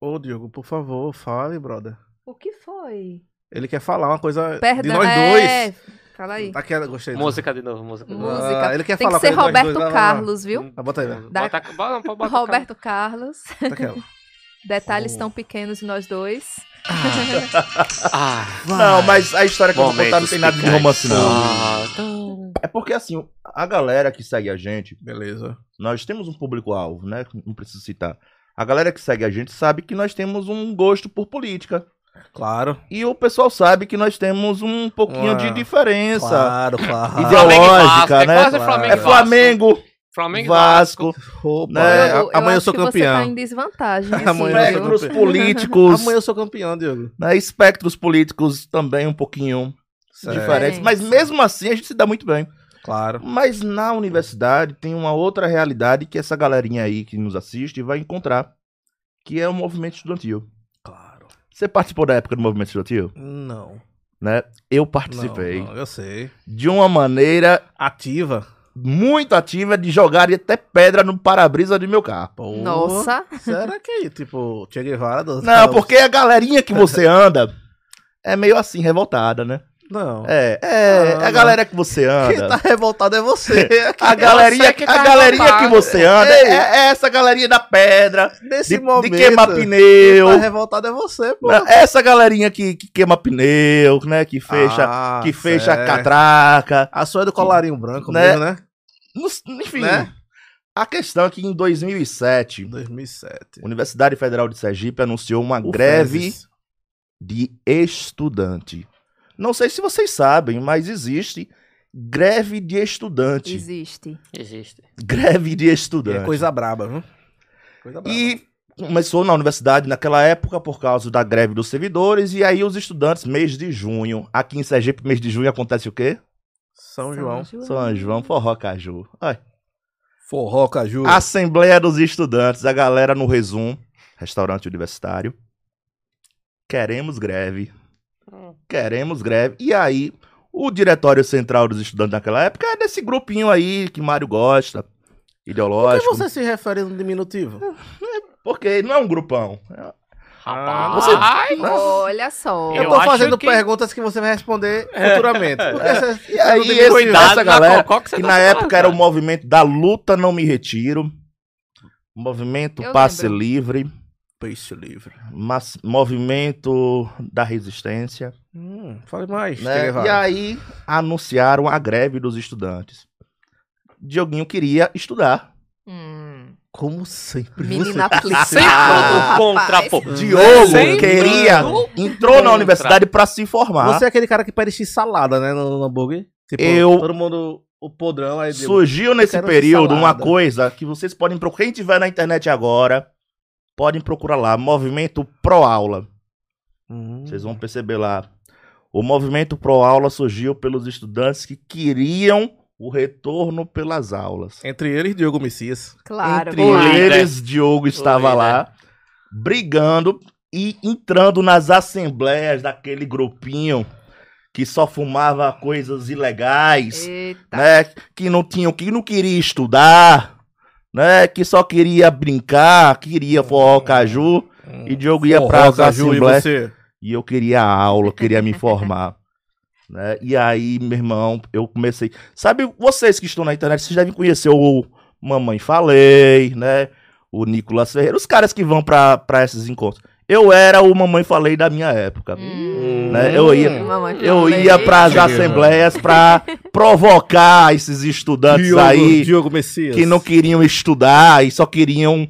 Ô, Diogo, por favor, fale, brother. O que foi? Ele quer falar uma coisa Perdão. de nós é... dois. Fala aí. Aquela, gostei. música de novo, música de novo. Música. Ah, ele quer Tem que falar ser coisa de nós Roberto dois. Carlos, viu? Ah, bota aí, né? Da- Bota, bota, bota, Roberto Carlos. Aquela. Detalhes Oh. tão pequenos em nós dois. Ah, Não, mas a história que eu vou contar não tem nada de romance, não. Ah, então- É porque, assim, a galera que segue a gente, Beleza. nós temos um público-alvo, né? Não preciso citar. A galera que segue a gente sabe que nós temos um gosto por política. Claro. E o pessoal sabe que nós temos um pouquinho de diferença. Claro, claro. Ideológica, Flamengo e Vasco, é né? quase Claro. Flamengo É e Vasco. Flamengo, Flamengo Vasco, Opa, Né? Eu- eu amanhã eu sou que Você campeão. tá em desvantagem, assim, Amanhã eu sou viu? espectros políticos, Amanhã eu sou campeão, Diogo. né? espectros políticos também um pouquinho Certo. diferentes. Mas mesmo assim a gente se dá muito bem. Claro. Mas na universidade tem uma outra realidade que essa galerinha aí que nos assiste vai encontrar, que é o movimento estudantil. Claro. Você participou da época do movimento estudantil? Não. Né? Eu Não, participei não, eu sei. de uma maneira Ativa. Muito ativa de jogar até pedra no para-brisa do meu carro. Pô, Nossa. Será que, tipo, Che Guevara... dos- Não, porque a galerinha que você anda é meio assim, revoltada, né? Não. É, é, Não, a galera que você Quem anda. tá revoltado é você. A galerinha, que a tá galerinha que você anda Ei. é, é essa galerinha da pedra, Nesse de, momento... de queimar Quem pneu. tá revoltado é você, pô. Essa galerinha que, que queima pneu, né? Que fecha, Ah, que fecha a catraca. A sua é do colarinho branco Né? mesmo, né? Enfim, Né? a questão é que em 2007, 2007. a Universidade Federal de Sergipe anunciou uma O greve Fezes. de estudante. Não sei se vocês sabem, mas existe greve de estudante. Existe. Existe. Greve de E estudante. É coisa braba, viu? Coisa braba. E começou na universidade naquela época por causa da greve dos servidores, e aí os estudantes, mês de junho. Aqui em Sergipe, mês de junho, acontece o quê? São João. São João, forró, caju. Ai. Forró, Caju. Assembleia dos Estudantes, a galera no Resum, restaurante universitário. Queremos greve. Queremos greve. E aí, o Diretório Central dos Estudantes naquela época é desse grupinho aí que Mário gosta, Por que ideológico. você se refere no diminutivo? Porque não é um grupão. Rapaz, Olha só. Eu, Eu tô fazendo que- perguntas que você vai responder futuramente. Porque você- E aí, esse, cuidado essa na galera, cocó que você que tá na falando, época era o cara. movimento da luta não me retiro, movimento Eu passe lembro. livre, Peixe livre. mas, movimento da resistência. Hum, fale mais. né? E aí anunciaram a greve dos estudantes. Dioguinho queria estudar. Hum, Como sempre. menina você... aplicada. Sempre do contra, pô. Diogo Sempre queria, entrou na universidade pra se formar. Você é aquele cara que X salada, né? No, no hambúrguer. Tipo, Eu- todo mundo, o podrão aí. Surgiu nesse período uma coisa que vocês podem procurar. Quem tiver na internet agora, podem procurar lá. Movimento Pro Aula. Hum. Vocês vão perceber lá. O movimento Pro Aula surgiu pelos estudantes que queriam o retorno pelas aulas. Entre eles, Diogo Messias. Claro. Entre O líder. eles, Diogo estava lá, brigando e entrando nas assembleias daquele grupinho que só fumava coisas ilegais, Eita. né? Que não tinham, que não queria estudar, né? Que só queria brincar, queria forró caju. E Diogo ia para as Caju, e você? e eu queria aula, queria me informar. Né? E aí, meu irmão, eu comecei. Sabe, vocês que estão na internet, vocês devem conhecer o Mamãe Falei, né? O Nicolas Ferreira, os caras que vão pra, pra esses encontros. Eu era o Mamãe Falei da minha época. Hum. Né? Eu ia- Mamãe Eu ia pras Cheguei, assembleias pra provocar esses estudantes Diogo, aí Diogo Messias. que não queriam estudar e só queriam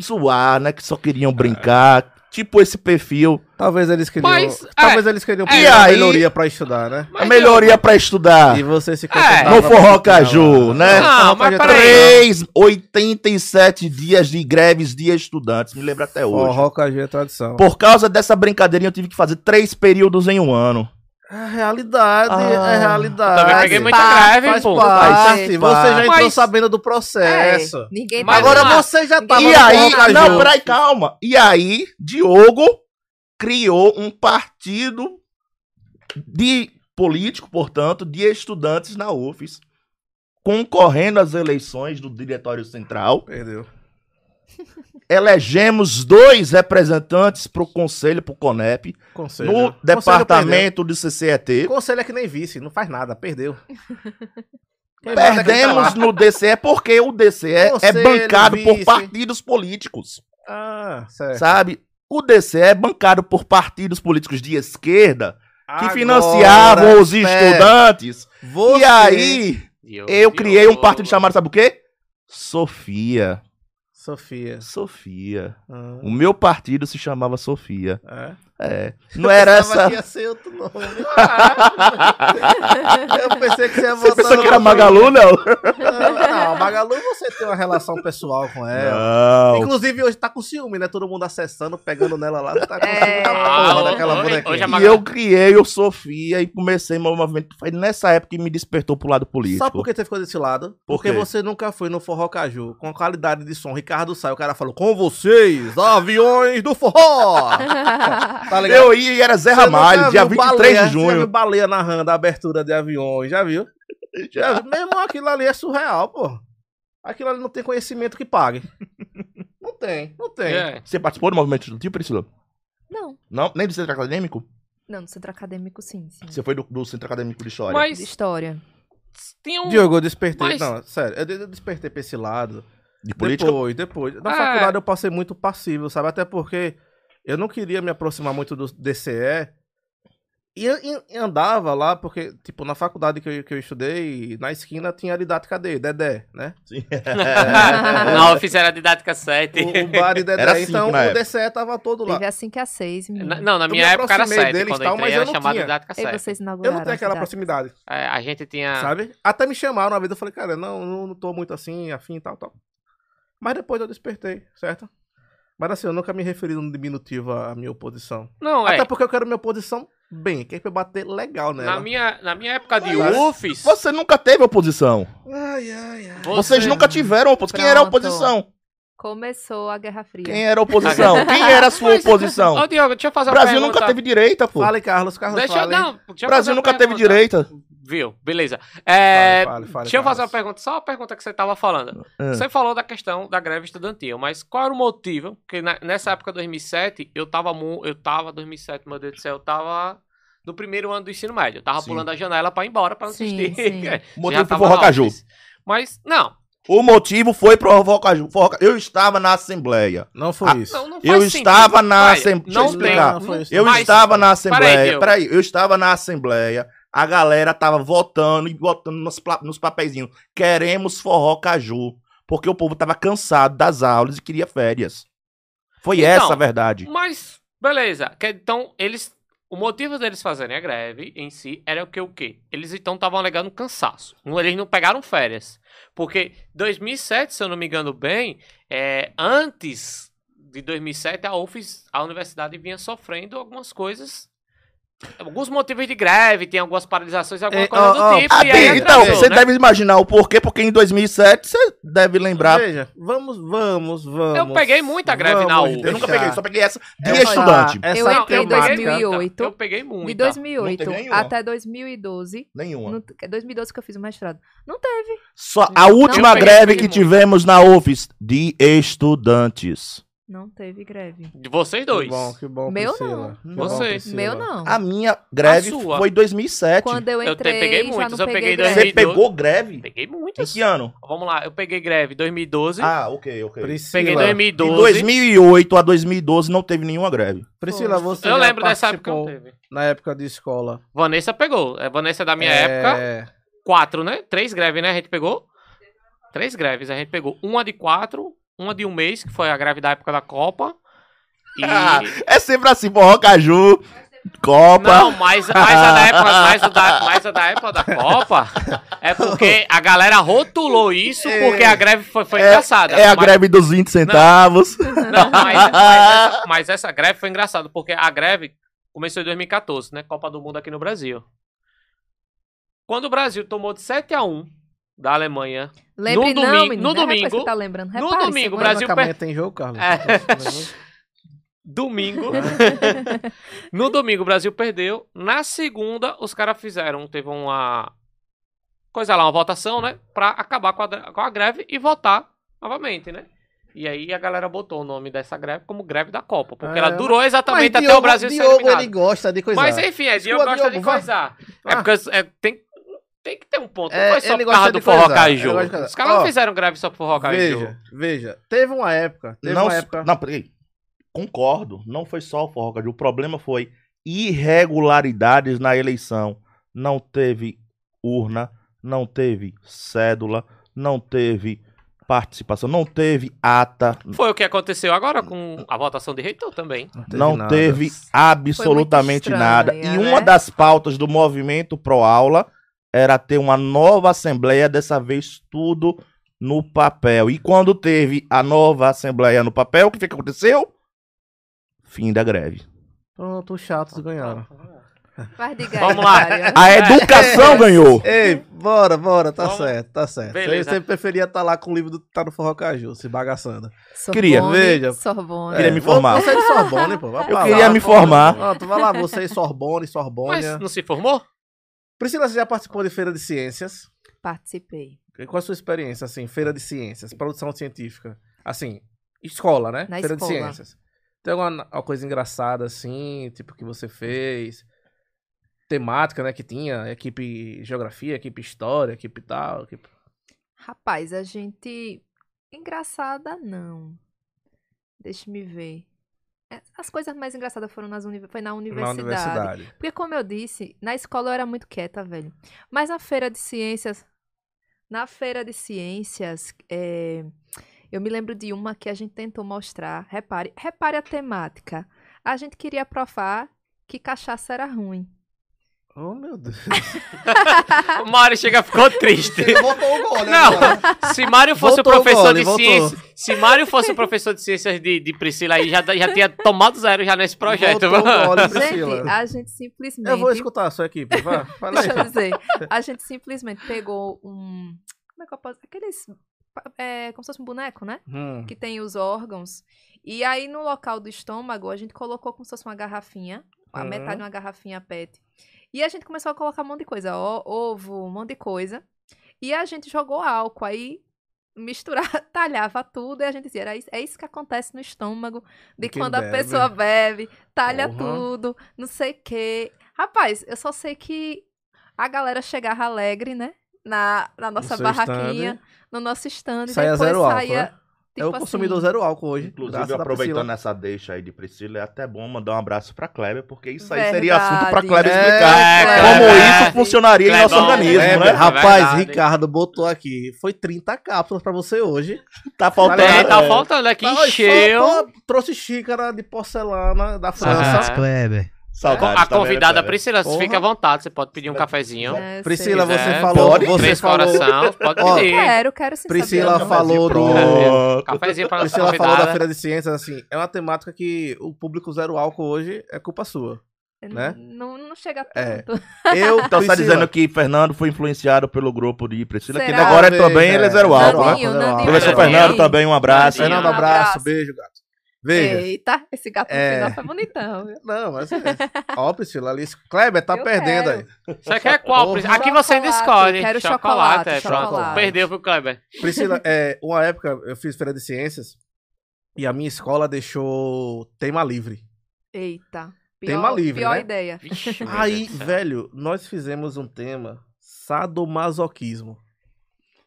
zoar, né? Que só queriam brincar. Tipo esse perfil. Talvez eles queriam. Mas, talvez é, eles queriam é, e aí- melhoria pra estudar, né? A melhoria pra estudar. E você se É. contentava No com Forró que Caju, né? Não, mas peraí. Três, 87 dias de greves de estudantes, me lembro até hoje. Forró Caju é tradição. Por causa dessa brincadeirinha, eu tive que fazer três períodos em um ano. É realidade, Ah. é realidade. Também peguei muita greve, Faz pô. parte. Faz Você já entrou Mas- sabendo do processo. É, ninguém Mas tá Agora não- você já tava e aí, não, peraí, calma. E aí, Diogo criou um partido de político, portanto, de estudantes na UFES, concorrendo às eleições do Diretório Central. Perdeu. Elegemos dois representantes para o Conselho, para o CONEP, Conselho. no Conselho departamento de CCET. Conselho é que nem vice, não faz nada, perdeu. É tá Perdemos no DCE porque o DCE é Conselho, bancado por vice. partidos políticos, Ah, certo. sabe? O DCE é bancado por partidos políticos de esquerda que Agora, financiavam os estudantes. Você... E aí, Eu, eu criei um partido chamado, sabe o quê? Sofia. Sofia. Sofia. Ah, O meu partido se chamava Sofia. é. É. Não era Pensava essa. que ia ser outro nome. eu pensei que você ia Você botar pensou que era Magalu, não? Não, Magalu você tem uma relação pessoal com ela. Não. Inclusive hoje tá com ciúme, né? Todo mundo acessando, pegando nela lá. Tá com É. ciúme da Ah, porra daquela bonequinha. a E eu criei o Sofia e comecei meu movimento. Foi nessa época que me despertou pro lado político. Sabe por que você ficou desse lado? Por Porque quê? você nunca foi no Forró Caju. Com a qualidade de som, Ricardo sai, o cara falou, com vocês, aviões do forró! tá ligado? Eu ia e era Zé Ramalho, dia viu 23 baleia, de Você já viu junho. baleia narrando a abertura de aviões, já viu? Já viu? Meu irmão, aquilo ali é surreal, pô. Aquilo ali não tem conhecimento que pague. Não tem, não tem. É. Você participou do movimento estudantil, Priscila? Não, Não? Nem do centro acadêmico? não, no centro acadêmico sim, sim. Você foi do, do centro acadêmico de história. Mas De história. tinha um... Diogo, eu despertei. Mas- Não, sério, eu eu despertei pra esse lado. De política? Depois, depois. Na É. faculdade eu passei muito passivo, sabe? Até porque eu não queria me aproximar muito do DCE. E, e- e andava lá, porque, tipo, na faculdade que eu, que eu estudei, na esquina tinha a didática dele, Dedé, né? Sim. Na oficina didática 7. O, o bar de Dedé. Era cinco então na o época. DCE tava todo lá. Teve a 5 a 6, menino. Na- Não, na Eu minha me época era aproximei 7. deles Quando e eu tal, entrei mas eu era não chamada tinha. didática E 7. vocês Eu inauguraram não tenho aquela proximidade, É, a gente tinha... sabe? Até me chamaram uma vez, eu falei, cara, não, não, não tô muito assim, afim e tal, tal. Mas depois eu despertei, certo? Mas assim, eu nunca me referi no diminutivo à minha oposição. Não, é. Até porque eu quero minha oposição bem, que é pra eu bater legal nela. Na minha, na minha época de Mas- UFES... Você nunca teve oposição. Ai, ai, ai. Vocês você- nunca tiveram oposição. Quem era a oposição? Começou a Guerra Fria. Quem era a oposição? Quem era a sua Mas- oposição? Ô, Diogo, deixa eu fazer O uma Brasil pergunta. nunca teve direita, pô. Fale, Carlos, Carlos, Deixa eu... fale. Não, deixa eu O fazer Brasil nunca teve pergunta. direita. Viu? Beleza. É, Fale, fale, fale, deixa eu fazer uma pergunta, só uma pergunta que você estava falando. Ah. Você falou da questão da greve estudantil, mas qual era o motivo? Porque na- nessa época, 2007, eu tava, mu- eu tava, 2007, meu Deus do céu, eu tava no primeiro ano do ensino médio. Eu tava Sim. pulando a janela pra ir embora pra não Sim, assistir. sim. O motivo foi tava Forró na Caju. office. Mas, não. O motivo foi pro Forró Caju. Forró Caju. Eu estava na Assembleia. Não foi Ah, isso. Não, não Eu sentido. estava na Assembleia. Deixa eu Não explicar. tem. Não foi isso. Eu Mas- estava na Peraí, Assembleia. Diogo. Peraí, eu estava na Assembleia. A galera tava votando e botando nos, nos papeizinhos. Queremos forró caju. Porque o povo tava cansado das aulas e queria férias. Foi Então, essa a verdade. Mas, beleza. Então, eles O motivo deles fazerem a greve em si era o que o quê? Eles então estavam alegando cansaço. Eles não pegaram férias. Porque 2007, se eu não me engano bem, é, antes de 2007 a UFES, a universidade vinha sofrendo algumas coisas, alguns motivos de greve, tem algumas paralisações, alguma É, coisa ó, do ó, tipo. Ah, e aí tem- então, atrasou, você né? deve imaginar o porquê, porque em 2007 você deve lembrar. Veja, vamos, vamos, vamos. Eu peguei muita greve na vamos U. Eu nunca peguei, só peguei essa de essa- estudante. essa Eu entrei em temática- 2008. Eu peguei muita. De 2008 Não teve nenhuma. até 2012. Nenhuma. No, é 2012 que eu fiz o mestrado. Não teve. Só a última greve que tivemos na UFES de estudantes. Não teve greve. De vocês Que dois. bom, que bom, Meu Priscila. não. Que bom, Você. Priscila. Meu não. A minha greve A foi em 2007. Quando eu Eu entrei, peguei já muitos, eu peguei peguei greve. Você 2012. pegou greve? Peguei Em muitas. que ano? Vamos lá, eu peguei greve 2012. Ah, ok, ok. Priscila, peguei De 2012. 2008 a 2012 não teve nenhuma greve. Priscila, você Eu já lembro dessa época que teve. na época de escola. Vanessa pegou. É, Vanessa é da minha É, época. Quatro, né? Três greves, né? A gente pegou. Três greves. A gente pegou uma de quatro, uma de um mês, que foi a greve da época da Copa. E. É sempre assim, Forró Caju, Copa. Não, mas, mas, a da época, mas, a da, mas a da época da Copa é porque a galera rotulou isso porque a greve foi, foi é, engraçada. é a Mas- greve dos 20 centavos. Não, mas, mas essa, mas essa greve foi engraçada, porque a greve começou em 2014, né? Copa do Mundo aqui no Brasil. Quando o Brasil tomou de 7 a 1 da Alemanha. Lembre No não, domingo- menino. no É, domingo- você tá lembrando. no Repare, domingo, segundo- Brasil amanhã tem jogo, Carlos? É. Domingo. no domingo o Brasil perdeu. Na segunda, os caras fizeram. Teve uma. Coisa lá, uma votação, né? Pra acabar com a, com a greve e votar novamente, né? E aí a galera botou o nome dessa greve como greve da Copa. Porque É, ela durou exatamente Mas até o Brasil ser Diogo, eliminado. ele gosta de coisar. Mas enfim, é, Diogo gosta de Diogo, vá. coisar. É Ah. porque é, tem, tem que ter um ponto. É, não foi só ele por causa do de forró coisar. Os caras não fizeram greve só por forró caju. Veja, veja. Teve uma época. Teve Não, uma época. não, peraí. Concordo, não foi só o Forró Caju. O problema foi irregularidades na eleição. Não teve urna, não teve cédula, não teve participação, não teve ata, Foi o que aconteceu agora com a votação de reitor também. não nada. teve absolutamente estranha, nada. E né? uma das pautas do movimento Pro Aula era ter uma nova assembleia, dessa vez tudo no papel. E quando teve a nova assembleia no papel, o que foi que aconteceu? Fim da greve. Pronto, os chatos ganharam. Faz de Vamos lá. A educação ganhou. Ei, bora, bora, tá Vamos. certo, tá certo. Beleza. Você preferia estar lá com o livro do Tá no Forró Caju, se bagaçando. Queria, Sorbonne, veja. Sorbonne. Queria me formar. Você é de Sorbonne, pô. Vai Eu pra queria lá, me pô. formar. Pronto, vai lá, você e Sorbonne, Mas Sorbônia. não se formou? Priscila, você já participou de feira de ciências? Participei. Qual a sua experiência, assim, feira de ciências, produção científica? Assim, escola, né? Na feira escola. de ciências. Tem alguma coisa engraçada, assim, tipo, que você fez? Temática, né, que tinha? Equipe geografia, equipe história, equipe tal, equipe... Rapaz, a gente. Engraçada, não. Deixa me ver. As coisas mais engraçadas foram nas uni... foi na Na universidade. universidade. Porque, como eu disse, na escola eu era muito quieta, velho. Mas na feira de ciências. Na feira de ciências, é, eu me lembro de uma que a gente tentou mostrar. Repare, repare a temática. A gente queria provar que cachaça era ruim. Oh, meu Deus. O Mário chega ficou triste. botou o gole Não, se Mário fosse Voltou o professor o gole, de ciências. Se Mário fosse o professor de ciências de, de Priscila aí, já, já tinha tomado zero já nesse projeto. Voltou o gole, Gente, Priscila. a gente simplesmente. Eu vou escutar a sua equipe, vai. Fala Deixa eu aí. dizer. A gente simplesmente pegou um. Como é que eu posso. Aqueles. É, como se fosse um boneco, né? Hum. Que tem os órgãos. E aí, no local do estômago, a gente colocou como se fosse uma garrafinha. A Uhum. metade de uma garrafinha PET. E a gente começou a colocar um monte de coisa. ó, ovo, um monte de coisa. E a gente jogou álcool. Aí misturava, talhava tudo. E a gente dizia, era isso, é isso que acontece no estômago. De Quem quando a bebe. pessoa bebe, talha Porra. tudo, não sei o quê. Rapaz, eu só sei que a galera chegava alegre, né? Na, na nossa barraquinha, stand. no nosso stand. Saía depois zero álcool, saía. né? Tipo é o consumidor assim, zero álcool hoje. Inclusive, aproveitando essa deixa aí de Priscila, é até bom mandar um abraço pra Kleber, porque isso aí seria assunto pra Verdade. Kleber É, explicar é, como Kleber. isso funcionaria em nosso organismo, É, né? rapaz, Verdade. Ricardo botou aqui. Foi 30 cápsulas pra você hoje. Tá faltando. É, tá é, faltando aqui, Tá, encheu. só- pô, trouxe xícara de porcelana da França. Ah. França Kleber. Saudades, A tá convidada cara? Priscila, Porra. fica à vontade, você pode pedir um cafezinho. É, Priscila, sei. você É, falou. pode, você Três falou coração, pode pedir. Quero, quero sim Priscila saber. falou do. Cafezinho pra Priscila falou da convidada. Feira de Ciências, assim, é uma temática que o público zero álcool hoje é culpa sua. né? Não, não chega É. tanto. Eu, Então você tá Priscila, dizendo que Fernando foi influenciado pelo grupo de Priscila, que Será? agora Talvez, também ele é zero é. né? Zero álcool, Nandinho. Professor. Fernando também, um abraço. Nandinho. Fernando, abraço, abraço. beijo, gato. Veja. Eita, esse gato no É. final foi bonitão, viu? Não, mas é. Ó, Priscila, ali. Kleber, tá Eu perdendo quero. aí. Você quer qual? Priscila? Aqui você ainda Chocolate, escolhe. quero é, chocolate, pronto. chocolate. Perdeu pro Kleber. Priscila, é, uma época eu fiz Feira de Ciências e a minha escola deixou tema livre. Eita. Tema livre, Pior né? ideia. Vixe, Aí, velho, nós fizemos um tema sadomasoquismo.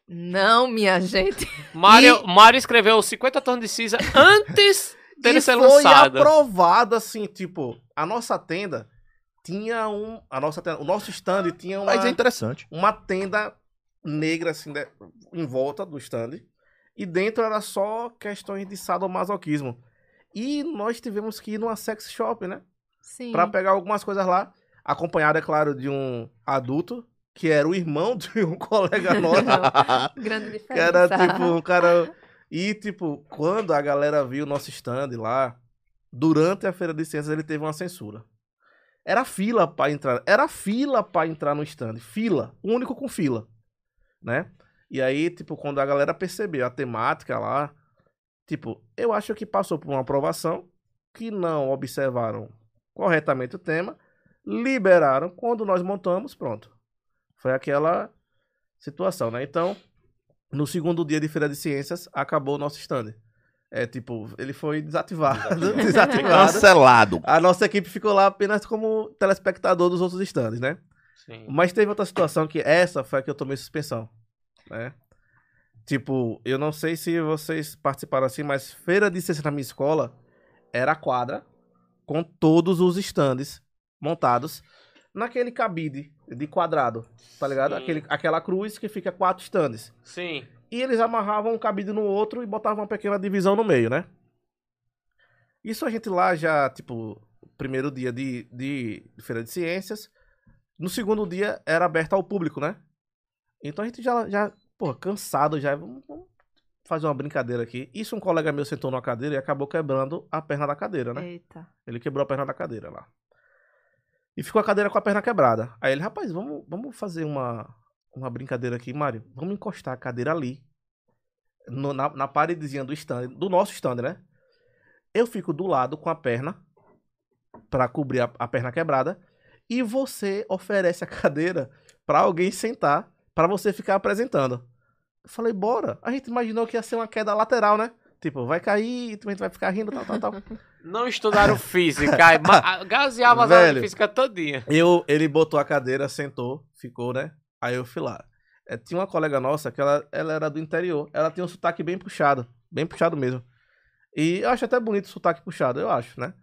Não, minha gente. Mário, Mário escreveu 50 tons de cinza antes dele e ser foi lançado. aprovado assim, tipo, a nossa tenda tinha um, a nossa tenda- o nosso stand tinha uma, Mas é interessante. uma tenda negra assim de- em volta do stand e dentro era só questões de sadomasoquismo. E nós tivemos que ir numa sex shop, né? Sim. Pra pegar algumas coisas lá, acompanhado é claro de um adulto que era o irmão de um colega nosso. Grande Que era diferença. tipo um cara. E, tipo, quando a galera viu o nosso stand lá, durante a Feira de Ciências ele teve uma censura. Era fila pra entrar. Era fila pra entrar no stand. Fila. O único com fila. Né? E aí, tipo, quando a galera percebeu a temática lá, tipo, eu acho que passou por uma aprovação, que não observaram corretamente o tema, liberaram. Quando nós montamos, pronto. Foi aquela situação, né? Então, no segundo dia de Feira de Ciências, acabou o nosso stand. É, tipo, ele foi desativado. desativado. Cancelado. A nossa equipe ficou lá apenas como telespectador dos outros stands, né? Sim. Mas teve outra situação que essa foi a que eu tomei suspensão, né? Tipo, eu não sei se vocês participaram assim, mas Feira de Ciências na minha escola era a quadra com todos os stands montados naquele cabide de quadrado, tá ligado? Sim. Aquele, aquela cruz que fica quatro stands. Sim. E eles amarravam um cabide no outro e botavam uma pequena divisão no meio, né? Isso a gente lá já, tipo, primeiro dia de, de Feira de Ciências. No segundo dia era aberto ao público, né? Então a gente já, já pô, cansado já. Vamos, vamos fazer uma brincadeira aqui. Isso um colega meu sentou numa cadeira e acabou quebrando a perna da cadeira, né? Eita. Ele quebrou a perna da cadeira lá. E ficou a cadeira com a perna quebrada. Aí ele, rapaz, vamos, vamos fazer uma, uma brincadeira aqui, Mário. Vamos encostar a cadeira ali. no- na, na paredezinha do stand, do nosso stand, né? Eu fico do lado com a perna pra cobrir a, a perna quebrada. E você oferece a cadeira pra alguém sentar pra você ficar apresentando. Eu falei, bora. A gente imaginou que ia ser uma queda lateral, né? Tipo, vai cair, tu vai ficar rindo, tal, tal, tal. Não estudaram física. Gaseava as aulas de física todinha. Eu, ele botou a cadeira, sentou, ficou, né? Aí eu fui lá. É, tinha uma colega nossa que ela, ela era do interior. Ela tinha um sotaque bem puxado. Bem puxado mesmo. E eu acho até bonito o sotaque puxado, eu acho, né?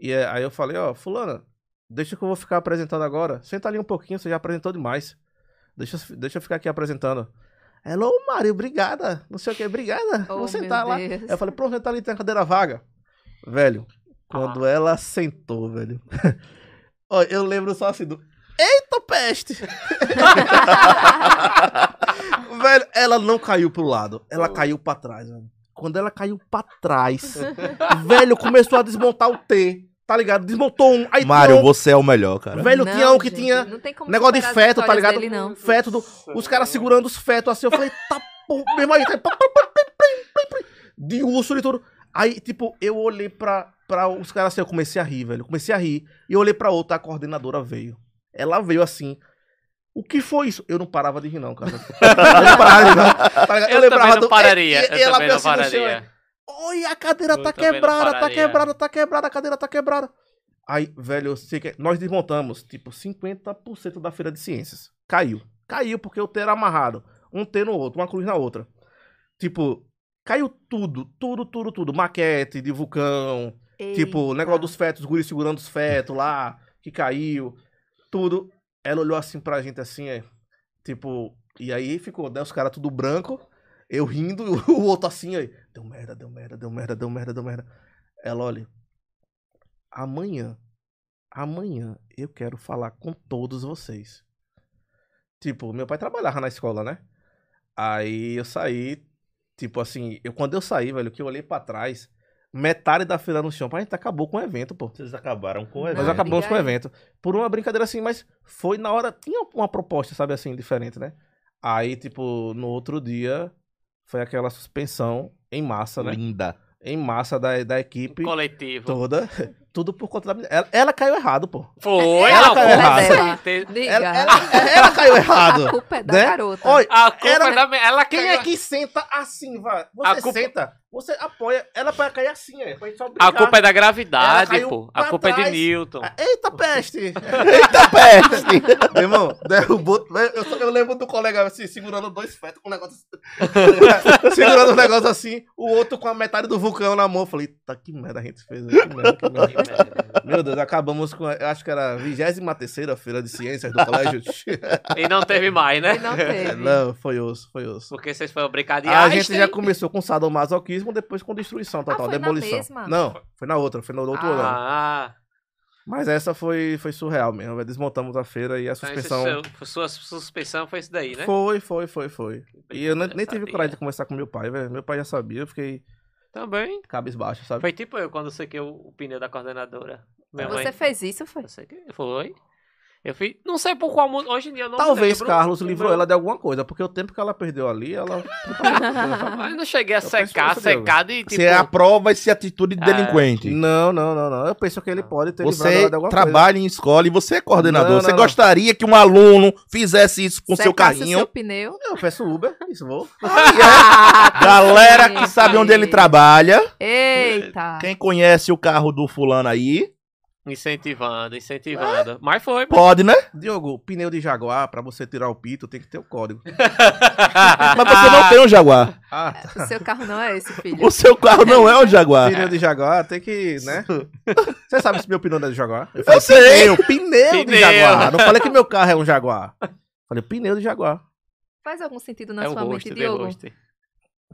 E é, aí eu falei, ó, fulana, deixa que eu vou ficar apresentando agora. Senta ali um pouquinho, você já apresentou demais. Deixa, deixa eu ficar aqui apresentando. Hello, Mário, obrigada. Não sei o que, obrigada. Oh, vou sentar lá. Deus. Eu falei, pronto, senta ali, tem a cadeira vaga. Velho, quando ela sentou, velho. Ó, eu lembro só assim do. Eita peste! velho, ela não caiu pro lado, ela caiu pra trás, velho. Quando ela caiu pra trás, velho, começou a desmontar o T, tá ligado? Desmontou um. Aí Mário, um, você é o melhor, cara. Velho, Não, tinha um que gente, tinha não tem como negócio de feto, tá ligado? Dele, não. Feto do. Os caras segurando os fetos assim. Eu falei, tá porra, meu irmão, aí tá. De urso e tudo. Aí, tipo, eu olhei pra, pra os caras assim, eu comecei a rir, velho. Comecei a rir. E eu olhei pra outra, a coordenadora veio. Ela veio assim. O que foi isso? Eu não parava de rir, não, cara. Eu não parava de rir, não. Tá ligado? Eu, também não do- pararia. e- e- eu ela também não assim pararia. É, Oi, a cadeira Eu tá não quebrada, tá quebrada, tá quebrada, a cadeira tá quebrada. Aí, velho, eu sei que nós desmontamos, tipo, 50% da feira de ciências. Caiu. Caiu porque o T era amarrado. Um T no outro, uma cruz na outra. Tipo, caiu tudo, tudo, tudo, tudo. Maquete de vulcão, tipo, o Eita. negócio dos fetos, os guris segurando os fetos lá, que caiu. Tudo. Ela olhou assim pra gente, assim, é. Tipo, e aí ficou, né? Os caras tudo branco, eu rindo, o outro assim, aí. Deu merda, deu merda, deu merda, deu merda, deu merda. Ela, olha. Amanhã amanhã eu quero falar com todos vocês. Tipo, meu pai trabalhava na escola, né? Aí eu saí, tipo assim, eu quando eu saí, velho, que eu olhei pra trás, metade da fila no chão, a gente acabou com o evento, pô. Vocês acabaram com o Não, Nós evento. acabamos com o evento. Por uma brincadeira assim, mas foi na hora. Tinha uma proposta, sabe assim, diferente, né? Aí, tipo, no outro dia, foi aquela suspensão em massa, né? Linda. Em massa da, da equipe Coletivo. toda. Tudo por conta da menina. Ela, ela caiu errado, pô. Foi, Ela não, caiu errado. Ela, ela- ela caiu errado. A culpa é da né? garota. Olha, A culpa Era- é da... Ela quem caiu- é que senta assim, vai? Você A culpa- senta, você apoia. Ela vai cair assim, é. Pra gente só brincar. A culpa é da gravidade, pô. A pra culpa é de trás. Newton. Eita peste! Eita peste! Meu irmão, derrubou. Eu, só- eu lembro do colega assim, segurando dois fetos com um negócio assim. segurando um negócio assim, o outro com a metade do vulcão na mão. Eu falei, tá que merda a gente fez. Que merda, que merda. Meu Deus, acabamos com. Eu acho que era a 23 feira de ciências do colégio. E não teve mais, né? E não teve. Não, foi osso, foi osso. Porque vocês foram brincar de A gente já começou com sadomasoquismo, depois com destruição total, foi na demolição. mesma? Não, foi na outra, foi no outro ano. Ah, Mas essa foi, foi surreal mesmo. Desmontamos a feira e a então suspensão. seu- sua suspensão foi isso daí, né? Foi, foi, foi, foi. E eu nem, Eu nem tive coragem de conversar com meu pai, velho. Meu pai já sabia, eu fiquei Também. cabisbaixo, sabe? Foi tipo eu quando sequei o, o pneu da coordenadora. Minha Você mãe. fez isso, foi? Eu sequei, foi. Eu fiz. Não sei por qual motivo. Hoje em dia eu não Talvez lembro Carlos o livrou ela de alguma coisa, porque o tempo que ela perdeu ali, ela. Mas eu não cheguei a Eu secar, secar de tipo. Você aprova esse atitude de É. delinquente. não, não, não, não. Eu penso que ele pode ter livrado Você ela de alguma trabalha em escola e você é coordenador. Não, você não, não. gostaria que um aluno fizesse isso com seu Secasse o carrinho? seu pneu. coisa. Eu peço Uber, isso vou. Ah, Galera que sabe onde ele trabalha, Eita. quem conhece o carro do fulano aí, Incentivando, incentivando. Mas foi. pode, né? Diogo, pneu de Jaguar, pra você tirar o pito, tem que ter o código. Mas você não tem um Jaguar. Ah, tá. O seu carro não é esse, filho. O seu carro não é um Jaguar. Pneu de Jaguar tem que, né? Você sabe se meu pneu não é de Jaguar? Eu Eu sei. Pneu, pneu de Pneu. Jaguar. Não falei que meu carro é um Jaguar. Falei pneu de Jaguar. Faz algum sentido na É sua mente, de Diogo? rosto.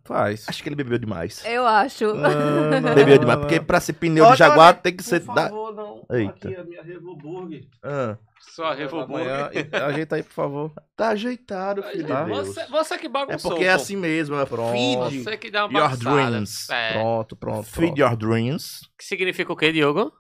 Faz. Acho que ele bebeu demais. Eu acho. Não, não, Bebeu demais. Porque pra ser pneu Olha, de Jaguar tem que ser. Por da- favor, não. Eita. Aqui a minha Revo Burger. Ah, Sua Revo Amanhã, Ajeita aí, por favor. tá ajeitado, filho Tá. Deus. Você, você que É bagunçou. porque é assim mesmo. É Pronto. feed Você que dá uma your dreams. É. Pronto, pronto. Feed pronto. your dreams. Que significa o quê, Diogo?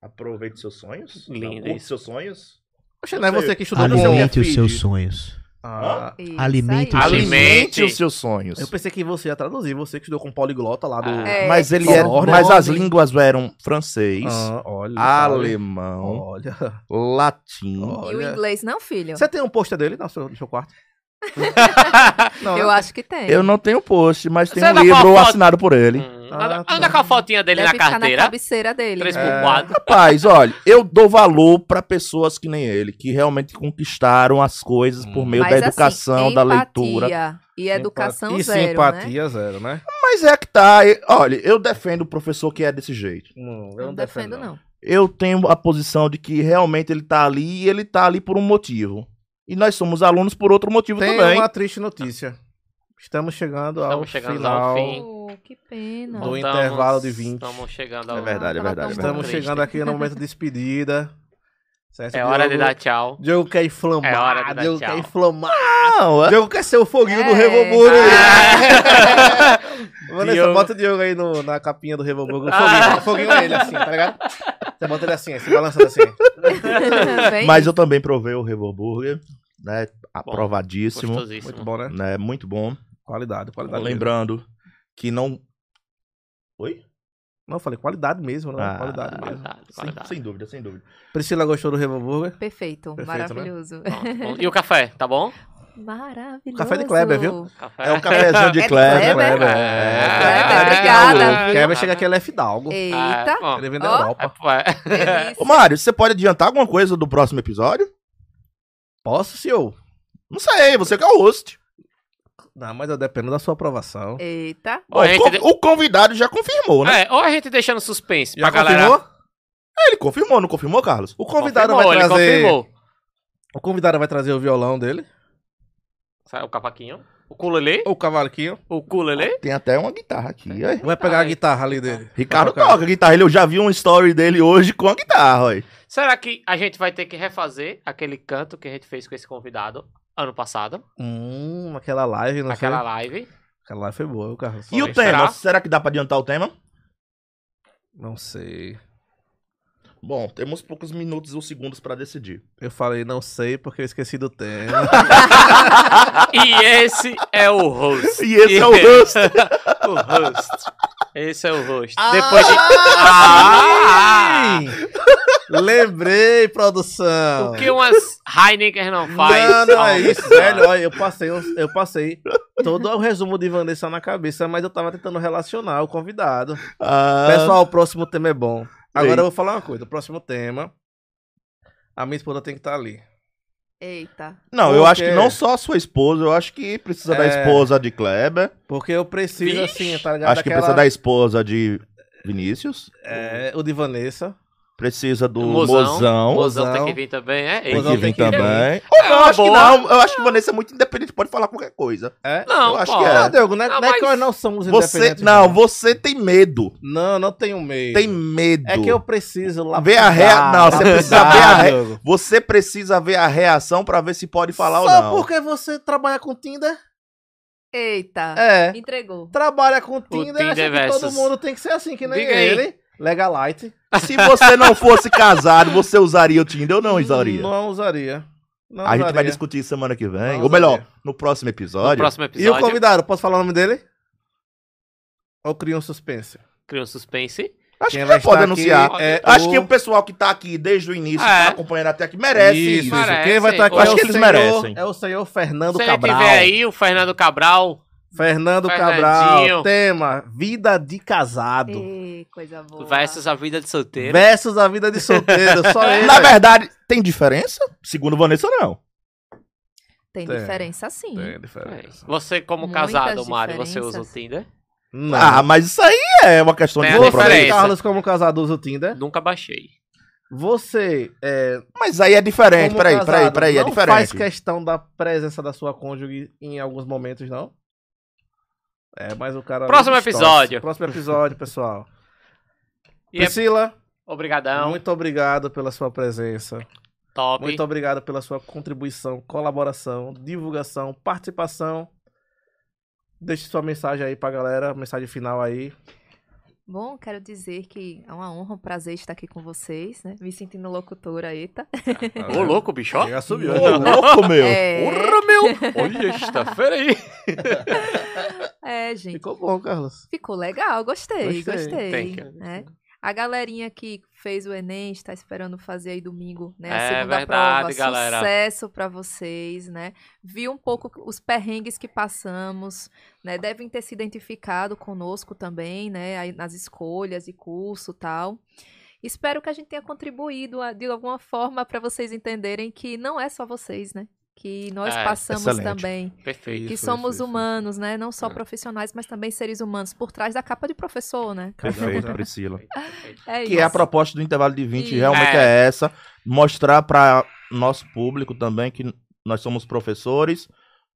Aproveite seus sonhos. Lindo seus sonhos. Poxa, não é você que estudou no Alimente os seus sonhos. Ah, Alimente aí. os seus Alimente. os seus sonhos. eu pensei que você ia traduzir, você que estudou com poliglota lá do. Ah. É. Mas ele era, ordem. mas as línguas eram francês, Ah, olha. alemão, Olha. latim. E o Olha. inglês não, filho? Você tem um pôster dele no seu, no seu quarto? não, Eu né? acho que tem. Eu não tenho post, mas tem Você um livro foto? assinado por ele. Hum, Ah, anda, tá. anda com a fotinha dele Deve na ficar na carteira. cabeceira dele. 3x4. Rapaz, olha, eu dou valor pra pessoas que nem ele, que realmente conquistaram as coisas por meio Mas, da assim, educação, da leitura. E educação e zero, né? simpatia zero, né? Mas é que tá, e- olha, eu defendo o professor que é desse jeito. Não, eu Não, não defendo, não. Eu tenho a posição de que realmente ele tá ali e ele tá ali por um motivo. E nós somos alunos por outro motivo Tem também. uma triste notícia. Estamos chegando ao Estamos chegando final ao fim. Que pena. do intervalo de 20. Estamos chegando ao É verdade, é verdade. é Estamos verdade. triste. chegando aqui no momento de despedida. Certo? É hora de Diogo- dar tchau. Diogo quer inflamar. É hora de dar Diogo tchau. quer inflamar. Não, é- Diogo quer ser o foguinho do É. Revoburgo. Ah. Vanessa, Diogo. bota o Diogo aí no, na capinha do Revoburgo. O Ah. foguinho, o foguinho é ele assim, tá ligado? Você bota ele assim, se balançando assim. Mas eu também provei o Revo Burger, né? Aprovadíssimo. Gostosíssimo. Muito bom, né? Né? Muito bom. Qualidade, qualidade. mesmo. Lembrando que não. Oi? Não, eu falei qualidade mesmo, né? Ah, qualidade mesmo. Qualidade, Sem, qualidade. sem dúvida, sem dúvida. Priscila gostou do Revoburger? Perfeito, Perfeito, né? maravilhoso. Bom. E o café, tá bom? Maravilhoso. Café de Kleber, viu? Café. É o cafezinho de É de Kleber. Kleber? É, Kleber, obrigada, viu? Kleber chega aqui, ele é fidalgo. Eita. Ah, bom. Ele vem da Ó. Europa. É. Ô, Mário, você pode adiantar alguma coisa do próximo episódio? Posso, senhor? Não sei, você que é o host. Não, mas eu dependo da sua aprovação. Eita. A Bom, gente o, con- o convidado já confirmou, né? É, ou a gente deixando suspense Já pra galera. confirmou? Ele confirmou, não confirmou, Carlos? O convidado Confirmou, vai ele trazer. confirmou. O convidado vai trazer o violão dele. Sai o cavaquinho. O ukulele? O cavaquinho. O ukulele? Tem até uma guitarra aqui. ó. Vai pegar a guitarra ali dele. Ricardo toca guitarra. Ele, eu já vi um story dele hoje com a guitarra, ó. Será que a gente vai ter que refazer aquele canto que a gente fez com esse convidado ano passado? Hum, aquela live, não aquela foi? live. Aquela live foi boa, o Carlos. E o Será? tema? Será que dá pra adiantar o tema? Não sei. Bom, temos poucos minutos ou segundos pra decidir. Eu falei não sei porque eu esqueci do tema. E esse é o host. E esse é o host. o host. Esse é o host. Depois de. Ah! Lembrei, produção. O que umas Heineken não faz? Não, não é isso, velho. Olha, eu passei, eu passei todo o resumo de Vanessa na cabeça, mas eu tava tentando relacionar o convidado. Ah, Pessoal, o próximo tema é bom. Agora Ei. eu vou falar uma coisa. O próximo tema, a minha esposa tem que estar ali. Eita. não, eu Por acho que não só a sua esposa, eu acho que precisa da É. esposa de Kleber. Porque eu preciso, Vixe. assim, tá ligado? Acho que precisa da esposa de Vinícius. É, o de Vanessa. Precisa do Mozão. Mozão. Mozão tem que vir também, é? Tem Mozão que vir tem que vir. também. Ou não, É acho que boa. não. Eu acho que Vanessa é muito independente, pode falar qualquer coisa. É? Não, Eu acho pô. que é. Ah, Diogo, não é, Não, não é que mas nós não somos Você, independentes. não, você tem medo. Não, não tenho medo. Tem medo. É que eu preciso lá. Ver a rea- não, você precisa ver a re- Você precisa ver a reação pra ver se pode falar ou Só não. porque você trabalha com Tinder? Eita. É. Entregou. Trabalha com Tinder, Tinder acha que todo mundo tem que ser assim, que nem Diga aí. ele. Legalite. Se você não fosse casado, você usaria o Tinder ou não usaria? Não usaria. Não a gente vai usaria. discutir semana que vem. Não ou melhor, usaria. no próximo No episódio. próximo E o episódio, convidado, posso falar o nome dele? Ou cria um suspense? cria um suspense. Acho Quem que vai já pode anunciar. aqui é Acho o- que o pessoal que tá aqui desde o início, É. tá acompanhando até aqui, merece Isso, isso. Merece. Quem vai estar aqui Eu é acho o que eles senhor- merecem. É o senhor Fernando Se ele Cabral. tiver aí, o Fernando Cabral. Fernando. Cabral. Tema: Vida de casado. Ei, coisa boa. Versus a vida de solteiro. Versus a vida de solteiro. Só ele. Na verdade, tem diferença? Segundo Vanessa, não. Tem Tem. diferença sim. Tem diferença. Você, como Muitas casado, Mário, você usa o. Tinder? Não. Ah, mas isso aí é uma questão Tem de Você. Carlos, como casado, usa o Tinder. Nunca baixei. Você, é, Mas aí é diferente. como Peraí, casado, peraí, peraí, é não diferente. faz questão da presença da sua cônjuge em alguns momentos, não? É, mas o cara... Próximo episódio. Próximo episódio, pessoal. E é Priscila, obrigadão. muito obrigado pela sua presença. top. Muito obrigado pela sua contribuição, colaboração, divulgação, participação. Deixe sua mensagem aí pra galera, mensagem final aí. Bom, quero dizer que é uma honra, um prazer estar aqui com vocês, né? Me sentindo locutora, eita. Ô, louco, bicho. ó. Já subiu. Ô, louco, meu. É, Porra, meu. Olha, sexta-feira aí. é, gente. Ficou bom, Carlos. Ficou legal, gostei, Gostei. gostei. Né? A galerinha que fez o Enem está esperando fazer aí domingo, né? A É segunda verdade, prova. galera. Sucesso para vocês, né? Vi um pouco os perrengues que passamos, né? Devem ter se identificado conosco também, né? Aí nas escolhas de curso e tal. Espero que a gente tenha contribuído a- de alguma forma para vocês entenderem que não é só vocês, né? Que nós É, passamos excelente. também Perfeito. que Isso, somos isso, isso, humanos, né? Não só É. profissionais, mas também seres humanos por trás da capa de professor, né? Perfeito, Priscila. Perfeito. É Que é a isso. proposta do intervalo de 20, Isso. realmente É. é essa. Mostrar para nosso público também que nós somos professores,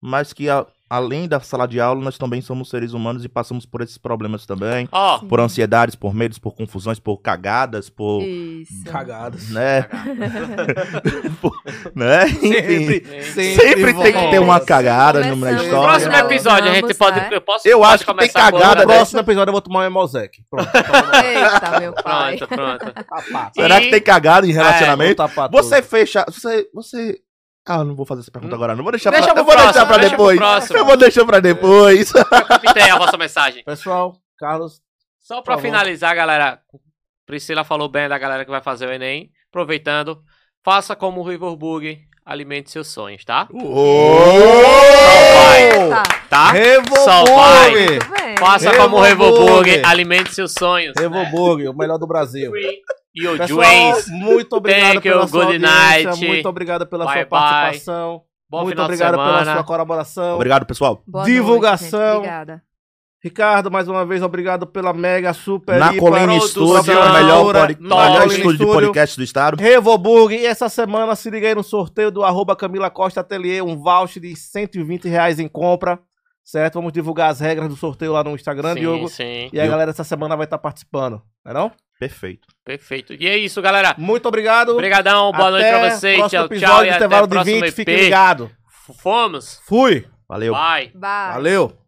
mas que a- além da sala de aula, nós também somos seres humanos e passamos por esses problemas também. Ó, Por ansiedades, por medos, por confusões, por cagadas, por. Isso. Cagados. Né? Por- né? Enfim. Sempre, Sempre tem que ter uma cagada no- na Começamos no história. próximo episódio a gente pode. né? Eu, posso, Eu acho que tem cagada No próximo episódio eu vou tomar um Emosec. Pronto. Eita, meu pai. Pronto, pronto. Tapado. Será E- que tem cagada em relacionamento? Vou tapar Você fecha. Você. Você. Ah, eu não vou fazer essa pergunta Hum. agora. Não vou deixar Deixa pra, eu vou deixar próximo, pra deixa depois. Eu vou deixar pra depois. Capitei a vossa mensagem. Pessoal, Carlos, Só pra finalizar, galera. Priscila falou bem da galera que vai fazer o Enem. Aproveitando, faça como o Riverburg, alimente seus sonhos, tá? Tá? Só Revoburg! vai. Muito bem. Faça como o. Revoburg, alimente seus sonhos. Revoburg, o melhor do Brasil. E o Pessoal, James. muito obrigado Thank you, pela sua good audiência, night. muito obrigado pela Bye, sua bye. participação, Bom muito obrigado pela sua colaboração. Obrigado, pessoal. Boa noite, Divulgação. gente. Obrigada. Ricardo, mais uma vez, obrigado pela mega super Na Colina produção, Studio, o melhor, melhor estúdio de podcast do estado. Revoburg, e essa semana se liga aí no sorteio do arroba Camila Costa Atelier, um voucher de 120 reais em compra. certo? Vamos divulgar as regras do sorteio lá no Instagram, sim, Diogo. sim. E a galera essa semana vai estar participando, não é não? Perfeito. Perfeito. E é isso, galera. Muito obrigado. Obrigadão, boa noite Até pra vocês. Tchau, episódio tchau. E até o de próximo 20. EP. Fique ligado. Fomos. Fui. Valeu. Bye. Bye. Valeu.